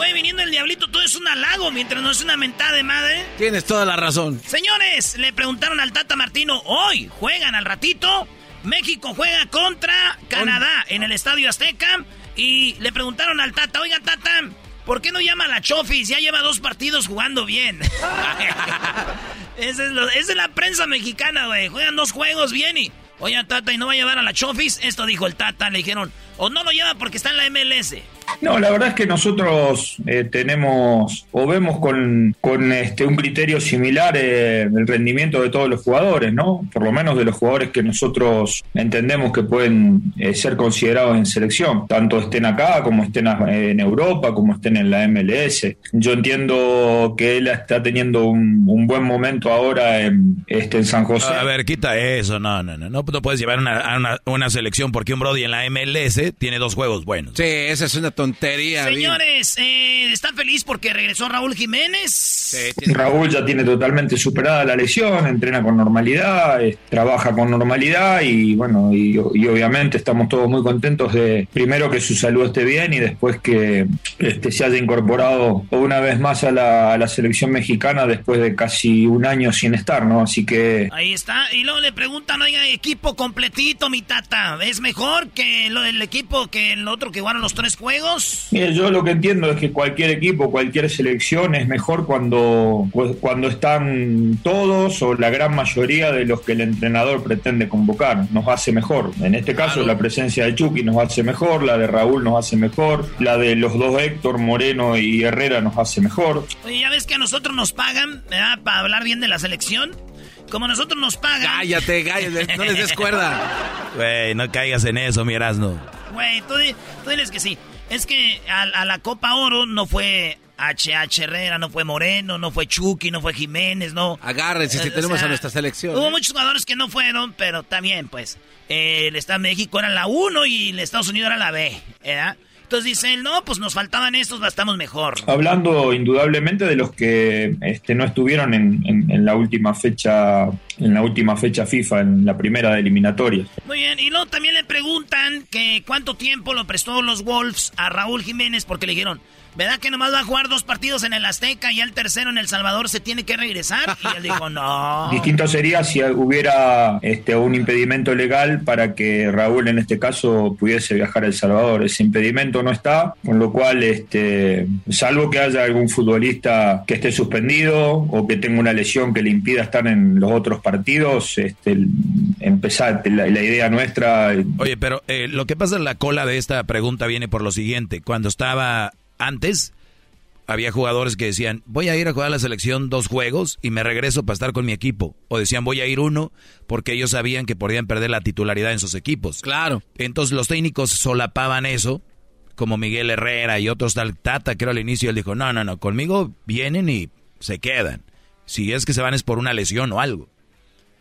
Güey, viniendo el diablito, todo es un halago mientras no es una mentada de madre. Tienes toda la razón. Señores, le preguntaron al Tata Martino, hoy juegan al ratito. México juega contra Canadá en el Estadio Azteca. Y le preguntaron al Tata, oiga Tata, ¿por qué no llama a la Chofis? Ya lleva dos partidos jugando bien. esa, es lo- esa es la prensa mexicana, güey. Juegan dos juegos bien y... Oye, Tata, ¿y no va a llevar a la Chofis? Esto dijo el Tata, le dijeron, o no lo lleva porque está en la MLS. No, la verdad es que nosotros eh, tenemos o vemos con, con, este, un criterio similar eh, el rendimiento de todos los jugadores, ¿no? Por lo menos de los jugadores que nosotros entendemos que pueden eh, ser considerados en selección, tanto estén acá como estén a- en Europa, como estén en la MLS. Yo entiendo que él está teniendo un, un buen momento ahora en, este, en San José. A ver, quita eso. No, no, no. No, no puedes llevar una, a una, una selección porque un Brody en la MLS tiene dos juegos buenos. Sí, esa es una tontería. Señores, eh, ¿están feliz porque regresó Raúl Jiménez? Raúl ya tiene totalmente superada la lesión, entrena con normalidad, eh, trabaja con normalidad y bueno, y, y obviamente estamos todos muy contentos de primero que su salud esté bien y después que este, se haya incorporado una vez más a la, a la selección mexicana después de casi un año sin estar, ¿no? Así que Ahí está. Y luego le preguntan, oiga, equipo, equipo completito, mi tata. ¿Es mejor que lo, el equipo que el otro que jugaron los tres juegos? Mire, yo lo que entiendo es que cualquier equipo, cualquier selección es mejor cuando, cuando están todos o la gran mayoría de los que el entrenador pretende convocar. Nos hace mejor. En este caso, la presencia de Chucky nos hace mejor, la de Raúl nos hace mejor, la de los dos Héctor, Moreno y Herrera nos hace mejor. Oye, ya ves que a nosotros nos pagan ¿verdad? para hablar bien de la selección. Como nosotros nos pagan. Cállate, cállate, no les des cuerda. Güey, no caigas en eso, mi Erasno. Güey, tú, tú diles que sí. Es que a, a la Copa Oro no fue HH Herrera, no fue Moreno, no fue Chucky, no fue Jiménez, no. Agárrense si Eh, tenemos sea, a nuestra selección. Hubo ¿eh? muchos jugadores que no fueron, pero también, pues. eh, el Estado de México era la 1 y el Estados Unidos era la B. ¿verdad? Entonces dicen, no, pues nos faltaban estos, estamos mejor. Hablando indudablemente de los que este, no estuvieron en, en- en la última fecha, en la última fecha FIFA, en la primera de eliminatoria. Muy bien, y luego también le preguntan que cuánto tiempo lo prestó los Wolves a Raúl Jiménez porque le dijeron, ¿verdad que nomás va a jugar dos partidos en el Azteca y el tercero en El Salvador se tiene que regresar? Y él dijo, no. Distinto sería si hubiera este, un impedimento legal para que Raúl en este caso pudiese viajar a El Salvador. Ese impedimento no está, con lo cual, este, salvo que haya algún futbolista que esté suspendido o que tenga una lesión que le impida estar en los otros partidos, este, empezar la, la idea nuestra. Oye, pero eh, lo que pasa en la cola de esta pregunta viene por lo siguiente. Cuando estaba antes, había jugadores que decían, voy a ir a jugar a la selección dos juegos y me regreso para estar con mi equipo. O decían, voy a ir uno porque ellos sabían que podían perder la titularidad en sus equipos. Claro. Entonces los técnicos solapaban eso, como Miguel Herrera y otros tal Tata, creo al inicio, él dijo, no, no, no, conmigo vienen y se quedan. Si es que se van es por una lesión o algo.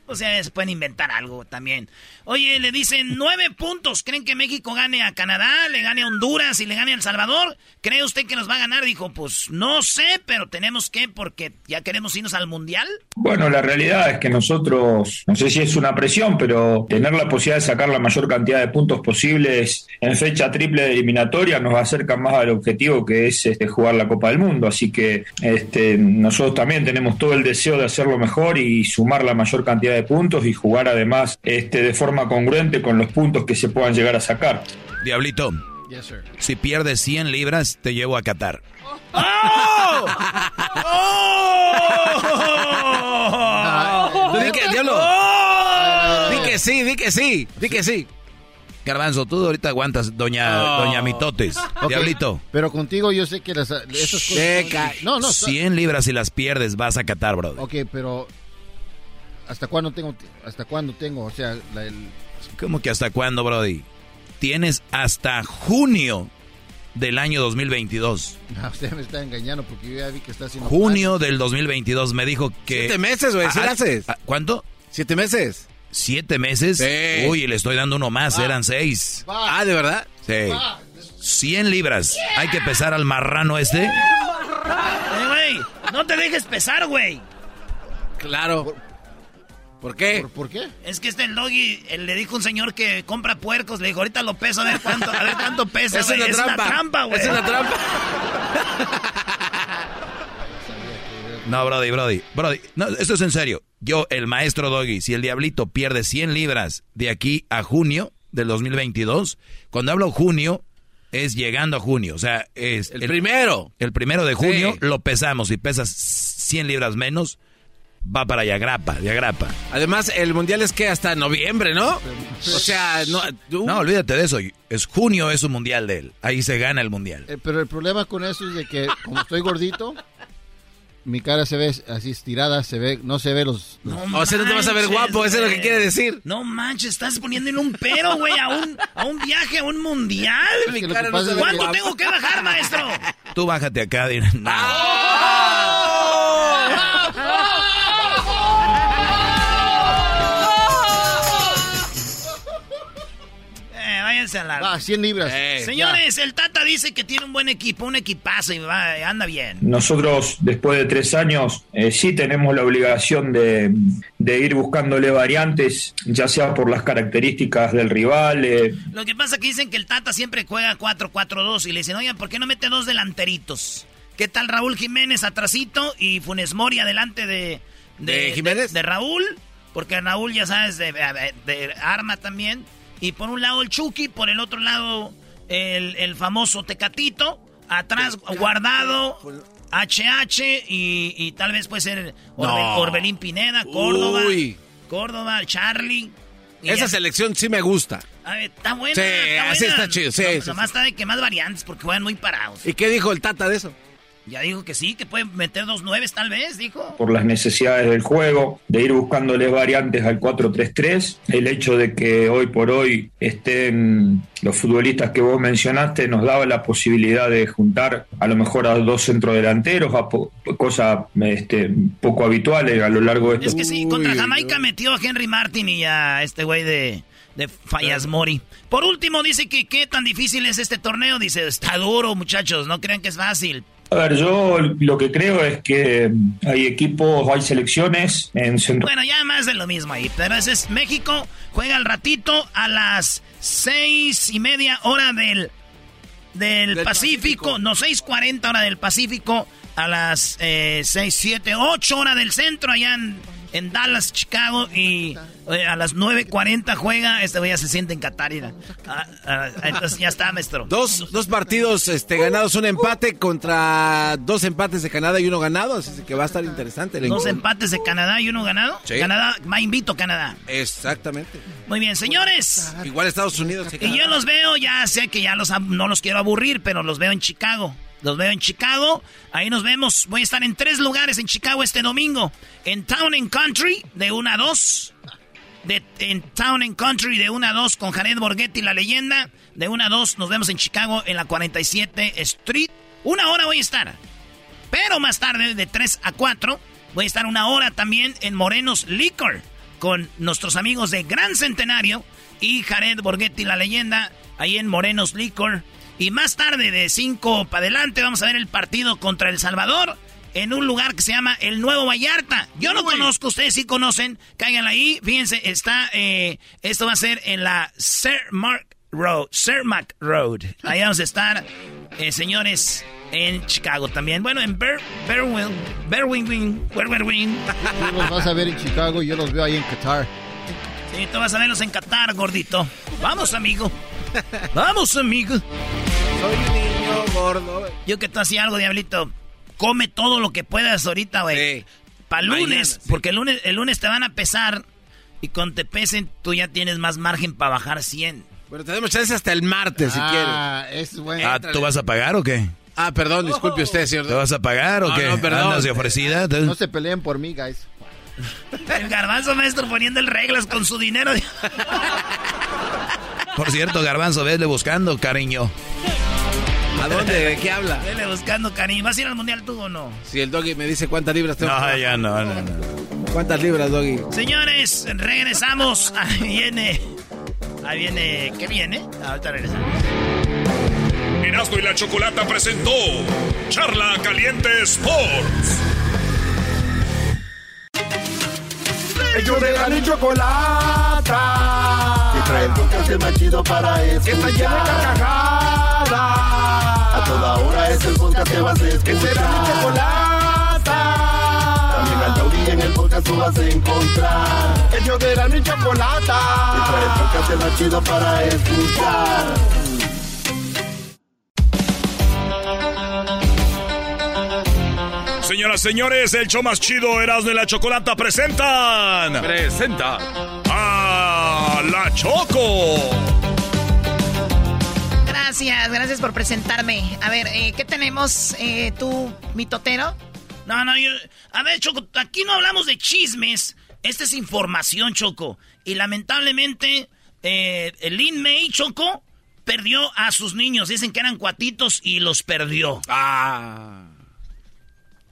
O sea, se pueden inventar algo también. Oye, le dicen nueve puntos. ¿Creen que México gane a Canadá, le gane a Honduras y le gane a El Salvador? ¿Cree usted que nos va a ganar? Dijo, pues no sé, pero tenemos que porque ya queremos irnos al Mundial. Bueno, la realidad es que nosotros, no sé si es una presión, pero tener la posibilidad de sacar la mayor cantidad de puntos posibles en fecha triple de eliminatoria nos acerca más al objetivo que es este, jugar la Copa del Mundo. Así que este, nosotros también tenemos todo el deseo de hacerlo mejor y sumar la mayor cantidad de puntos y jugar además este, de forma congruente con los puntos que se puedan llegar a sacar. Diablito, Yes, sir. si pierdes 100 libras, te llevo a Qatar. ¡Oh! Tú di que, diablo. ¡Oh! Di que sí, di que sí, di que sí. Garbanzo, tú ahorita aguantas, doña, Oh. doña Mitotes. Diablito, Pero contigo yo sé que las, esas cosas... Seca. No, no, 100 libras si las pierdes vas a Qatar, brother. Ok, pero ¿hasta cuándo tengo? ¿Hasta cuándo tengo? O sea, la- el- ¿Cómo que hasta cuándo, Brody? Tienes hasta junio del año 2022. Ah, usted me está engañando porque yo ya vi que está haciendo... Junio del 2022 me dijo que... Siete meses, güey, ¿sí Ah, lo haces? ah, ¿Cuánto? ¿Siete meses? ¿Siete meses? Sí. Uy, le estoy dando uno más, eran seis. Ah, ¿de verdad? Sí. 100 libras. Hay que pesar al marrano este. Eh, güey, no te dejes pesar, güey. Claro. ¿Por qué? ¿Por, por qué? Es que este el doggy le dijo un señor que compra puercos, le dijo, ahorita lo peso, a ver cuánto, a ver cuánto pesa, Esa es güey. la trampa. trampa, güey. Esa es la trampa. No, Brody, Brody. Brody, no, esto es en serio. Yo, el maestro Doggy, si el diablito pierde 100 libras de aquí a junio del 2022, cuando hablo junio, es llegando a junio. O sea, es... El primero. El primero de junio Sí. lo pesamos. Si pesas 100 libras menos, va para Yagrapa, Yagrapa. Además, el mundial es que hasta noviembre, ¿no? O sea, no. tú- No, olvídate de eso. Es junio, es un mundial de él. Ahí se gana el mundial. Eh, pero el problema con eso es de que como estoy gordito, mi cara se ve así estirada, se ve, no se ve los... los- O sea, no te vas a ver manches, guapo, eso es lo que quiere decir. No manches, estás poniéndole un pero, güey, a un, a un viaje, a un mundial. Es que de ¿Cuánto que- tengo que bajar, maestro? Tú bájate acá. di- No. Eh, váyanse a la... Ah, 100 libras. Eh, Señores, el Tata dice que tiene un buen equipo, un equipazo y va, anda bien. Nosotros, después de tres años, eh, sí tenemos la obligación de, de ir buscándole variantes, ya sea por las características del rival. eh, Lo que pasa es que dicen que el Tata siempre juega 4-4-2 y le dicen, oigan, ¿por qué no mete dos delanteritos? ¿Qué tal Raúl Jiménez atrasito y Funes Mori adelante de, ¿De Jiménez? De, Raúl. Porque Raúl, ya sabes, de, de arma también. Y por un lado el Chucky, por el otro lado el, el famoso Tecatito. Atrás guardado HH y, y tal vez puede ser Orbelín Pineda, Córdoba. Córdoba, Charlie. Esa selección sí me gusta. A ver, está buena. Sí, está así está chido. Sí, no, Nomás está de que más variantes porque juegan muy parados. ¿Y qué dijo el Tata de eso? Ya dijo que sí, que puede meter dos nueves tal vez, dijo. Por las necesidades del juego, de ir buscándole variantes al 4-3-3, el hecho de que hoy por hoy estén los futbolistas que vos mencionaste nos daba la posibilidad de juntar a lo mejor a dos centrodelanteros, a cosa este, poco habituales a lo largo de estos... Es que sí, contra Jamaica metió a Henry Martin y a este güey de de Fallas Mori. Por último, dice que qué tan difícil es este torneo. Dice, está duro, muchachos, no crean que es fácil. A ver, yo lo que creo es que hay equipos, hay selecciones en centro. Bueno, ya más de lo mismo ahí, pero ese es México, juega al ratito a las seis y media hora del, del, Pacífico, no, seis cuarenta hora del Pacífico, a las eh, seis, siete, ocho hora del centro, allá en en Dallas, Chicago y eh, a las 9.40 juega, este ya se siente en Qatar. Ah, ah, entonces ya está, maestro. Dos, dos partidos este, ganados, un empate contra dos empates de Canadá y uno ganado, así que va a estar interesante. dos empates de Canadá y uno ganado. Canadá, va invito Canadá. Exactamente. Muy bien, señores. Igual Estados Unidos. Y, yo los veo, ya sé que ya los, no los quiero aburrir, pero los veo en Chicago. Los veo en Chicago. Ahí nos vemos. Voy a estar en tres lugares en Chicago este domingo. En Town and Country, de 1 a 2. De, en Town and Country, de 1 a 2, con Jared Borghetti, la leyenda. De 1 a 2, nos vemos en Chicago, en la 47 Street. Una hora voy a estar. Pero más tarde, de 3 a 4, voy a estar una hora también en Morenos Liquor. Con nuestros amigos de Gran Centenario y Jared Borghetti, la leyenda. Ahí en Morenos Liquor. Y más tarde, de 5 para adelante, vamos a ver el partido contra El Salvador en un lugar que se llama El Nuevo Vallarta. Yo no conozco, ustedes sí conocen. Caigan ahí. Fíjense, está. Eh, esto va a ser en la Cermak Road. Road. Ahí vamos a estar, eh, señores, en Chicago también. Bueno, en Bear, Bearwing. Bearwing. Bearwing. Tú los vas a ver en Chicago y yo los veo ahí en Qatar. Sí, tú vas a verlos en Qatar, gordito. Vamos, amigo. Vamos, amigo. Soy un niño gordo. Yo que tú hacía algo, diablito. Come todo lo que puedas ahorita, güey. Para lunes, porque el lunes, el lunes te van a pesar y cuando te pesen tú ya tienes más margen para bajar 100. Bueno, tenemos chance hasta el martes si ah, Es bueno. Ah, ¿tú vas a pagar o qué? Ah, perdón, disculpe usted, señor. ¿Te vas a pagar o qué? No, perdón. de ofrecida? No se peleen por mí, guys. El garbanzo maestro poniendo el reglas con su dinero. Por cierto, Garbanzo, vele buscando, cariño. ¿A dónde? ¿De qué habla? Vele buscando, cariño. ¿Vas a ir al mundial tú o no? Si el doggy me dice cuántas libras tengo. No, ya no, no, no. ¿Cuántas libras, doggy? Señores, regresamos. Ahí viene. Ahí viene. ¿Qué viene? Ahorita regresamos. Erasmo y la Chocolata presentó Charla Caliente Sports. Ellos de la chocolata el podcast más chido para escuchar. Que está llena de carcajadas. A toda hora es el podcast que vas a escuchar. Que será mi chocolata. También al taurí en el podcast tú vas a encontrar. El yo de la mi chocolata. El podcast más chido para escuchar. Señoras, señores, el show más chido Erasmo y la Chocolata presentan. Presenta. A la Choco. Gracias, gracias por presentarme. A ver, eh, ¿qué tenemos eh, tú, mi totero? No, no, yo. A ver, Choco, aquí no hablamos de chismes. Esta es información, Choco. Y lamentablemente, eh, el Lin May, Choco, perdió a sus niños. Dicen que eran cuatitos y los perdió. Ah.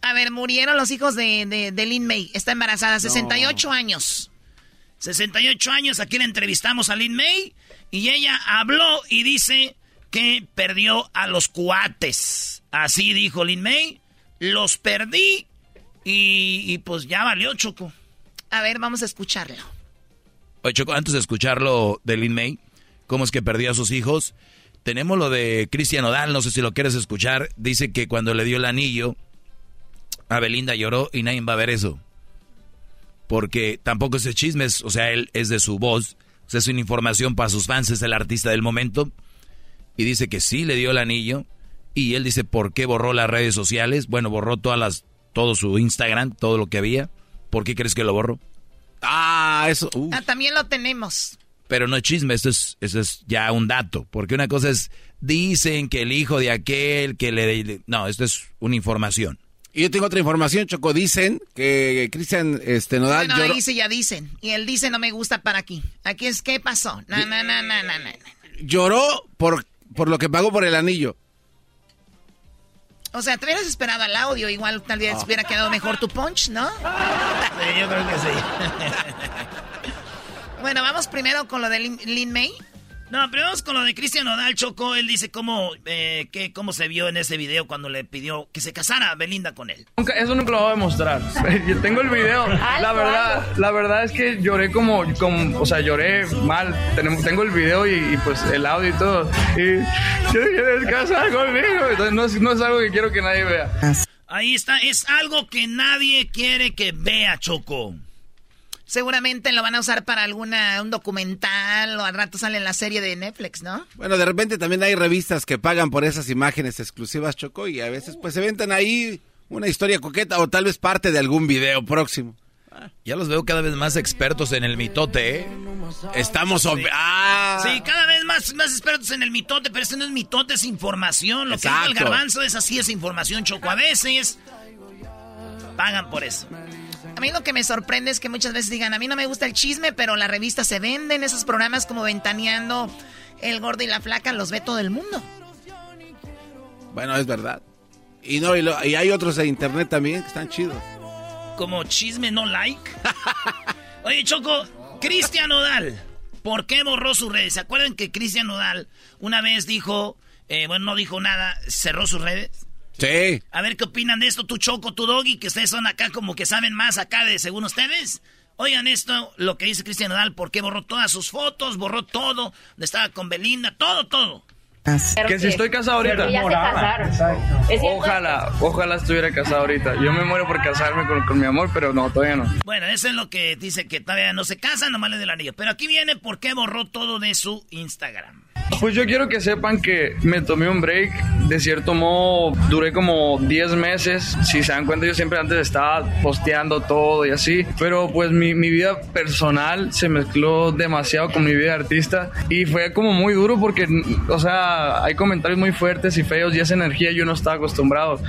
A ver, murieron los hijos de, de, Lin May. Está embarazada, 68 años. 68 años, aquí le entrevistamos a Lin May. Y ella habló y dice que perdió a los cuates. Así dijo Lin May. Los perdí y, pues ya valió, Choco. A ver, vamos a escucharlo. Oye, Choco, antes de escucharlo de Lin May, cómo es que perdió a sus hijos, tenemos lo de Cristian Odal, no sé si lo quieres escuchar. Dice que cuando le dio el anillo, a Belinda lloró y nadie va a ver eso. Porque tampoco ese chisme es, o sea, él es de su voz, o sea, es una información para sus fans, es el artista del momento, y dice que sí le dio el anillo, y él dice, ¿por qué borró las redes sociales? Bueno, borró todas las, todo su Instagram, todo lo que había. ¿Por qué crees que lo borró? Ah, eso. Ah, también lo tenemos. Pero no es chisme, esto es, esto es ya un dato. Porque una cosa es, dicen que el hijo de aquel, que le... No, esto es una información. Y yo tengo otra información, Choco. Dicen que Cristian este, Nodal... Bueno, ahí sí ya dicen. Y él dice, no me gusta para aquí. Aquí es, ¿qué pasó? No, no, no, no, no, no. Lloró por, por lo que pagó por el anillo. O sea, te hubieras esperado al audio, igual tal vez hubiera quedado mejor tu punch, ¿no? Sí, yo creo que sí. bueno, vamos primero con lo de Lin, May. No, primero vamos con lo de Cristian Nodal Choco. Él dice cómo, eh, que, cómo se vio en ese video cuando le pidió que se casara Belinda con él. eso nunca lo voy a demostrar. Yo tengo el video. La verdad, la verdad es que lloré como, como o sea, lloré mal. Tenemos, tengo el video y, pues el audio y todo. Y quieres casar conmigo. Entonces no es, no es algo que quiero que nadie vea. Ahí está, es algo que nadie quiere que vea, Choco. Seguramente lo van a usar para alguna un documental o al rato sale en la serie de Netflix, ¿no? Bueno, de repente también hay revistas que pagan por esas imágenes exclusivas, Choco, y a veces pues se ventan ahí una historia coqueta o tal vez parte de algún video próximo. Ya los veo cada vez más expertos en el mitote, ¿eh? Estamos... Sí. Ah. sí, cada vez más, más expertos en el mitote, pero este no es mitote, es información. Lo que dice el garbanzo es así, es información, Choco. A veces pagan por eso. A mí lo que me sorprende es que muchas veces digan, a mí no me gusta el chisme, pero la revista se venden, esos programas como Ventaneando, El Gordo y la Flaca, los ve todo el mundo. Bueno, es verdad. Y no, y, hay otros de internet también que están chidos. Como chisme no like. Oye, Choco, Cristian Nodal, ¿por qué borró sus redes? ¿Se acuerdan que Cristian Nodal una vez dijo, eh, bueno, no dijo nada, cerró sus redes? Sí. A ver qué opinan de esto, tu Choco, tu Doggy, que ustedes son acá como que saben más acá de según ustedes. Oigan esto, lo que dice Cristian Nadal, porque borró todas sus fotos, borró todo, estaba con Belinda, todo, todo. Que si estoy casado ahorita. Ojalá, ojalá estuviera casado ahorita. Yo me muero por casarme con, mi amor, pero no, todavía no. Bueno, eso es lo que dice que todavía no se casa, nomás le del anillo. Pero aquí viene por qué borró todo de su Instagram. Pues yo quiero que sepan que me tomé un break. De cierto modo, duré como 10 meses. Si se dan cuenta, yo siempre antes estaba posteando todo y así. Pero pues mi, mi vida personal se mezcló demasiado con mi vida de artista. Y fue como muy duro porque, o sea, hay comentarios muy fuertes y feos y esa energía yo no estaba acostumbrado.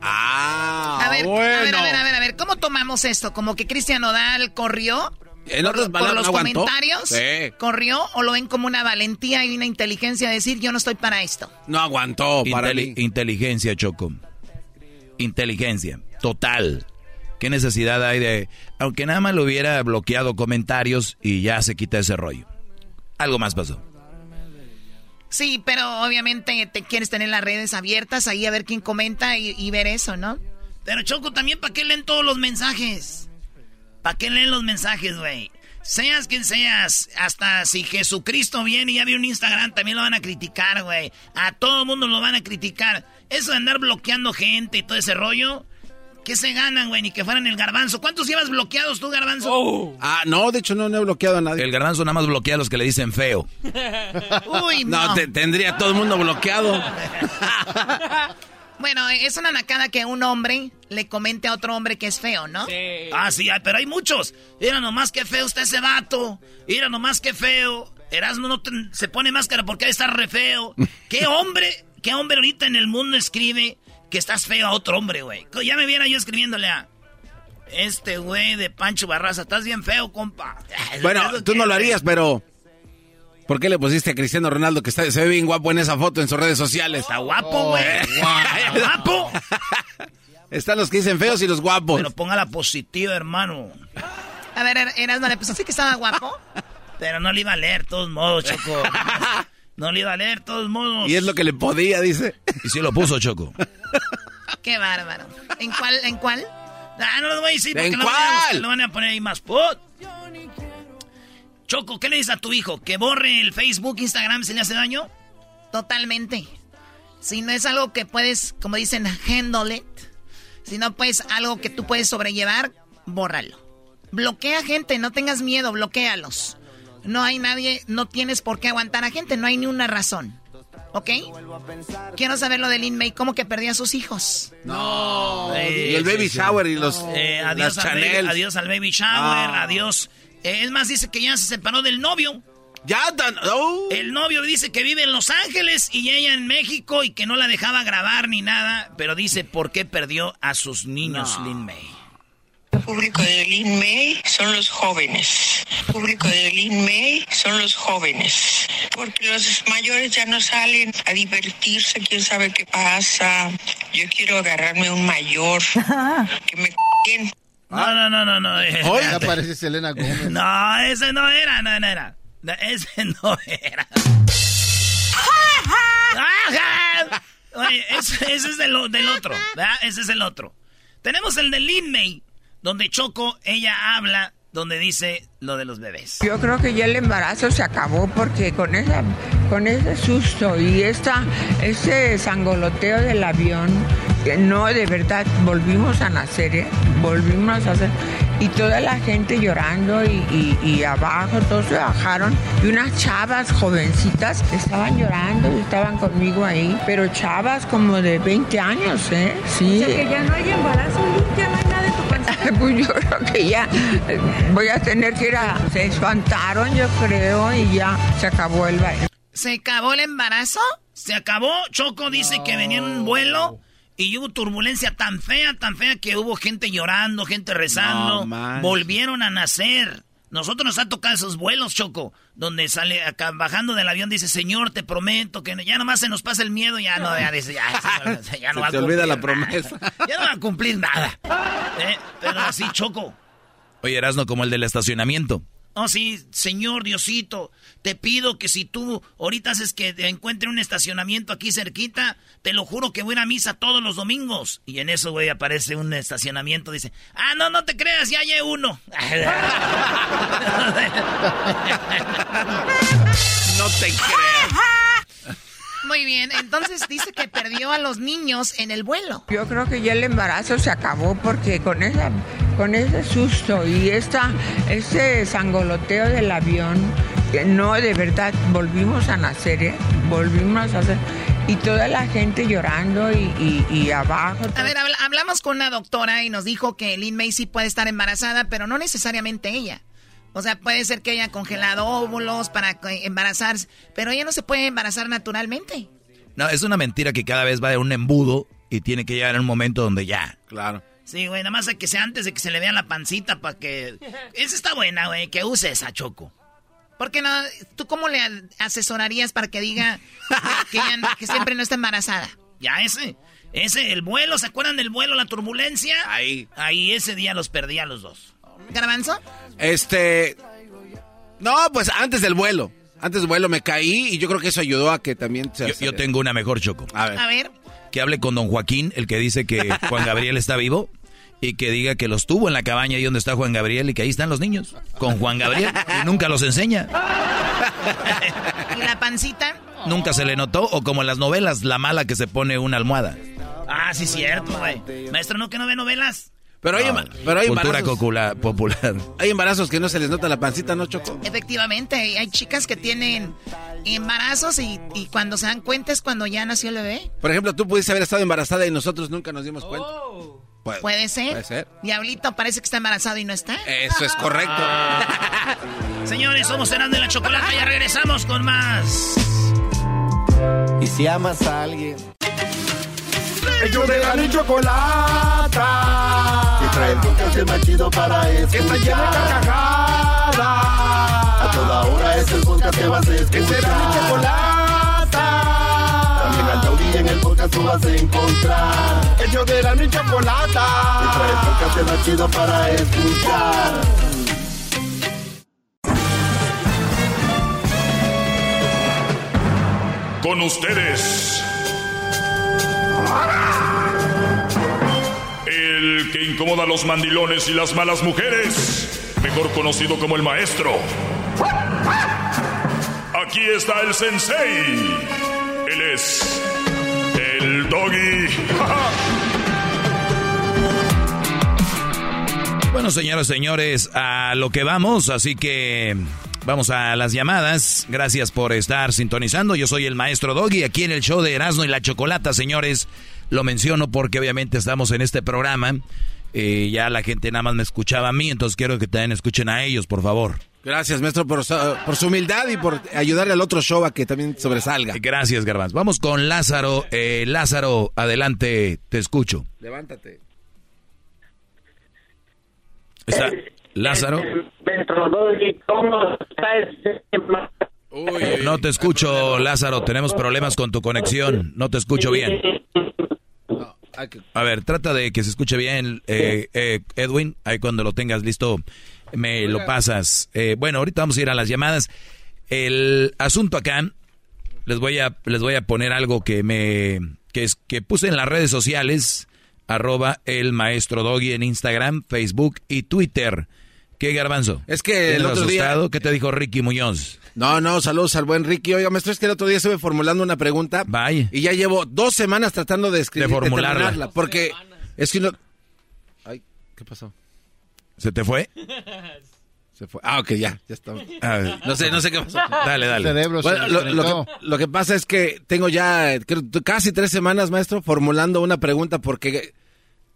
Ah, a ver, a ver, a ver, a ver, a ver, ¿cómo tomamos esto? ¿Como que Cristian Odal corrió? En otras por, los comentarios, corrió o lo ven como una valentía y una inteligencia de decir yo no estoy para esto. No aguantó para Inteligencia, Choco. Inteligencia, total. ¿Qué necesidad hay de... Aunque nada más lo hubiera bloqueado comentarios y ya se quita ese rollo. Algo más pasó. Sí, pero obviamente te quieres tener las redes abiertas ahí a ver quién comenta y, y ver eso, ¿no? Pero Choco, también para qué leen todos los mensajes. ¿Para qué leen los mensajes, güey? Seas quien seas, hasta si Jesucristo viene y ya vi un Instagram, también lo van a criticar, güey. A todo mundo lo van a criticar. Eso de andar bloqueando gente y todo ese rollo, ¿qué se ganan, güey? Ni que fueran el garbanzo. ¿Cuántos llevas bloqueados tú, garbanzo? Oh. Ah, no, de hecho no, he bloqueado a nadie. El garbanzo nada más bloquea a los que le dicen feo. Uy, no. No, tendría todo el mundo bloqueado. Bueno, es una nacada que un hombre le comente a otro hombre que es feo, ¿no? Sí. Ah, sí, pero hay muchos. Mira nomás que feo está ese vato. Mira nomás que feo. Erasmo no se pone máscara porque ahí está re feo. ¿Qué hombre, qué hombre ahorita en el mundo escribe que estás feo a otro hombre, güey? Ya me viera yo escribiéndole a... Este güey de Pancho Barraza, estás bien feo, compa. Bueno, tú no lo harías, pero... ¿Por qué le pusiste a Cristiano Ronaldo que está, se ve bien guapo en esa foto en sus redes sociales? Está guapo, güey. Oh, guapo. Están los que dicen feos y los guapos. Pero ponga la positiva, hermano. A ver, Eras, ¿no le pensaste que estaba guapo? Pero no le iba a leer, todos modos, Choco. No le iba a leer, todos modos. Y es lo que le podía, dice. Y sí lo puso, Choco. Qué bárbaro. ¿En cuál? ¿En cuál? Ah, no lo voy a decir porque ¿En cuál? Lo van a poner ahí más pot. Choco, ¿qué le dices a tu hijo? ¿Que borre el Facebook, Instagram si le hace daño? Totalmente. Si no es algo que puedes, como dicen, handle it. Si no puedes algo que tú puedes sobrellevar, bórralo. Bloquea gente, no tengas miedo, bloquealos. No hay nadie, no tienes por qué aguantar a gente, no hay ni una razón. ¿Ok? Quiero saber lo de Lin May, cómo que perdió a sus hijos. No. y el baby shower y los eh, adiós, al baby, adiós al baby shower, adiós. Es más, dice que ya se separó del novio. Ya, dan, oh. El novio dice que vive en Los Ángeles y ella en México y que no la dejaba grabar ni nada, pero dice por qué perdió a sus niños Lin May. El público de Lin May son los jóvenes. El público de Lin May son los jóvenes. Porque los mayores ya no salen a divertirse, quién sabe qué pasa. Yo quiero agarrarme un mayor que me No, no, no, no, no. Hoy aparece Selena Gómez. No, ese no era, no, no era. Ese no era. Oye, ese, es del, del otro, ¿verdad? Ese es el otro. Tenemos el de Lin May donde Choco, ella habla, donde dice lo de los bebés. Yo creo que ya el embarazo se acabó porque con esa, con ese susto y esta, ese sangoloteo del avión, no, de verdad, volvimos a nacer, ¿eh? volvimos a hacer y toda la gente llorando y, abajo, todos se bajaron y unas chavas jovencitas estaban llorando y estaban conmigo ahí, pero chavas como de 20 años, ¿eh? Sí. O sea que ya no hay embarazo, ya no hay nada de tu panza. pues yo creo que ya voy a tener que ir a... Se espantaron, yo creo, y ya se acabó el baile. ¿Se acabó el embarazo? Se acabó. Choco dice que venía en un vuelo y hubo turbulencia tan fea, tan fea que hubo gente llorando, gente rezando. volvieron a nacer. Nosotros nos ha tocado esos vuelos, Choco, donde sale acá bajando del avión, dice, Señor, te prometo que ya nomás se nos pasa el miedo, ya no, ya dice, ya, ya no va a cumplir olvida la promesa. Ya no va a cumplir nada. Eh, pero así, Choco. Oye, Erasno, como el del estacionamiento. Oh, sí, señor Diosito, te pido que si tú ahorita haces que encuentre un estacionamiento aquí cerquita, te lo juro que voy a misa todos los domingos. Y en eso, güey, aparece un estacionamiento, dice, ah, no, no te creas, ya hay uno. no te creas. Muy bien, entonces dice que perdió a los niños en el vuelo. Yo creo que ya el embarazo se acabó porque con esa con ese susto y esta, ese sangoloteo del avión, no, de verdad, volvimos a nacer, ¿eh? Volvimos a hacer. Y toda la gente llorando y, abajo. A ver, hablamos con una doctora y nos dijo que Lynn Macy puede estar embarazada, pero no necesariamente ella. O sea, puede ser que haya congelado óvulos para embarazarse, pero ella no se puede embarazar naturalmente. No, es una mentira que cada vez va de un embudo y tiene que llegar en un momento donde ya. Claro. Sí, güey, nada más hay que sea antes de que se le vea la pancita para que... Esa está buena, güey, que use esa Choco. ¿Por qué no? ¿Tú cómo le asesorarías para que diga que, siempre no está embarazada? Ya ese, ese, el vuelo, ¿se acuerdan del vuelo, la turbulencia? Ahí. Ahí ese día los perdí a los dos. ¿Garbanzo? Este... No, pues antes del vuelo. Antes del vuelo me caí y yo creo que eso ayudó a que también se... Yo, yo tengo una mejor, Choco. A ver. A ver. Que hable con don Joaquín, el que dice que Juan Gabriel está vivo y que diga que los tuvo en la cabaña ahí donde está Juan Gabriel y que ahí están los niños con Juan Gabriel y nunca los enseña. ¿Y la pancita? Nunca se le notó o como en las novelas, la mala que se pone una almohada. Ah, sí, cierto, güey. Maestro, ¿no que no ve novelas? Pero hay, pero hay Cultura popular. Hay embarazos que no se les nota la pancita, ¿no, Choco? Efectivamente, hay chicas que tienen embarazos y, cuando se dan cuenta es cuando ya nació el bebé. Por ejemplo, tú pudiste haber estado embarazada y nosotros nunca nos dimos cuenta. Oh. Puede, ser. Puede ser. Diablito parece que está embarazado y no está. Eso es correcto. Señores, somos Cenando de la Chocolata y ya regresamos con más. Y si amas a alguien. Ellos de la chocolata. Y trae el podcast más chido para escuchar. Que está lleno de carcajadas. A toda hora es el podcast que vas a escuchar. Que será mi chocolata en el podcast tú vas a encontrar. El de la mi chocolata. Y trae el podcast más chido para escuchar. Con ustedes. El que incomoda a los mandilones y las malas mujeres. Mejor conocido como el maestro. Aquí está el sensei. Él es el doggy. Bueno, señoras y señores, a lo que vamos, así que vamos a las llamadas. Gracias por estar sintonizando. Yo soy el maestro Doggy aquí en el show de Erasmo y la Chocolata, señores. Lo menciono porque obviamente estamos en este programa. Eh, ya la gente nada más me escuchaba a mí, entonces quiero que también escuchen a ellos, por favor. Gracias, maestro, por, por su humildad y por ayudarle al otro show a que también sobresalga. Gracias, Garbanz. Vamos con Lázaro. Eh, Lázaro, adelante, te escucho. Levántate. Está Lázaro. No te escucho, Lázaro. Tenemos problemas con tu conexión. No te escucho bien. A ver, trata de que se escuche bien, eh, eh, Edwin. Ahí cuando lo tengas listo, me lo pasas. Eh, bueno, ahorita vamos a ir a las llamadas. El asunto acá, les voy a, les voy a poner algo que me, que es, que puse en las redes sociales arroba el maestro Doggy en Instagram, Facebook y Twitter. ¿Qué garbanzo? Es que el otro asustado? día... ¿Qué te dijo Ricky Muñoz? No, no, saludos al buen Ricky. Oiga, maestro, es que el otro día estuve formulando una pregunta. Vaya. Y ya llevo dos semanas tratando de escribir. De formularla. porque es que no... Ay, ¿qué pasó? ¿Se te fue? Se fue. Ah, ok, ya, ya está. no sé, no sé qué pasó. Dale, dale. Cerebro bueno, lo, lo, que, lo, que, pasa es que tengo ya creo, casi tres semanas, maestro, formulando una pregunta porque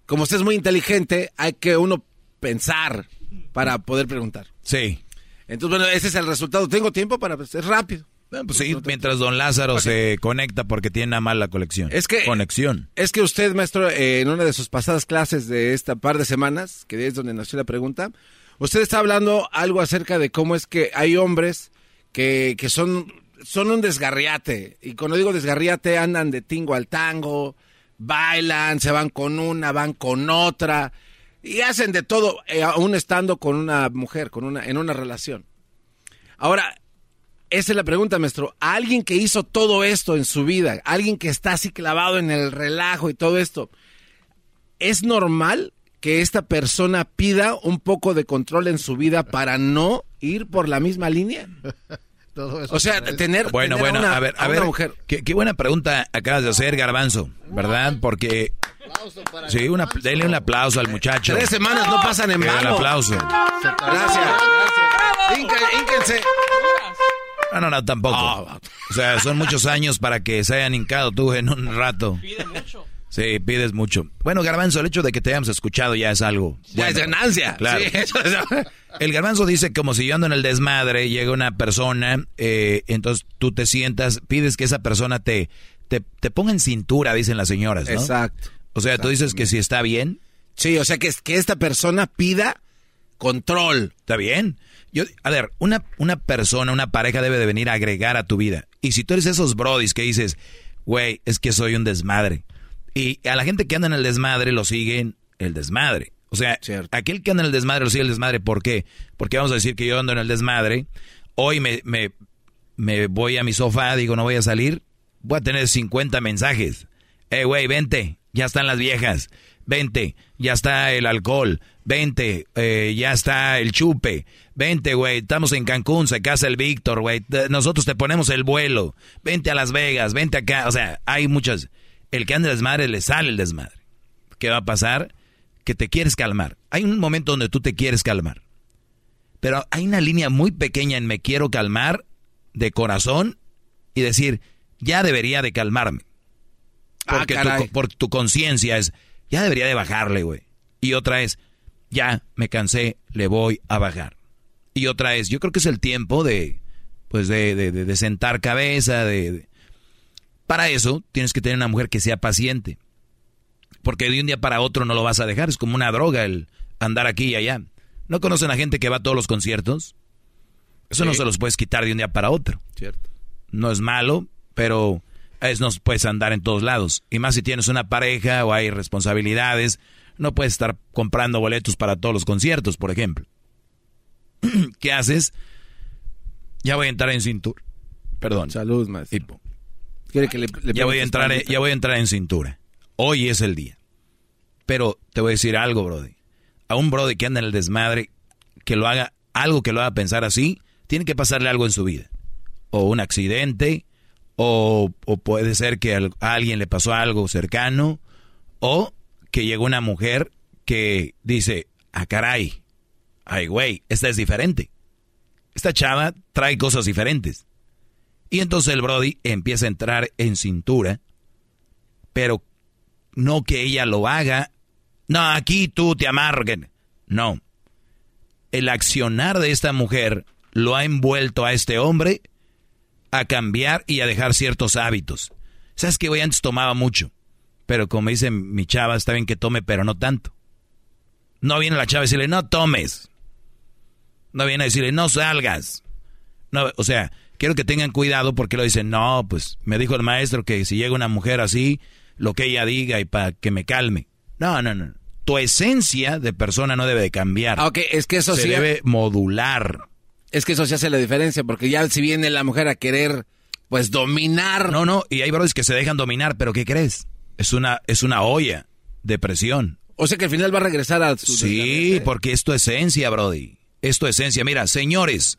como usted es muy inteligente, hay que uno pensar para poder preguntar. Sí. Entonces, bueno, ese es el resultado. Tengo tiempo para... Pues, es rápido. Pues sí, mientras don Lázaro se conecta porque tiene una mala conexión. Es que... Conexión. Es que usted, maestro, eh, en una de sus pasadas clases de esta par de semanas, que es donde nació la pregunta, usted está hablando algo acerca de cómo es que hay hombres que, que son, son un desgarriate. Y cuando digo desgarriate, andan de tingo al tango, bailan, se van con una, van con otra y hacen de todo, eh, aún estando con una mujer, con una, en una relación. Ahora, esa es la pregunta, maestro. alguien que hizo todo esto en su vida, alguien que está así clavado en el relajo y todo esto, ¿es normal que esta persona pida un poco de control en su vida para no ir por la misma línea? o sea, tener, bueno, bueno, a, ver, a, ver, mujer. Qué, qué, buena pregunta acabas de hacer, Garbanzo, ¿verdad? Porque sí, una, denle un aplauso al muchacho. Tres semanas no pasan en vano. Un aplauso. Gracias, gracias. Ínquense. No, no, no, tampoco. O sea, son muchos años para que se hayan hincado tú en un rato. Pide mucho. Sí, pides mucho. Bueno, Garbanzo, el hecho de que te hayamos escuchado ya es algo. Ya es ganancia. Claro. El Garbanzo dice como si yo ando en el desmadre, llega una persona, eh, entonces tú te sientas, pides que esa persona te, te, te, ponga en cintura, dicen las señoras, ¿no? Exacto. O sea, tú dices que si está bien. Sí, o sea, que, que esta persona pida control. ¿Está bien? Yo, a ver, una, una persona, una pareja debe de venir a agregar a tu vida. Y si tú eres esos brodis que dices, güey, es que soy un desmadre y a la gente que anda en el desmadre lo siguen el desmadre. O sea, aquel que anda en el desmadre lo sigue el desmadre. ¿Por qué? Porque vamos a decir que yo ando en el desmadre. Hoy me, me, me voy a mi sofá, digo, no voy a salir. Voy a tener 50 mensajes. Eh, güey, vente, ya están las viejas. Vente, ya está el alcohol. Vente, eh, ya está el chupe. Vente, güey, estamos en Cancún, se casa el Víctor, güey. Nosotros te ponemos el vuelo. Vente a Las Vegas, vente acá. O sea, hay muchas el que anda desmadre le sale el desmadre. ¿Qué va a pasar? Que te quieres calmar. Hay un momento donde tú te quieres calmar. Pero hay una línea muy pequeña en me quiero calmar de corazón y decir, ya debería de calmarme. Ah, Porque tu, por tu conciencia es, ya debería de bajarle, güey. Y otra es, ya me cansé, le voy a bajar. Y otra es, yo creo que es el tiempo de, pues de, de, de sentar cabeza, de, para eso tienes que tener una mujer que sea paciente. Porque de un día para otro no lo vas a dejar. Es como una droga el andar aquí y allá. ¿No conocen a gente que va a todos los conciertos? Eso no se los puedes quitar de un día para otro. Cierto. No es malo, pero es, no puedes andar en todos lados. Y más si tienes una pareja o hay responsabilidades, no puedes estar comprando boletos para todos los conciertos, por ejemplo. ¿Qué haces? Ya voy a entrar en cintura. Perdón. Salud, más ya, voy a entrar, ya voy a entrar en cintura. Hoy es el día. Pero te voy a decir algo, Brody. A un Brody que anda en el desmadre, que lo haga, algo que lo haga pensar así, tiene que pasarle algo en su vida. O un accidente, o, puede ser que a alguien le pasó algo cercano, o que llegó una mujer que dice, ah, caray, ay, güey, esta es diferente. Esta chava trae cosas diferentes. Y entonces el Brody empieza a entrar en cintura, pero no que ella lo haga. No, aquí tú te amarguen. No. El accionar de esta mujer lo ha envuelto a este hombre a cambiar y a dejar ciertos hábitos. ¿Sabes que Hoy antes tomaba mucho, pero como dice mi chava, está bien que tome, pero no tanto. No viene la chava a decirle, no tomes. No viene a decirle, no salgas. No, o sea, quiero que tengan cuidado porque lo dicen, no, pues me dijo el maestro que si llega una mujer así, lo que ella diga y para que me calme. No, no, no. Tu esencia de persona no debe de cambiar. Ah, ok, es que eso Se sí. debe modular. Es que eso sí hace la diferencia, porque ya si viene la mujer a querer, pues, dominar. No, no, y hay brothers que se dejan dominar, pero ¿qué crees? Es una, es una olla de presión. O sea que al final va a regresar a su... Sí, porque es tu esencia, Brody. Es tu esencia. Mira, señores,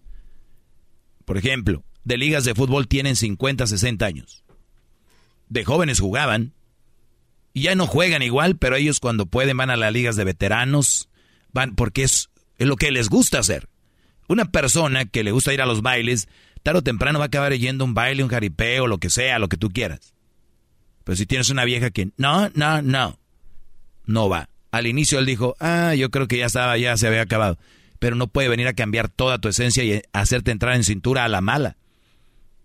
por ejemplo, de ligas de fútbol tienen 50, 60 años. De jóvenes jugaban. Y ya no juegan igual, pero ellos cuando pueden van a las ligas de veteranos. Van porque es, es lo que les gusta hacer. Una persona que le gusta ir a los bailes, tarde o temprano va a acabar yendo un baile, un jaripeo, lo que sea, lo que tú quieras. Pero si tienes una vieja que no, no, no, no va. Al inicio él dijo, ah, yo creo que ya estaba, ya se había acabado. Pero no puede venir a cambiar toda tu esencia y hacerte entrar en cintura a la mala.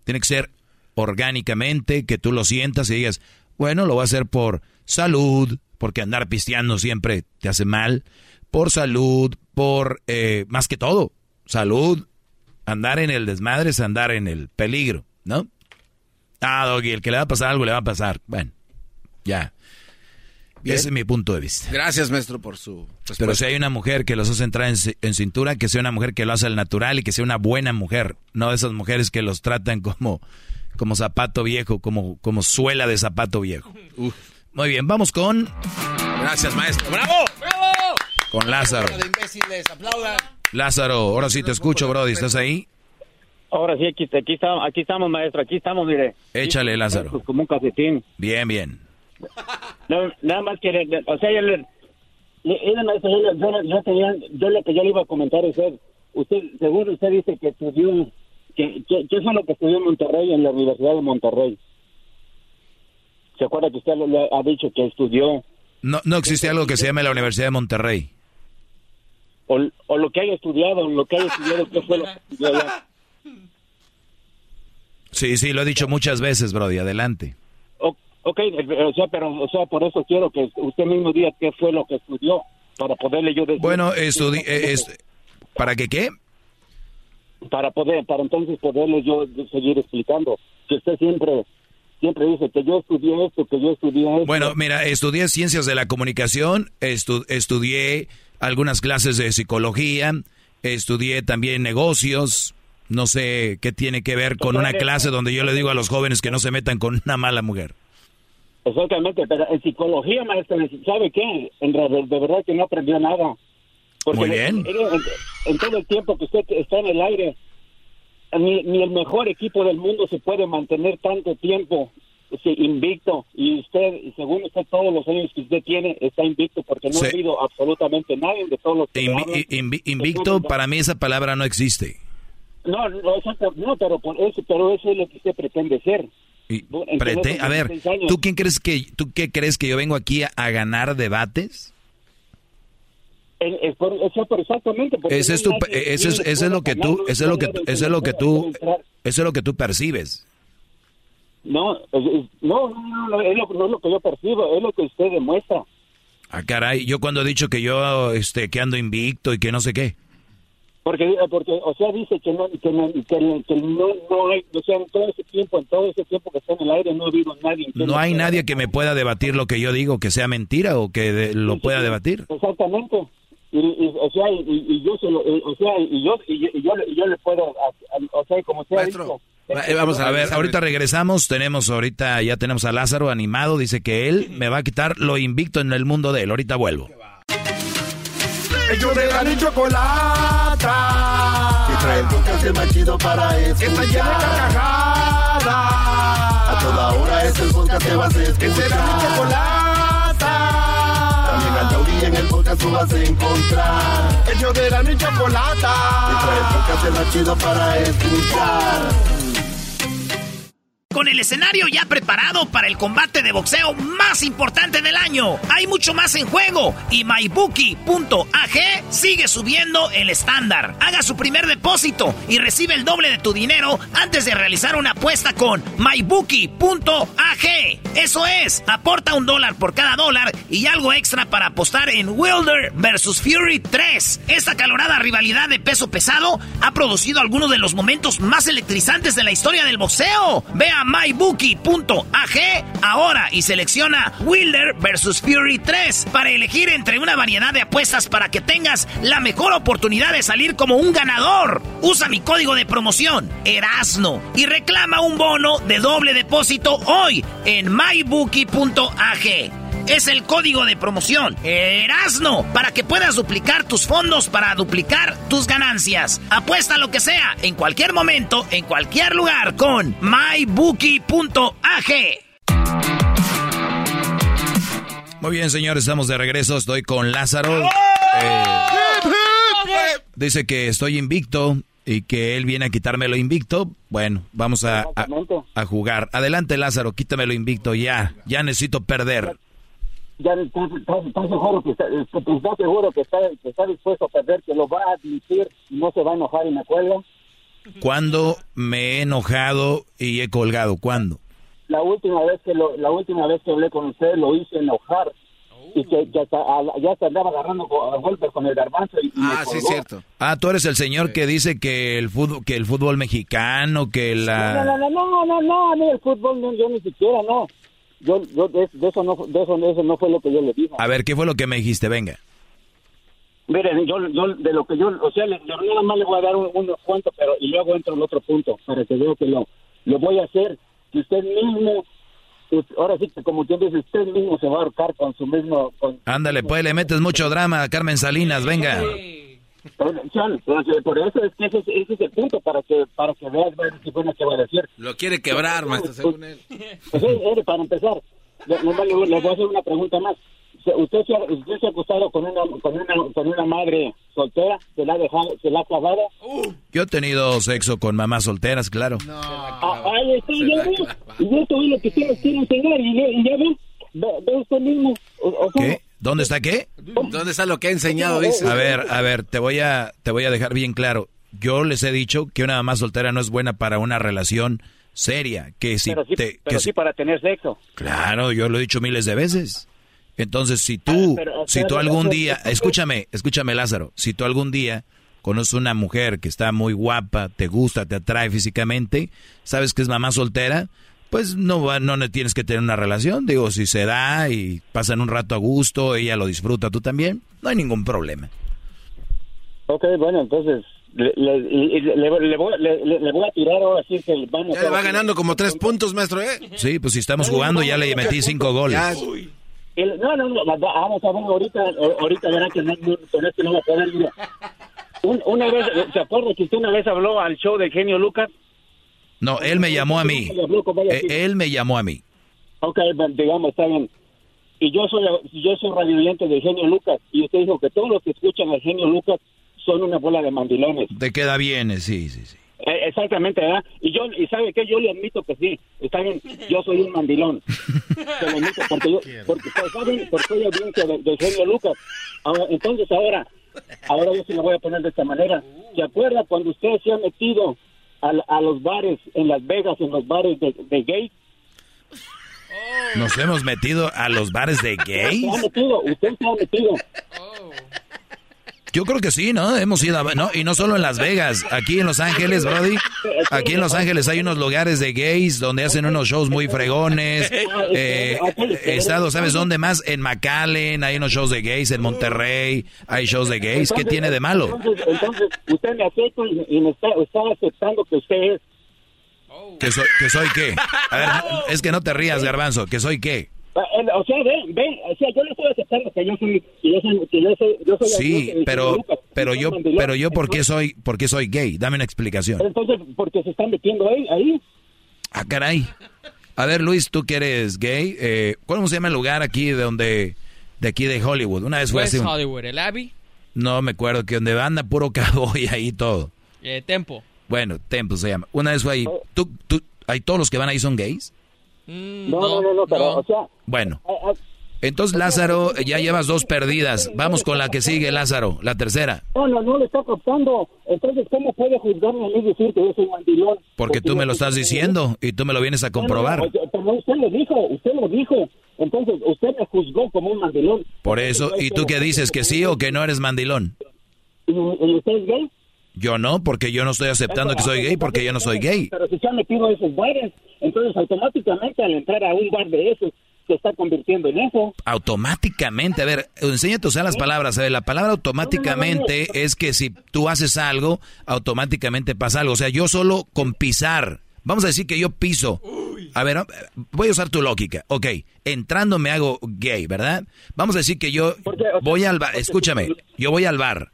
Tiene que ser orgánicamente, que tú lo sientas y digas, bueno, lo voy a hacer por salud, porque andar pisteando siempre te hace mal, por salud, por eh, más que todo, salud, andar en el desmadre es andar en el peligro, ¿no? Ah, Doggy, el que le va a pasar algo le va a pasar. Bueno, ya. Bien. Ese es mi punto de vista. Gracias, maestro, por su respuesta. Pero si hay una mujer que los hace entrar en, ci- en cintura, que sea una mujer que lo hace al natural y que sea una buena mujer, no de esas mujeres que los tratan como, como zapato viejo, como, como suela de zapato viejo. Muy bien, vamos con... Gracias, maestro. ¡Bravo! Con Lázaro. De imbéciles, aplaudan. Lázaro, ahora sí te escucho, Brody, ¿estás ahí? Ahora sí, aquí, aquí, estamos, aquí estamos, maestro, aquí estamos, mire. Échale, Lázaro. Pues como un calcetín. Bien, bien. No, nada más que, o sea, yo le, maestro, yo, tenía, yo lo que yo le iba a comentar es, usted, usted según usted dice que estudió, que, que, que eso es lo que estudió en Monterrey, en la Universidad de Monterrey. ¿Se acuerda que usted le, le ha dicho que estudió, No, no existe algo que se llame la Universidad de Monterrey. O, o lo que haya estudiado, lo que haya estudiado, qué fue lo que estudió allá? Sí, sí, lo he dicho muchas veces, Brody, adelante. O- ok, eh, o sea, pero, o sea, por eso quiero que usted mismo diga qué fue lo que estudió, para poderle yo decir. Bueno, estudi eh, es- ¿para qué qué? para poder, para entonces poderle yo seguir explicando. Que usted siempre, siempre dice que yo estudié esto, que yo estudié esto. Bueno, mira, estudié ciencias de la comunicación, estu- estudié algunas clases de psicología, estudié también negocios, no sé qué tiene que ver con una clase donde yo le digo a los jóvenes que no se metan con una mala mujer. Exactamente, pero en psicología, maestro, ¿sabe qué? En realidad, de verdad que no aprendió nada. Porque Muy bien. En, en- en todo el tiempo que usted está en el aire, ni, ni el mejor equipo del mundo se puede mantener tanto tiempo sí, invicto. Y usted, según usted, todos los años que usted tiene, está invicto porque no Sí. ha habido absolutamente nadie de todos los que Invi- hablan. invi- invicto, para mí esa palabra no existe. No, no, exacto, no, pero por eso, pero eso es lo que usted pretende ser. Y prete- a ver, 16 años. ¿tú quién crees que tú qué crees que yo vengo aquí a, a ganar debates? Eso exactamente. Ese es tu, eso es, eso es lo que tú, eso es lo que, eso es lo que tú, eso es lo que tú percibes. No, es- es- no, no, no, es lo, no es lo que yo percibo, es lo que usted demuestra. Ah, caray, yo cuando he dicho que yo, este, que ando invicto y que no sé qué. Porque, eh, porque o sea, dice que no, que no, que, que no, no hay, o sea, en todo ese tiempo, en todo ese tiempo que está en el aire, no ha habido nadie. que No hay nadie que me pueda debatir lo que yo digo, que sea mentira o que de- lo pueda debatir. Exactamente. Y, y, o sea, y, y- yo se lo, y- o sea, y yo, y, yo- y yo, le- y yo le puedo, a- a- o sea, como sea dicho, Vamos a ver, ahorita regresamos, tenemos ahorita, ya tenemos a Lázaro animado, dice que él me va a quitar lo invicto en el mundo de él, ahorita vuelvo. Ellos de la ni chocolata. Que trae el podcast más chido para escuchar. Que está llena de carcajadas. A toda hora es el podcast que vas a escuchar. Que será mi chocolata. También al taurí Y en el podcast tú vas a encontrar. El yo de la niña chocolata. Y trae el podcast chido para escuchar. Con el escenario ya preparado para el combate de boxeo más importante del año. Hay mucho más en juego y MyBookie.ag sigue subiendo el estándar. Haga su primer depósito y recibe el doble de tu dinero antes de realizar una apuesta con MyBookie.ag. Eso es, aporta un dólar por cada dólar y algo extra para apostar en Wilder vs Fury 3. Esta calorada rivalidad de peso pesado ha producido algunos de los momentos más electrizantes de la historia del boxeo. Vea mybookie.ag ahora y selecciona Wilder vs Fury 3 para elegir entre una variedad de apuestas para que tengas la mejor oportunidad de salir como un ganador. Usa mi código de promoción, Erasno, y reclama un bono de doble depósito hoy en mybookie.ag es el código de promoción Erasno para que puedas duplicar tus fondos para duplicar tus ganancias. Apuesta lo que sea, en cualquier momento, en cualquier lugar con mybookie.ag. Muy bien, señores, estamos de regreso. Estoy con Lázaro. Eh, dice que estoy invicto y que él viene a quitarme lo invicto. Bueno, vamos a, a, a jugar. Adelante, Lázaro, quítamelo invicto ya. Ya necesito perder ya estás, seguro que está, seguro que está, que está, dispuesto a perder, que lo va a admitir y no se va a enojar y me cuelga. ¿Cuándo me he enojado y he colgado? ¿Cuándo? La última vez que lo, la última vez que hablé con usted lo hice enojar y que, ya se andaba agarrando golpes con el garbanzo y, ah sí cierto ah tú eres el señor que dice que el fútbol que el fútbol mexicano que la no no no no no no, el fútbol no, yo ni siquiera no yo, yo de, eso no, de eso, de eso no fue lo que yo le dije. A ver, ¿qué fue lo que me dijiste? Venga. Miren, yo, yo de lo que yo, o sea, le, nada más le voy a dar unos cuantos, pero y luego entro en otro punto para que vea que lo, lo voy a hacer, que usted mismo, ahora sí que como usted dice, usted mismo se va a ahorcar con su mismo... Ándale, pues le metes mucho drama a Carmen Salinas, venga. Por eso es que ese, es el punto, para que para que veas qué bueno que va a decir. Lo quiere quebrar, maestro, según él. Pues, para empezar, le, voy a hacer una pregunta más. ¿Usted se, ha, usted se ha acostado con una, con, una, con una madre soltera? ¿Se la ha dejado, se la ha clavado? Yo he tenido sexo con mamás solteras, claro. No. Ah, ahí está, ya ve. Y esto es lo que ustedes quieren enseñar. Y ya, ve, ve, usted mismo. O, sea, ¿Qué? ¿Dónde está qué? ¿Dónde está lo que ha enseñado? Dice. A ver, a ver, te voy a, te voy a dejar bien claro. Yo les he dicho que una mamá soltera no es buena para una relación seria. Que si pero sí, te, pero sí para tener sexo. Claro, yo lo he dicho miles de veces. Entonces, si tú, ah, si tú algún día, escúchame, escúchame Lázaro, si tú algún día conoces una mujer que está muy guapa, te gusta, te atrae físicamente, sabes que es mamá soltera, pues no, va, no tienes que tener una relación. Digo, si se da y pasan un rato a gusto, ella lo disfruta, tú también, no hay ningún problema. Ok, bueno, entonces le, le, voy, a tirar ahora sí que vamos Ya le va ganando como tres puntos, maestro, ¿eh? Sí, pues si estamos jugando ya le metí cinco goles. no, no, no, vamos a ver ahorita, ahorita verá que no, con esto no va a poder una vez, ¿se acuerda que usted una vez habló al show de Genio Lucas? No, él me llamó a mí. Eh, él me llamó a mí. Ok, digamos, está bien. Y yo soy yo soy radioyente de Genio Lucas. Y usted dijo que todos los que escuchan a Genio Lucas son una bola de mandilones. Te queda bien, eh, sí, sí, sí. Eh, exactamente, ¿verdad? Y yo, y sabe que yo le admito que sí, está bien, yo soy un mandilón. Se lo admito porque yo, porque, pues, ¿saben? Porque soy audiencia de, de, Genio Lucas. Ahora, entonces ahora, ahora yo se lo voy a poner de esta manera. ¿Se acuerda cuando usted se ha metido a, los bares en Las Vegas, en los bares de, de gays. ¿Nos hemos metido a los bares de gays? Usted se ha metido, usted se ha metido. Yo creo que sí, ¿no? Hemos ido a... No, y no solo en Las Vegas, aquí en Los Ángeles, Brody. Aquí en Los Ángeles hay unos lugares de gays donde hacen unos shows muy fregones. Eh, estado, ¿sabes dónde más? En McAllen hay unos shows de gays, en Monterrey hay shows de gays. ¿Qué tiene de malo? Entonces, usted me acepta y me está, está aceptando que usted es... ¿Que soy, ¿Que soy qué? A ver, es que no te rías, Garbanzo. ¿Que soy qué? O sea, ven, ven, o sea, yo le estoy aceptando que yo soy, que yo soy, que yo soy, yo soy Sí, pero, pero yo, pero yo, ¿por qué soy, por qué soy gay? Dame una explicación. Entonces, porque se están metiendo ahí, ahí. Ah, caray. A ver, Luis, tú que eres gay, eh, ¿cómo se llama el lugar aquí de donde de aquí de Hollywood. Una vez fue West así. un- Hollywood, el Abbey, no me acuerdo que donde anda puro cowboy ahí todo. eh, Tempo. Bueno, Temple se llama. Una vez fue ahí. ¿Tú, tú, ¿Hay todos los que van ahí son gays? Mm, No, no, no, no, pero, o sea, Bueno. Entonces, Lázaro, ya llevas dos perdidas. Vamos con la que sigue, Lázaro, la tercera. no, no, no le está captando. Entonces, ¿cómo puede juzgarme a mí y decir que yo soy mandilón? Porque tú me lo estás diciendo y tú me lo vienes a comprobar. No, no, no, pero usted lo dijo, usted lo dijo. Entonces, usted me juzgó como un mandilón. Por eso, ¿y tú qué dices? ¿Que sí o que no eres mandilón? ¿Y, y usted es gay? Yo no, porque yo no estoy aceptando que soy gay, porque yo no soy gay. Pero si se han metido esos bares, entonces automáticamente al entrar a un bar de esos, se está convirtiendo en eso. Automáticamente, a ver, enséñate a usar las palabras. A ver, la palabra automáticamente es que si tú haces algo, automáticamente pasa algo. O sea, yo solo con pisar, vamos a decir que yo piso. A ver, voy a usar tu lógica. Ok, entrando me hago gay, ¿verdad? Vamos a decir que yo voy al bar, escúchame, yo voy al bar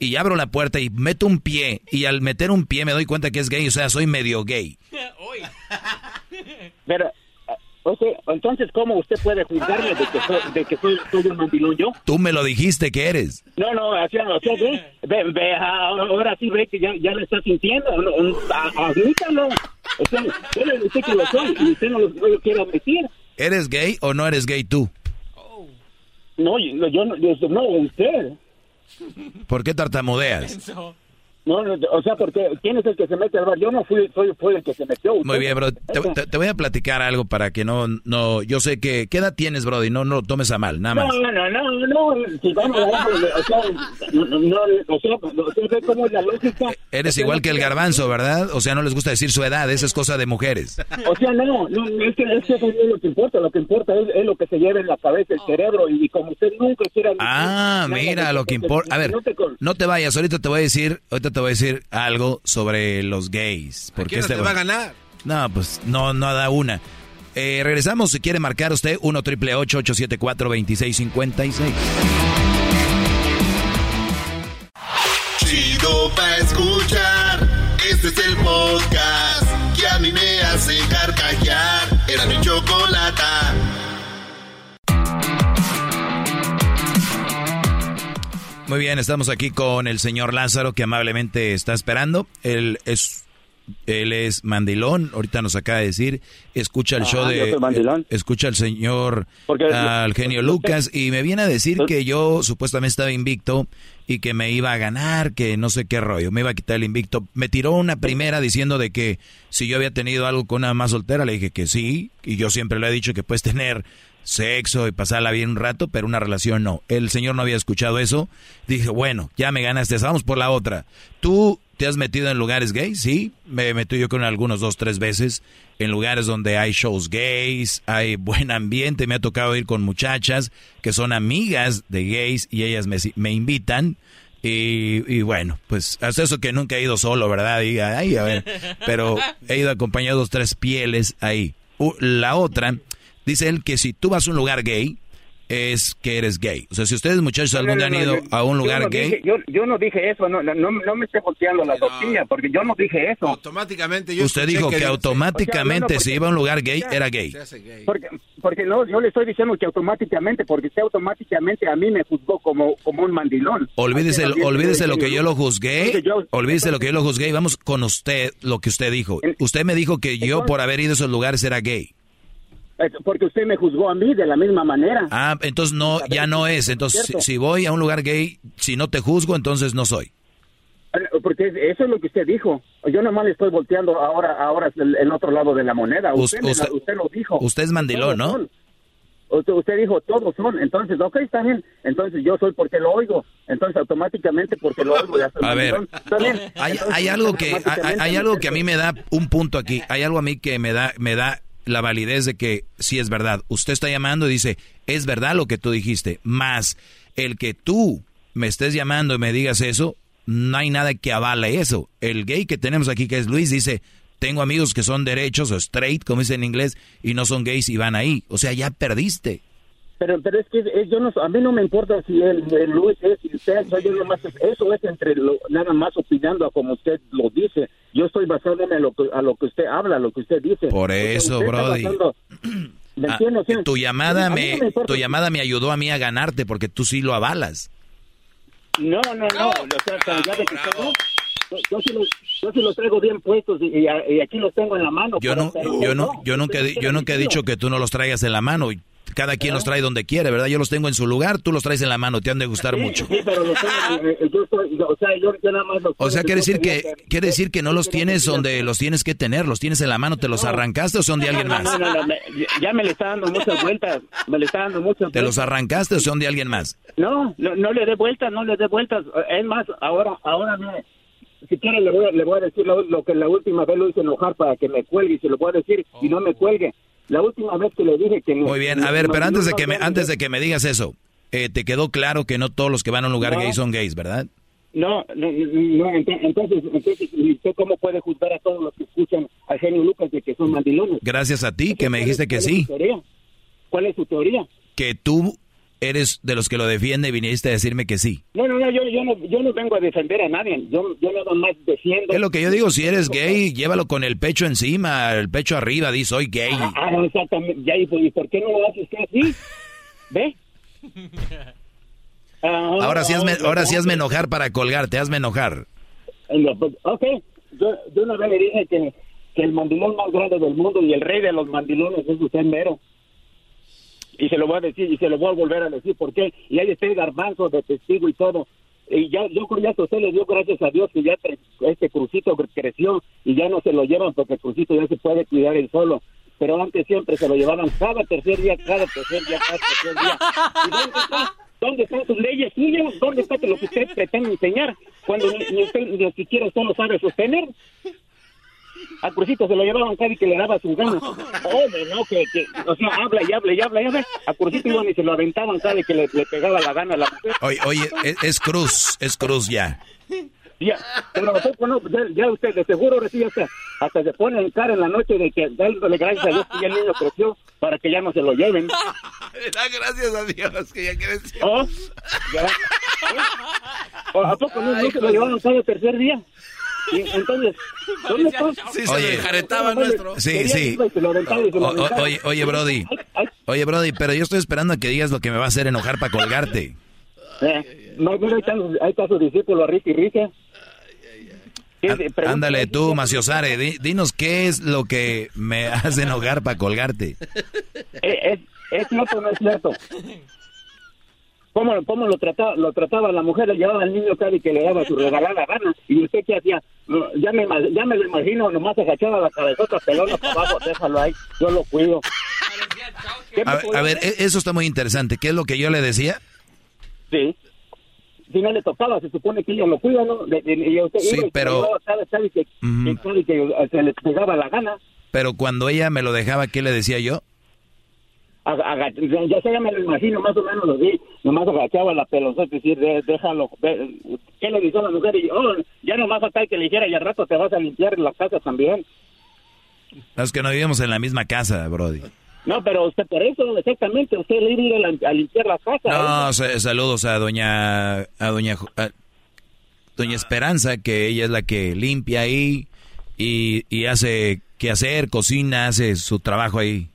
y abro la puerta y meto un pie y al meter un pie me doy cuenta que es gay, o sea, soy medio gay. Pero, ah, o sea, entonces, ¿cómo usted puede juzgarme de que soy, de que soy, soy un mandilón yo? Tú me lo dijiste que eres. No, no, o sea, o sea, ve, ve, ve, ah, ahora sí ve que ya, ya lo está sintiendo, no, no, admítalo. O sea, yo le dije que lo soy y usted no lo, no lo quiere admitir. ¿Eres gay o no eres gay tú? No, yo, yo no, yo- no, usted. ¿Por qué tartamudeas? No, no, o sea, porque ¿quién es el que se mete al bar? Yo no fui, soy, fui el que se metió. Muy bien, bro. Te, te- te voy a platicar algo para que no, no, yo sé que, ¿qué edad tienes, bro? Y no, no lo tomes a mal, nada No, más. no, no, no, no, si vamos a o sea, no, no, o sea, o sea, cómo es la lógica. Eres igual que el garbanzo, ¿verdad? O sea, no les gusta decir su edad, eso es cosa de mujeres. O sea, no, no, es que, es que eso no es lo que importa, lo que importa es, es lo que se lleva en la cabeza, el cerebro, y, como usted nunca quiera... Ah, mira lo que importa. A ver, no te vayas, ahorita te voy a decir, ahorita te voy a decir algo sobre los gays. Porque quién no este te va a ganar? No, pues no, no da una. Eh, regresamos, si quiere marcar usted, 1 triple 874 2656 Chido pa' escuchar. Este es el podcast Muy bien, estamos aquí con el señor Lázaro que amablemente está esperando. Él es, él es mandilón, ahorita nos acaba de decir. Escucha el Ajá, show de. soy mandilón. Escucha al señor, Porque- al genio Lucas y me viene a decir que yo supuestamente estaba invicto y que me iba a ganar, que no sé qué rollo, me iba a quitar el invicto. Me tiró una primera diciendo de que si yo había tenido algo con una más soltera, le dije que sí, y yo siempre le he dicho que puedes tener sexo y pasarla bien un rato, pero una relación no. El señor no había escuchado eso. Dije, bueno, ya me ganaste, vamos por la otra. ¿Tú te has metido en lugares gays? Sí, me metido yo con algunos dos, tres veces en lugares donde hay shows gays, hay buen ambiente, me ha tocado ir con muchachas que son amigas de gays y ellas me, me invitan. Y, bueno, pues hasta eso que nunca he ido solo, ¿verdad? Y, ay, a ver, pero he ido acompañado dos, tres pieles ahí. La otra, dice él que si tú vas a un lugar gay, es que eres gay. O sea, si ustedes muchachos algún día han No, no, no, ido yo- a un yo lugar no gay, dije- yo, yo no dije eso, no, no, me esté volteando la tortilla, porque yo no dije eso. Automáticamente yo usted dijo que, automáticamente O sea, no, no, si iba a un lugar gay, era gay. Porque, porque no, yo le estoy diciendo que automáticamente, porque usted automáticamente a mí me juzgó como, como un mandilón. Olvídese, es, olvídese lo que yo lo juzgué, yo- olvídese lo que yo lo juzgué y vamos con usted, lo que usted dijo. Usted me dijo que yo por haber ido a esos lugares era gay. Eh, Porque usted me juzgó a mí de la misma manera. Ah, entonces no, ya no es. Entonces, si, si voy a un lugar gay, si no te juzgo, entonces no soy. Eh, Porque eso es lo que usted dijo. Yo nomás le estoy volteando ahora, ahora el, el otro lado de la moneda. Usted, me usted- usted lo dijo. Usted es mandilón, ¿no? son. Usted, dijo, todos son. Entonces, ok, está bien. Entonces, yo soy porque lo oigo. Entonces, automáticamente porque lo oigo. ya soy A ver, mandilón. Está bien. hay, hay algo que hay, hay algo que a mí me da un punto aquí. Hay algo a mí que me da me da la validez de que sí es verdad. Usted está llamando y dice, es verdad lo que tú dijiste. Más el que tú me estés llamando y me digas eso, no hay nada que avale eso. El gay que tenemos aquí, que es Luis, dice, tengo amigos que son derechos o straight, como dicen en inglés, y no son gays y van ahí. O sea, ya perdiste. Pero, pero es que es- yo no, a mí no me importa si el, el Luis es y usted, soy yo nomás, eso es entre lo, nada más opinando a como usted lo dice. Yo estoy basándome a lo que, a lo que usted habla, a lo que usted dice. Por eso, Brody. basando- ¿Me Ah, tu llamada me, no me importa. tu llamada me ayudó a mí a ganarte porque tú sí lo avalas. No, no, no. Tengo, yo, sí los, yo sí los traigo bien puestos y, y- y aquí los tengo en la mano. Yo no, yo no, yo nunca, yo nunca he dicho que tú no los traigas en la mano. Cada quien los trae donde quiere, ¿verdad? Yo los tengo en su lugar, tú los traes en la mano, te han de gustar mucho. Sí, pero los tengo, yo estoy, o sea, yo, yo nada más los O sea, quiere decir que, quiere decir que no los tienes donde los tienes que tener, los tienes en la mano, ¿te los arrancaste o son de alguien más? no, no, no, me- ya me le está dando muchas vueltas, me le está dando muchas ¿Te los vueltas. arrancaste o son de alguien más? No, no, no le dé vueltas, no le dé vueltas. Es más, ahora, ahora mire, si quiere le voy, a- le voy a decir lo, lo que la última vez lo hice enojar para que me cuelgue y se lo voy a decir y no me cuelgue. La última vez que le dije que... Muy bien, a ver, pero antes de que me, antes de que me digas eso, eh, te quedó claro que no todos los que van a un lugar No. gay son gays, ¿verdad? No, no, no, ent- entonces, entonces, ¿y ¿usted cómo puede juzgar a todos los que escuchan a Genio Lucas de que son mandilones? Gracias a ti que me dijiste que ¿Cuál es sí? ¿Cuál es su teoría? que tú eres de los que lo defiende y viniste a decirme que sí. No, no, no, yo, yo no, yo no vengo a defender a nadie. Yo, yo nada más defiendo. Es lo que yo digo, si eres gay, llévalo con el pecho encima, el pecho arriba, di soy gay. Ah, no, exactamente. Ya, ¿y por, y por qué no lo hace usted así? ¿Ve? Ah, Ahora sí hazme, ah, ahora sí ah, hazme enojar para colgarte, hazme enojar. No, Ok, yo, yo una vez le dije que, que el mandilón más grande del mundo y el rey de los mandilones es usted mero. Y se lo voy a decir y se lo voy a volver a decir. ¿Por qué? Y ahí está el garbanzo de testigo y todo. Y ya, yo creo que usted le dio gracias a Dios que ya este crucito creció y ya no se lo llevan porque el crucito ya se puede cuidar él solo. Pero antes siempre se lo llevaban cada tercer día, cada tercer día, cada tercer día. ¿Y dónde está? ¿Dónde están sus leyes suyas? ¿Dónde está lo que usted pretende enseñar? Cuando ni usted ni siquiera usted lo sabe sostener. Al Crucito se lo llevaban cada y que le daba su gana. Hombre, no, que, que, o sea, habla y habla y habla y habla. A Crucito iban y se lo aventaban cada y que le, le pegaba la gana a la mujer. Oye, oye, es, es cruz, es cruz ya. Ya, pero nosotros no, ya, ya usted de seguro recibe hasta, hasta se pone en cara en la noche de que dándole gracias a Dios que ya el niño creció para que ya no se lo lleven. Da gracias a Dios que ya creció. ¿Oh? Ya. ¿O ¿A poco no, no se lo llevaron cada tercer día? Y entonces, ¿dónde está? Sí, se Oye. lo enjaretaba nuestro. Sí, sí. O- oye, oye, Brody. Oye, Brody, pero yo estoy esperando a que digas lo que me va a hacer enojar para colgarte. Eh, no, mira, ahí está, su discípulo, Ricky. Sí, sí, pregunta- Ándale tú, Maciosare, di- dinos qué es lo que me hace enojar para colgarte. Eh, ¿Es, es cierto o no es cierto? ¿Cómo, cómo lo, trataba, lo trataba la mujer? Le llevaba al niño y que le daba su regalada gana. ¿Y usted qué hacía? Ya, me, ya me lo imagino, nomás agachaba la cabezota pelona para abajo, déjalo ahí, yo lo cuido. ¿Qué me A, ver, podía a ver, hacer? e- eso está muy interesante. ¿Qué es lo que yo le decía? Sí. Si no le tocaba, se supone que ella lo cuida, ¿no? De- de- y usted Sí, pero- cada y que, cada y que se le pegaba la gana. Pero cuando ella me lo dejaba, ¿qué le decía yo? Ya sé, ya me lo imagino, más o menos lo vi, nomás agachaba la pelota, es decir, de- déjalo, ve- ¿qué le dijo a la mujer? Y, oh, ya nomás acá que le dijera, y al rato te vas a limpiar la casa también. Es que no vivimos en la misma casa, Brody. No, pero usted por eso, exactamente, usted le iba a ir a, limpiar la casa. No, ¿eh? sa- saludos a doña a doña a doña Esperanza, que ella es la que limpia ahí y, y hace que hacer, cocina, hace su trabajo ahí.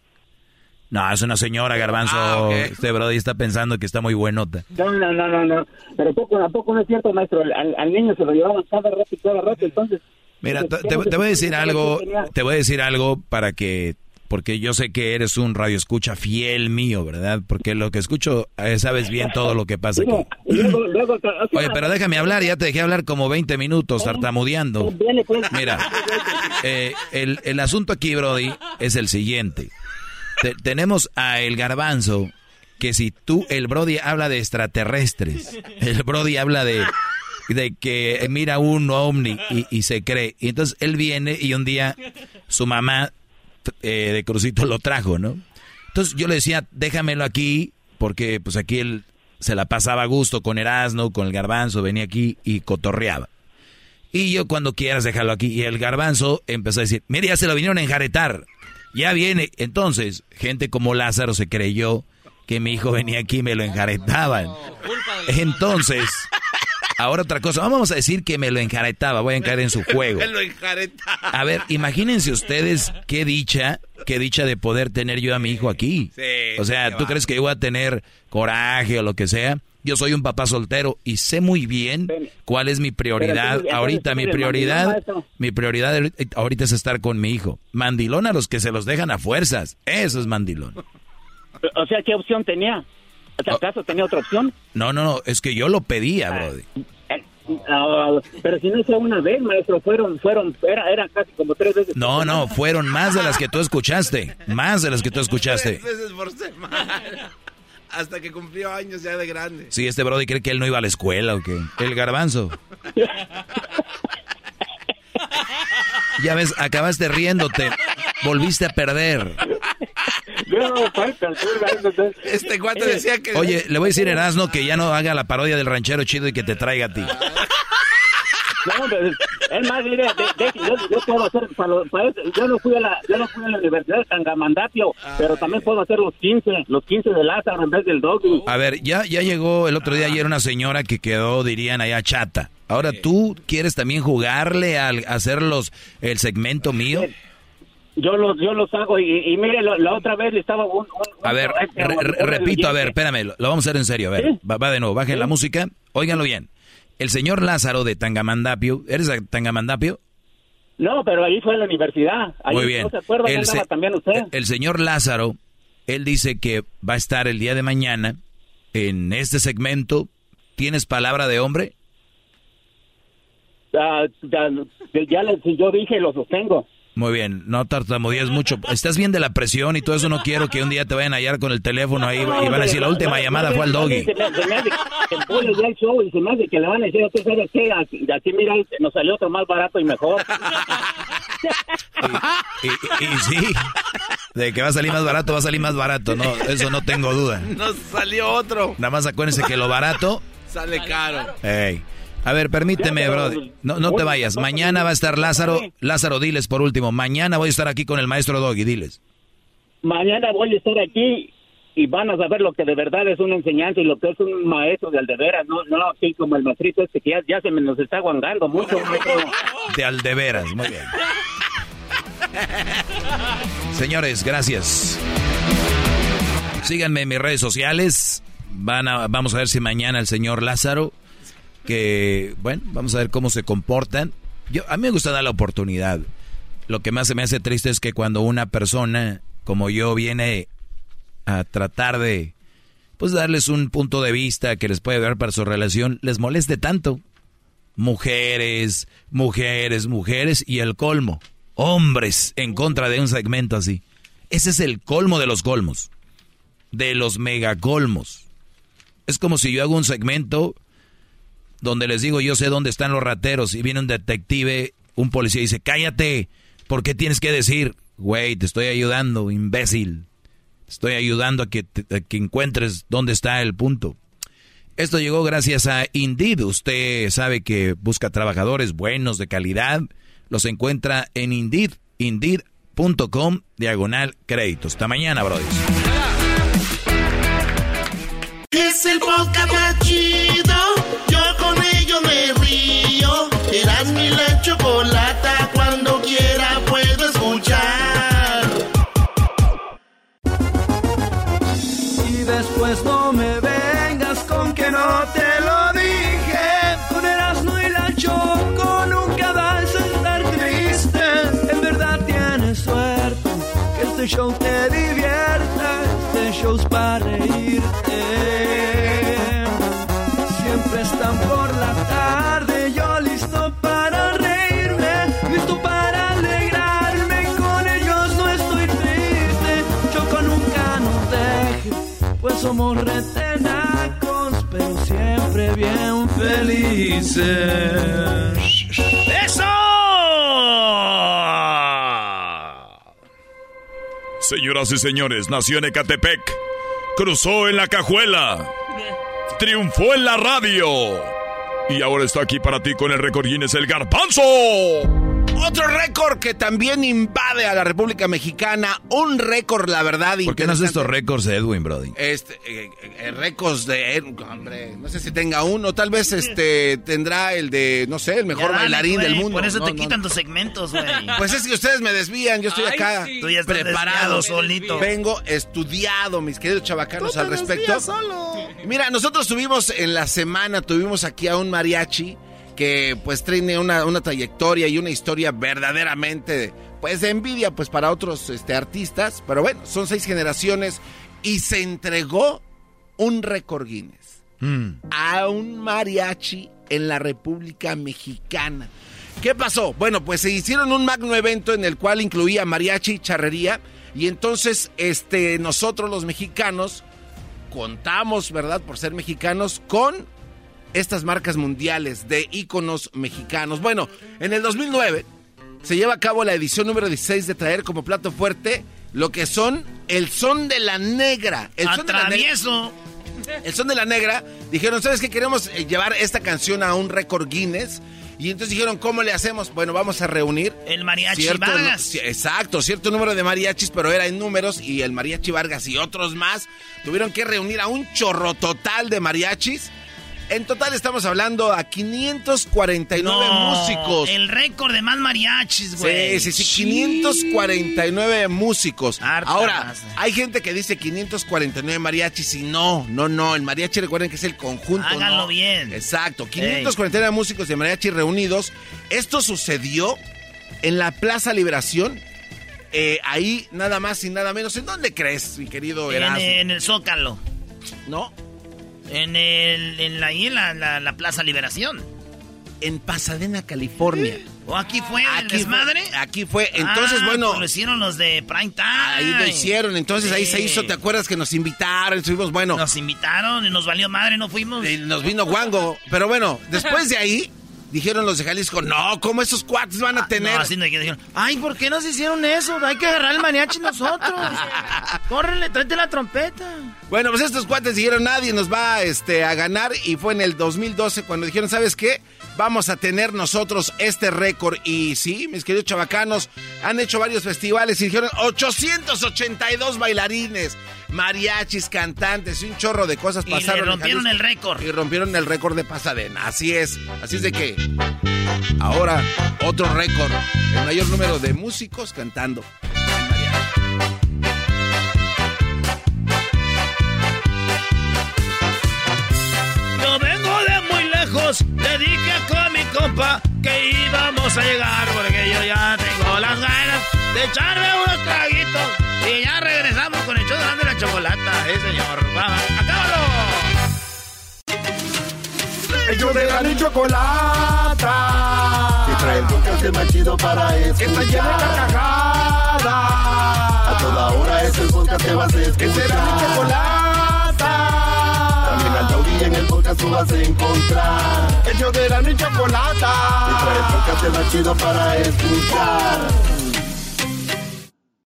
No, es una señora, Garbanzo. Ah. Este Brody está pensando que está muy buenota. No, no, no, no, no, pero poco a poco no es cierto, maestro, al, al niño se lo llevaban cada rato y cada rato, entonces... Mira, te, entonces, te- voy a decir ¿qué algo, te voy a decir algo para que, porque yo sé que eres un radio escucha fiel mío, ¿verdad? Porque lo que escucho, eh, sabes bien todo lo que pasa aquí. Oye, pero déjame hablar, ya te dejé hablar como 20 minutos tartamudeando. viene, pues. Mira, eh, el, el asunto aquí, Brody, es el siguiente. Te- tenemos a el garbanzo, que si tú, el Brody habla de extraterrestres, el Brody habla de, de que mira un ovni y, y se cree. Y entonces él viene y un día su mamá eh, de Crucito lo trajo, ¿no? Entonces yo le decía, déjamelo aquí, porque pues aquí él se la pasaba a gusto con Erasmo, con el garbanzo, venía aquí y cotorreaba. Y yo cuando quieras déjalo aquí. Y el garbanzo empezó a decir, mire, ya se lo vinieron a enjaretar. Ya viene. Entonces, gente como Lázaro se creyó que mi hijo venía aquí y me lo enjaretaban. Entonces, Ahora otra cosa, vamos a decir que me lo enjaretaba, voy a encarar en su juego. Me lo enjaretaba. A ver, imagínense ustedes qué dicha, qué dicha de poder tener yo a mi hijo aquí. Sí, o sea, ¿tú crees que yo voy a tener coraje o lo que sea? Yo soy un papá soltero y sé muy bien cuál es mi prioridad. Pero, ahorita mi prioridad, mi prioridad ahorita es estar con mi hijo. Mandilón a los que se los dejan a fuerzas. Eso es mandilón. O sea, ¿qué opción tenía? ¿Acaso tenía otra opción? No, no, no, es que yo lo pedía, Brody. Ah, pero si no fue una vez, maestro, fueron, fueron, era, era casi como tres veces. No, no, fueron más de las que tú escuchaste. Más de las que tú escuchaste. Tres veces por semana. Hasta que cumplió años ya de grande. Sí, este Brody cree que él no iba a la escuela o qué. El garbanzo. Ya ves, acabaste riéndote. Volviste a perder. Este cuate decía que... Oye, le voy a decir a Erasmo que ya no haga la parodia del ranchero chido y que te traiga a ti. No, pero es más, mire, de- de- yo, yo puedo hacer, para lo- para eso, yo no fui a la, yo no fui a la Universidad de Tangamandapio, pero también puedo hacer los 15, los 15 de Lázaro en vez del Doggy. A ver, ya, ya llegó el otro día ayer una señora que quedó, dirían allá, chata. Ahora tú quieres también jugarle al hacer los, el segmento mío. Yo los, yo los hago y, y mire, lo- la otra vez estaba un... un- A ver, re- un- re- un- repito, a ver, espérame, lo, lo vamos a hacer en serio. A ver, va, va de nuevo, bajen la música, óiganlo bien. El señor Lázaro de Tangamandapio, ¿eres de Tangamandapio? No, pero ahí fue a la universidad. Ahí, Muy bien. ¿No se acuerda? El, se- también usted. el señor Lázaro, él dice que va a estar el día de mañana en este segmento. ¿Tienes palabra de hombre? Ah, ya, ya si yo dije, lo sostengo. Muy bien, no tartamudees mucho. Estás bien de la presión y todo eso. No quiero que un día te vayan a hallar con el teléfono ahí y van a decir la última llamada fue al doggy. Se me, se me hace que el pollo ya el show y se me hace que le van a decir, ¿tú sabes qué? Aquí, aquí mira, nos salió otro más barato y mejor. Y, y- y sí, de que va a salir más barato, va a salir más barato. No, eso no tengo duda. Nos salió otro. Nada más acuérdense que lo barato. Sale caro. Ey. A ver, permíteme, Ya, pero- bro. No, no te vayas. Mañana va a estar Lázaro. Lázaro, diles por último. Mañana voy a estar aquí con el maestro Doggy, diles. Mañana voy a estar aquí y van a saber lo que de verdad es una enseñanza y lo que es un maestro de aldeveras, no, no así como el maestrito este que ya, ya se me nos está aguangando mucho. De aldeveras, muy bien. Señores, gracias. Síganme en mis redes sociales. Van a, vamos a ver si mañana el señor Lázaro, que, bueno, vamos a ver cómo se comportan. Yo, a mí me gusta dar la oportunidad. Lo que más se me hace triste es que cuando una persona como yo viene a tratar de, pues darles un punto de vista que les puede dar para su relación, les moleste tanto. Mujeres, mujeres, mujeres y el colmo. Hombres en contra de un segmento así. Ese es el colmo de los colmos. De los megacolmos. Es como si yo hago un segmento donde les digo yo sé dónde están los rateros y viene un detective, un policía y dice, cállate, ¿por qué tienes que decir? Güey, te estoy ayudando, imbécil. Estoy ayudando a que, te- que encuentres dónde está el punto. Esto llegó gracias a Indeed. Usted sabe que busca trabajadores buenos, de calidad. Los encuentra en Indeed, indeed.com, diagonal créditos. Hasta mañana, brothers. Es el río. Eras mi la chocolata. Cuando quiera puedo escuchar. Y después no me vengas con que no te lo dije. Con Erasmo y la Choco nunca vas a estar triste. En verdad tienes suerte que este show te divierta. Este show es para retenacos, pero siempre bien felices. ¡Eso! Señoras y señores, nació en Ecatepec, cruzó en la cajuela, triunfó en la radio y ahora está aquí para ti con el récord Guinness el garbanzo. Otro récord que también invade a la República Mexicana. Un récord, la verdad. ¿Por qué no haces estos récords, Edwin, Brody? Este, eh, eh, récords de, hombre, no sé si tenga uno, tal vez este tendrá el de, no sé, el mejor dale, bailarín del mundo. Por eso No, te no, quitan no. tus segmentos, güey. Pues es que ustedes me desvían, yo estoy Ay, acá sí. Tú ya estás preparado, solito. Vengo estudiado, mis queridos chavacanos, al respecto. Mira, nosotros tuvimos en la semana, tuvimos aquí a un mariachi que pues tiene una, una trayectoria y una historia verdaderamente pues de envidia pues para otros este, artistas, pero bueno, son seis generaciones y se entregó un récord Guinness a un mariachi en la República Mexicana. ¿Qué pasó? Bueno, pues se hicieron un magno evento en el cual incluía mariachi y charrería y entonces este nosotros los mexicanos contamos, ¿verdad? Por ser mexicanos con estas marcas mundiales de íconos mexicanos. Bueno, en el 2009 se lleva a cabo la edición número 16 de traer como plato fuerte lo que son el son de la negra. El son de la negra. El son de la negra. Dijeron, ¿sabes qué? Queremos eh, llevar esta canción a un récord Guinness. Y entonces dijeron, ¿cómo le hacemos? Bueno, vamos a reunir. El mariachi cierto Vargas. exacto, cierto número de mariachis, pero era en números. Y el mariachi Vargas y otros más tuvieron que reunir a un chorro total de mariachis. En total estamos hablando a 549 No, músicos. El récord de más mariachis, güey. Sí, sí, sí, 549 músicos. Ahora, más. hay gente que dice 549 mariachis y no, no, no. El mariachi recuerden que es el conjunto. Háganlo ¿no? bien. Exacto, 549 músicos de mariachi reunidos. Esto sucedió en la Plaza Liberación. eh, ahí nada más y nada menos. ¿En dónde crees, mi querido En, Erasmo? en el Zócalo. ¿No? En, el, en la, ahí en la, la- la Plaza Liberación. En Pasadena, California. ¿O aquí fue el Aquí fue- desmadre? aquí fue. Entonces, Ah, bueno. pues lo hicieron los de Prime Time. Ahí lo hicieron, entonces ahí se hizo, ¿te acuerdas que nos invitaron? Estuvimos, bueno. Nos invitaron y nos valió madre, no fuimos. Y nos vino guango. Pero bueno, después de ahí, dijeron los de Jalisco, no, ¿cómo esos cuates van a tener? Ah, No, así no, dijeron, ay, ¿por qué nos hicieron eso? Hay que agarrar el mariachi nosotros. Córrele, tráete la trompeta. Bueno, pues estos cuates dijeron, nadie nos va este, a ganar. Y fue en el 2012 cuando dijeron, ¿sabes qué? Vamos a tener nosotros este récord. Y sí, mis queridos chavacanos, han hecho varios festivales y dijeron 882 bailarines, mariachis, cantantes y un chorro de cosas Y pasaron. en rompieron el récord. Y rompieron el récord de Pasadena. Así es. Así es de que ahora otro récord. El mayor número de músicos cantando. Yo vengo de muy lejos, le dije a mi compa que íbamos a llegar porque yo ya tengo las ganas de echarme unos traguitos y ya regresamos eh señor, vamos, acábalo. Ellos de la ni chocolata. Que trae el podcast más chido para escuchar. Que está llena de carcajadas. A toda hora es el podcast que vas a escuchar. Que será mi chocolata. También al taurí en el podcast tú vas a encontrar. Ellos de la ni chocolata. Que trae el podcast más chido para escuchar.